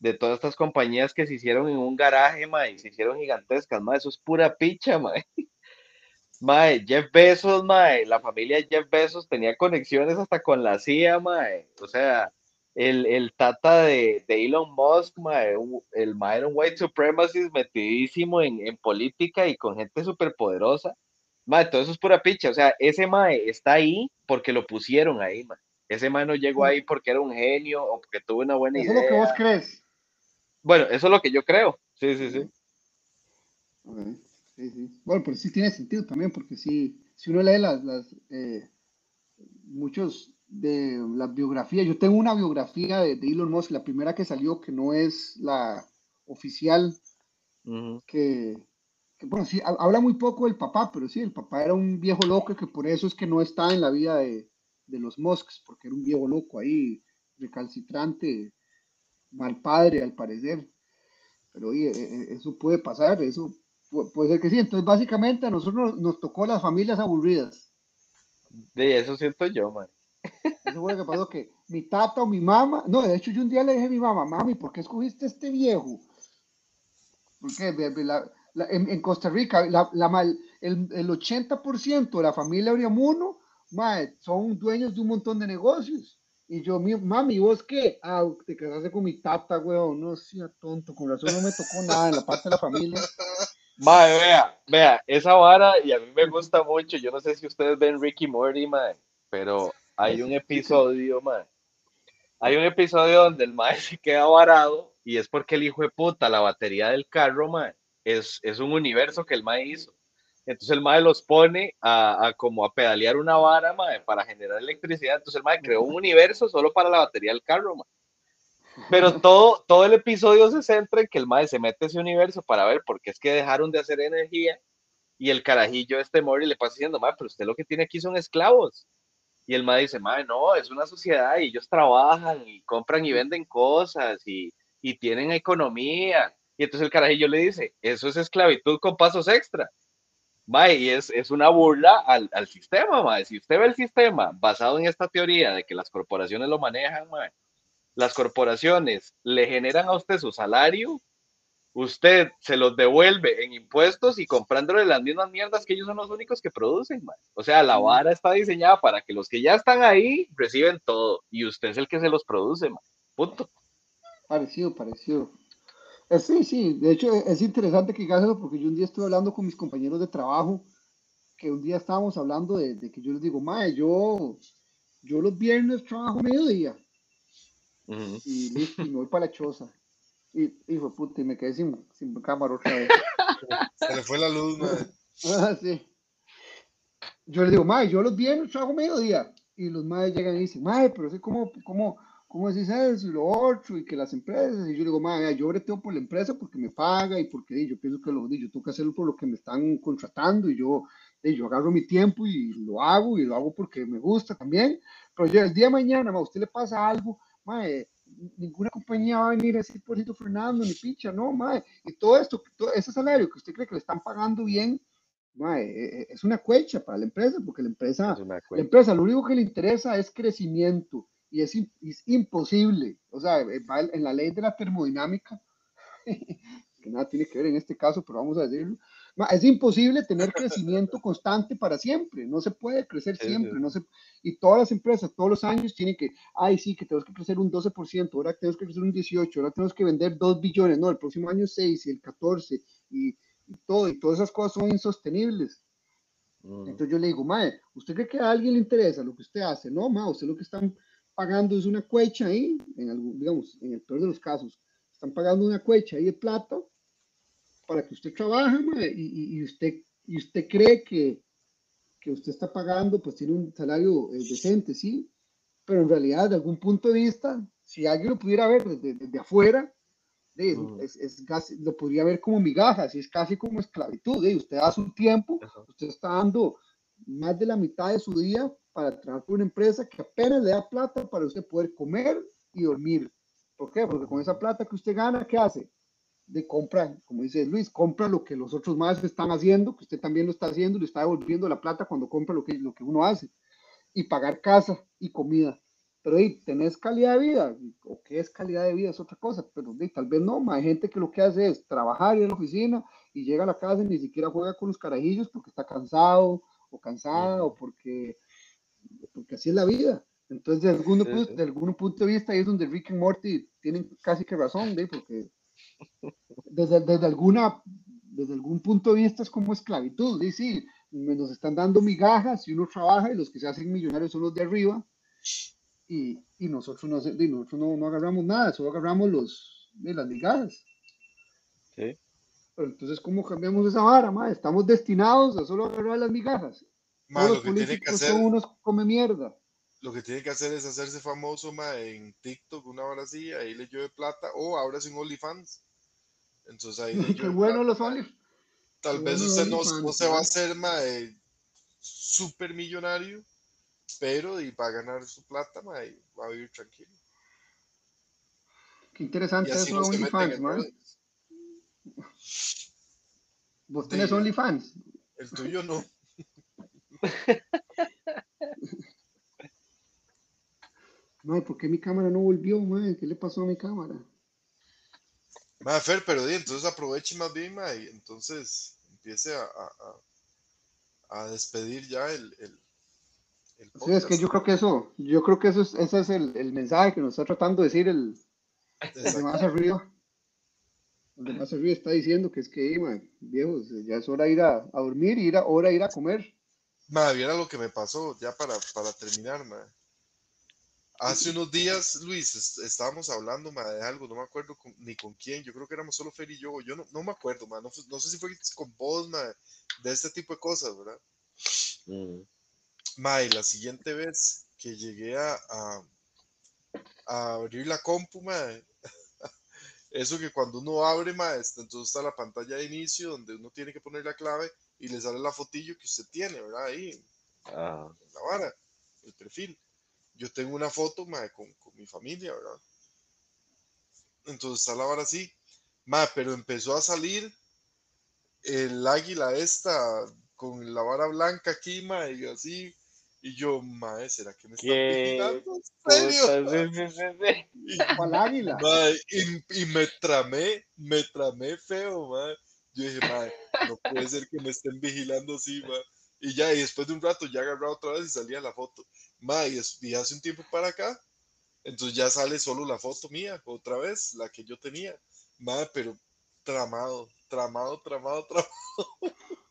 de todas estas compañías que se hicieron en un garaje, Mae, se hicieron gigantescas, Mae. Eso es pura picha, Mae. Mae, Jeff Bezos, Mae, la familia Jeff Bezos tenía conexiones hasta con la CIA, Mae. O sea, el, el tata de, de, Elon Musk, el mae era un white supremacist metidísimo en, en política y con gente súper poderosa. Mae, todo eso es pura picha. O sea, ese mae está ahí porque lo pusieron ahí, mae. Ese mae no llegó ahí porque era un genio o porque tuvo una buena idea. Eso es lo que vos crees. Bueno, eso es lo que yo creo. Sí, sí, sí. sí, sí. Bueno, pero sí tiene sentido también, porque si, si uno lee las, las eh, muchos de la biografía. Yo tengo una biografía de, Elon Musk, la primera que salió, que no es la oficial, que, bueno, sí, habla muy poco del papá, pero sí, el papá era un viejo loco que por eso es que no está en la vida de, de los Musks, porque era un viejo loco ahí, recalcitrante, mal padre al parecer. Pero oye, e, e, eso puede pasar, eso puede ser que sí. Entonces, básicamente a nosotros nos, tocó las familias aburridas. De eso siento yo, man. Eso fue lo que pasó que mi tata o mi mamá, no, de hecho yo un día le dije a mi mamá, mami, ¿por qué escogiste este viejo? Porque en, Costa Rica la, el, el 80% de la familia Oriamuno son dueños de un montón de negocios. Y yo, mi, mami, ¿vos qué? Ah, te casaste con mi tata, weón. No sea tonto, con razón no me tocó nada en la parte de la familia. Mae, vea, vea, esa vara, y a mí me gusta mucho. Yo no sé si ustedes ven Ricky Morty, mae, pero hay un episodio, man. Hay un episodio donde el mae se queda varado y es porque el hijo de puta, la batería del carro, man, es, es un universo que el mae hizo. Entonces el mae los pone a, como a pedalear una vara, mae, para generar electricidad. Entonces el mae creó un universo solo para la batería del carro, man. Pero todo, todo el episodio se centra en que el mae se mete ese universo para ver por qué es que dejaron de hacer energía y el carajillo este Mori le pasa diciendo, mae, pero usted lo que tiene aquí son esclavos. Y el mae dice, mae, no, es una sociedad y ellos trabajan y compran y venden cosas y, y tienen economía. Y entonces el carajillo le dice, eso es esclavitud con pasos extra. Mae, y es, es una burla al, al sistema, mae. Si usted ve el sistema basado en esta teoría de que las corporaciones lo manejan, mae, las corporaciones le generan a usted su salario usted se los devuelve en impuestos y comprándole las mismas mierdas que ellos son los únicos que producen, man. O sea, la vara está diseñada para que los que ya están ahí reciben todo y usted es el que se los produce, man. Punto. Parecido, parecido. Eh, sí, sí, de hecho es interesante que hagas porque yo un día estuve hablando con mis compañeros de trabajo que un día estábamos hablando de, de que yo les digo, mae, yo, yo los viernes trabajo mediodía Ujú. y listo, y me voy para la choza. Y, hijo de puta, y me quedé sin, sin cámara otra vez. Se le fue la luz, mae. Ah, sí. Yo le digo, mae, yo los viernes trabajo mediodía. Y los madres llegan y dicen, mae, pero es ¿cómo, cómo, cómo decís eso? Y lo otro, y que las empresas. Y yo digo, mae, vea, yo breteo por la empresa porque me paga y porque yo pienso que lo, yo tengo que hacerlo por lo que me están contratando. Y yo, di, yo agarro mi tiempo y lo hago, y lo hago porque me gusta también. Pero ya el día de mañana, ma, a usted le pasa algo, mae, ninguna compañía va a venir a decir, por Fernando, ni picha, no, mae. Y todo esto, todo ese salario que usted cree que le están pagando bien, mae, eh, eh, es una cuecha para la empresa, porque la empresa, la empresa lo único que le interesa es crecimiento y es, es imposible, o sea, eh, va en la ley de la termodinámica, que nada tiene que ver en este caso, pero vamos a decirlo, es imposible tener crecimiento constante para siempre, no se puede crecer siempre, no se, y todas las empresas todos los años tienen que, ay sí, que tenemos que crecer un 12%, ahora tenemos que crecer un 18%, ahora tenemos que vender 2 billones, no, el próximo año 6 y el 14 y, y todo, y todas esas cosas son insostenibles. Ujú. Entonces yo le digo, mae, ¿usted cree que a alguien le interesa lo que usted hace? No, mae, usted lo que están pagando es una cuecha ahí, en algún, digamos, en el peor de los casos, están pagando una cuecha ahí de plata para que usted trabaje, mae, y, y- usted, y usted cree que, que usted está pagando, pues tiene un salario eh, decente, sí, pero en realidad, de algún punto de vista, si alguien lo pudiera ver desde, desde afuera, de- Ujú. es, es casi- lo podría ver como migajas, y es casi como esclavitud, de, usted da su tiempo Ajá. usted está dando más de la mitad de su día para trabajar por una empresa que apenas le da plata para usted poder comer y dormir. ¿Por qué? Porque con esa plata que usted gana, ¿qué hace? De compra, como dice Luis, compra lo que los otros más están haciendo, que usted también lo está haciendo, le está devolviendo la plata cuando compra lo que, lo que uno hace. Y pagar casa y comida. Pero ahí tenés calidad de vida, o qué es calidad de vida es otra cosa, pero di, tal vez no, hay gente que lo que hace es trabajar ir a la oficina y llega a la casa y ni siquiera juega con los carajillos porque está cansado o cansada o porque, porque así es la vida. Entonces, de algún, de punto de vista, ahí es donde Rick y Morty tienen casi que razón, ¿ve? porque desde, desde, alguna, desde algún punto de vista es como esclavitud, ¿sí? sí, nos están dando migajas y uno trabaja y los que se hacen millonarios son los de arriba y, y nosotros, no, y nosotros no, no agarramos nada, solo agarramos los, de las migajas. Sí. Pero entonces, ¿cómo cambiamos esa vara, ma? Estamos destinados a solo agarrar las migajas. Ma, Todos lo los que tiene que políticos hacer, son unos come mierda. lo que tiene que hacer es hacerse famoso, ma, en TikTok, una hora así, ahí le llueve plata, o ahora sin OnlyFans. Entonces ahí Qué bueno plata, los ma. Only. Tal qué vez bueno usted no, OnlyFans, no se va a hacer, ma, eh, súper millonario, pero y va a ganar su plata, ma, y va a vivir tranquilo. Qué interesante eso no OnlyFans, en ma. redes. Vos tenés. OnlyFans. El tuyo no. No, ¿por qué mi cámara no volvió, ma? ¿Qué le pasó a mi cámara? Ma, Fer, pero di, entonces aproveche más bien, ma, y entonces empiece a, a, a- despedir ya el, el, el Sí, es que yo creo que eso, yo creo que eso es, ese es el, el mensaje que nos está tratando de decir el, el de más arriba. El de más arriba está diciendo que es que, ma, viejos, ya es hora de ir a, a dormir y ir a, hora de ir a comer. Ma, viera lo que me pasó, ya para, para terminar, ma. Hace unos días, Luis, es- estábamos hablando, ma, de algo, no me acuerdo con- ni con quién, yo creo que éramos solo Fer y yo, yo no, no me acuerdo, ma, no, no sé si fue con vos, ma, de este tipo de cosas, ¿verdad? Ujú. Ma, y la siguiente vez que llegué a, a, a abrir la compu, ma, eso que cuando uno abre, este, entonces está la pantalla de inicio donde uno tiene que poner la clave y le sale la fotillo que usted tiene, ¿verdad? Ahí, Ah, en la vara, el perfil. Yo tengo una foto, ma, con, con mi familia, ¿verdad? Entonces está la vara así, ma, pero empezó a salir el águila esta con la vara blanca aquí, ma, y así. Y yo, ma, ¿será que me están ¿Qué vigilando? ¿En serio? sí, sí, sí, sí. Y, ¿Cuál águila? ma, y, y me tramé, me tramé feo, ma. Yo dije, ma, no puede ser que me estén vigilando así, ma. Y ya, y después de un rato ya agarraba otra vez y salía la foto. Ma, y, es- y hace un tiempo para acá, entonces ya sale solo la foto mía, otra vez, la que yo tenía. Ma, pero tramado, tramado, tramado, tramado.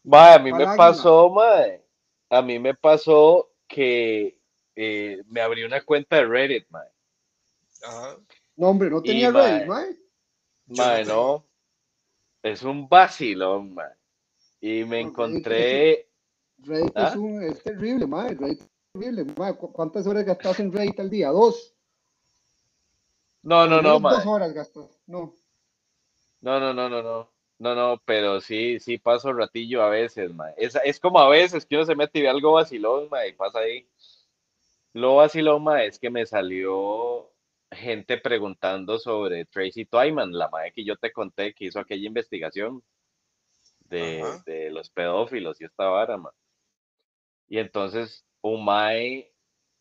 Mae, a mí me pasó, mae. A mí me pasó que eh, me abrí una cuenta de Reddit, mae. Ajá. No, hombre, no tenía Reddit, mae. Yo Mae, no no. Es un vacilón, mae. Y me encontré. Reddit ¿Ah? es, un, es terrible, mae. Reddit es terrible, mae. ¿Cu- ¿Cuántas horas gastas en Reddit al día? Dos. No, no, no. Dos horas gastas. No. No, no, no, no, no. No, no, pero sí, sí paso ratillo a veces, mae. Es, es como a veces que uno se mete y ve algo vacilón, mae, y pasa ahí. Lo vacilón, mae, es que me salió gente preguntando sobre Tracy Twyman, la mae que yo te conté que hizo aquella investigación de, de los pedófilos y esta vara, mae. Y entonces un mae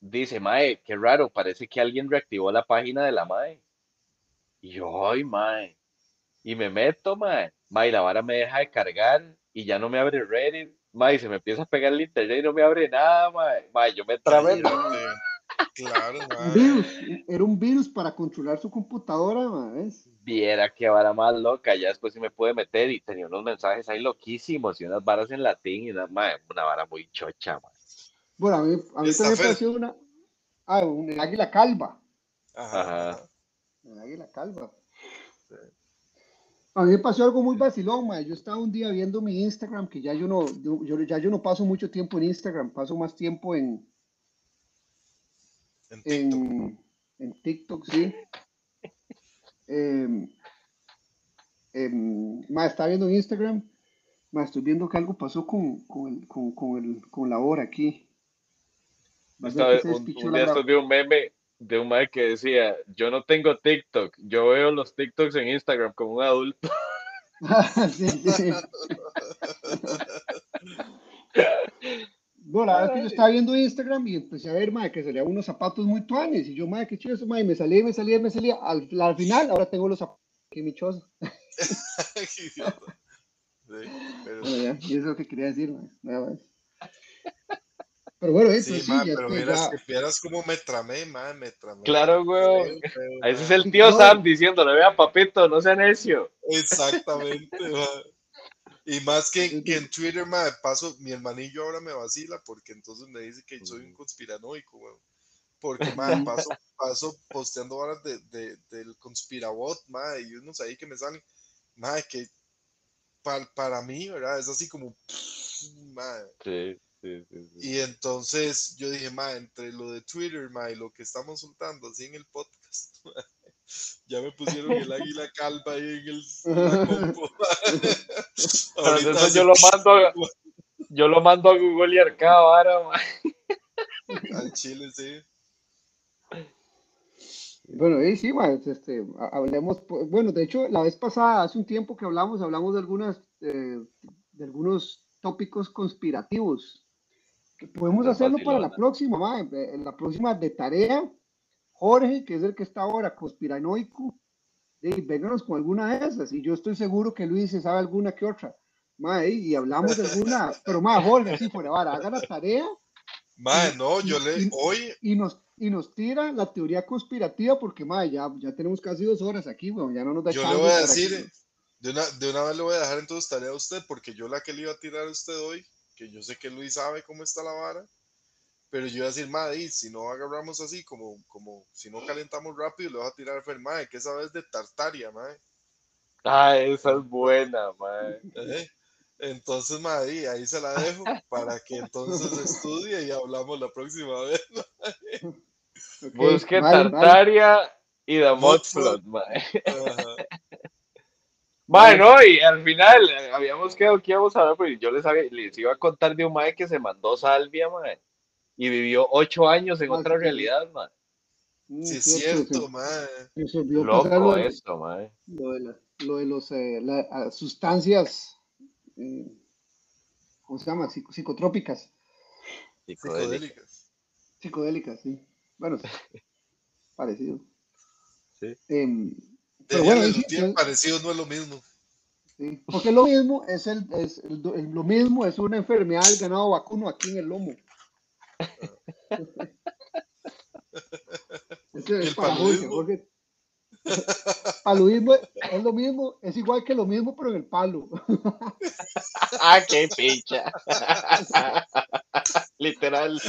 dice, mae, qué raro, parece que alguien reactivó la página de la mae. Y yo, ay, mae. Y me meto, mae. Mae, la vara me deja de cargar y ya no me abre Reddit. Mae, se me empieza a pegar el internet y no me abre nada, mae. Mae, yo me trabé. Claro, mae. virus. Era un virus para controlar su computadora, mae. Viera qué vara más loca. Ya después sí me pude meter y tenía unos mensajes ahí loquísimos y unas varas en latín y una, mae, una vara muy chocha, mae. Bueno, a mí, a mí también me pareció una. Ah, un, el águila calva. Ajá. El águila calva. A mí me pasó algo muy vacilón, mae. Yo estaba un día viendo mi Instagram, que ya yo no, yo, yo- ya yo no paso mucho tiempo en Instagram, paso más tiempo en, En TikTok. en, en TikTok, sí. Em, ma, estaba viendo en Instagram, ma, estoy viendo que algo pasó con, con, el, con, con, el, con la hora aquí. Va a ser Esta que vez, un, un día estos vi un meme de un mae que decía, yo no tengo TikTok, yo veo los TikToks en Instagram como un adulto. Sí, sí. Bueno, la verdad es que yo estaba viendo Instagram y empecé a ver, madre, que salían unos zapatos muy tuanes. Y yo, madre, qué chido eso, madre. Y me salía, me salía, me salía. Al, al final, ahora tengo los zapatos. Qué idiota. Sí, pero, Bueno, ya, y eso es lo que quería decir, madre. Nada más. Pero bueno, eh, sí, sí, ya, pero vieras, que vieras cómo me tramé, mae, me tramé. Claro, feo, Ese es el tío No. Sam diciéndole, vea papito, no sea necio. Exactamente, mae. Y más que, que en Twitter, mae, paso, mi hermanillo ahora me vacila porque entonces me dice que soy un conspiranoico, weón. Porque, mae, paso, paso posteando horas de, de- del conspirabot, mae, y unos ahí que me salen, mae, que pa- para mí, ¿verdad? Es así como, mae. Sí, sí, sí. sí. Y entonces yo dije, ma, entre lo de Twitter, ma, y lo que estamos soltando así en el podcast, ma, ya me pusieron el águila calva ahí en el en ma. Hace yo lo mando a, yo lo mando a Google y Arcada ahora, mae. al chile, sí. Bueno, y sí, ma, este, ha- hablemos, pues, bueno, de hecho, la vez pasada, hace un tiempo que hablamos, hablamos de algunas, eh, de algunos tópicos conspirativos. Que podemos hacerlo para la próxima, ma, en la próxima de tarea. Jorge, que es el que está ahora conspiranoico, y vénganos con alguna de esas. Y yo estoy seguro que Luis se sabe alguna que otra. Ma, y hablamos de alguna, pero más Jorge, así fuera, vara, haga la tarea Ma, Y- no, yo le, y- hoy, y nos, y nos tira la teoría conspirativa porque ma, ya, ya tenemos casi dos horas aquí, weón, ya no nos da yo le voy a decir, de una, de una vez le voy a dejar entonces tarea a usted, porque yo la que le iba a tirar a usted hoy, que yo sé que Luis sabe cómo está la vara, pero yo iba a decir, madre, si no agarramos así, como, como si no calentamos rápido, le vas a tirar a Fer, madre, ¿qué sabes de Tartaria, madre? Ah, esa es buena, mae. Ejé. Entonces, madre, ahí se la dejo para que entonces estudie y hablamos la próxima vez. Ok, Busque vale, vale. Tartaria y The Mudflood. Mudflood, mae. Ajá. Mae, no, y al final eh, habíamos quedado que íbamos a ver, pues yo les, había- les iba a contar de un mae que se mandó salvia, mae. Y vivió ocho años en Ah, otra sí. realidad, mae. Mm, Sí, es cierto, lo, Loco de- esto, mae. lo de, la- lo de los eh, la- sustancias, eh, ¿cómo se llama? Psico- psicotrópicas. Psicodélicas. psicodélicas, sí. Bueno, parecido. Sí. Em, pero bueno, bueno, sí, parecido no es lo mismo. sí, porque lo mismo es el, es el- el- lo mismo es una enfermedad del ganado vacuno aquí en el lomo. Ese es ¿El para Jorge, paludismo? Jorge. Paludismo es lo mismo, es igual que lo mismo, pero en el palo. ah, qué picha. Literal.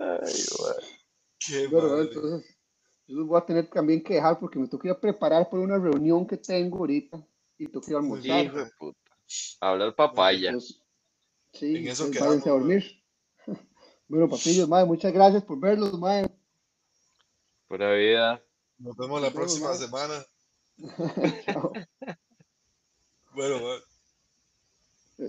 Ay, güey. Qué Bueno, madre. entonces, yo los voy a tener también que dejar porque me toca ir a preparar para una reunión que tengo ahorita y tengo que ir a almorzar. Hijo de puta. Hablar papaya. Entonces, sí, En eso entonces quedamos, a dormir. Bueno, papillos, madre, muchas gracias por verlos, madre. Pura vida. Nos vemos la Nos vemos, próxima semana. Chao. Bueno.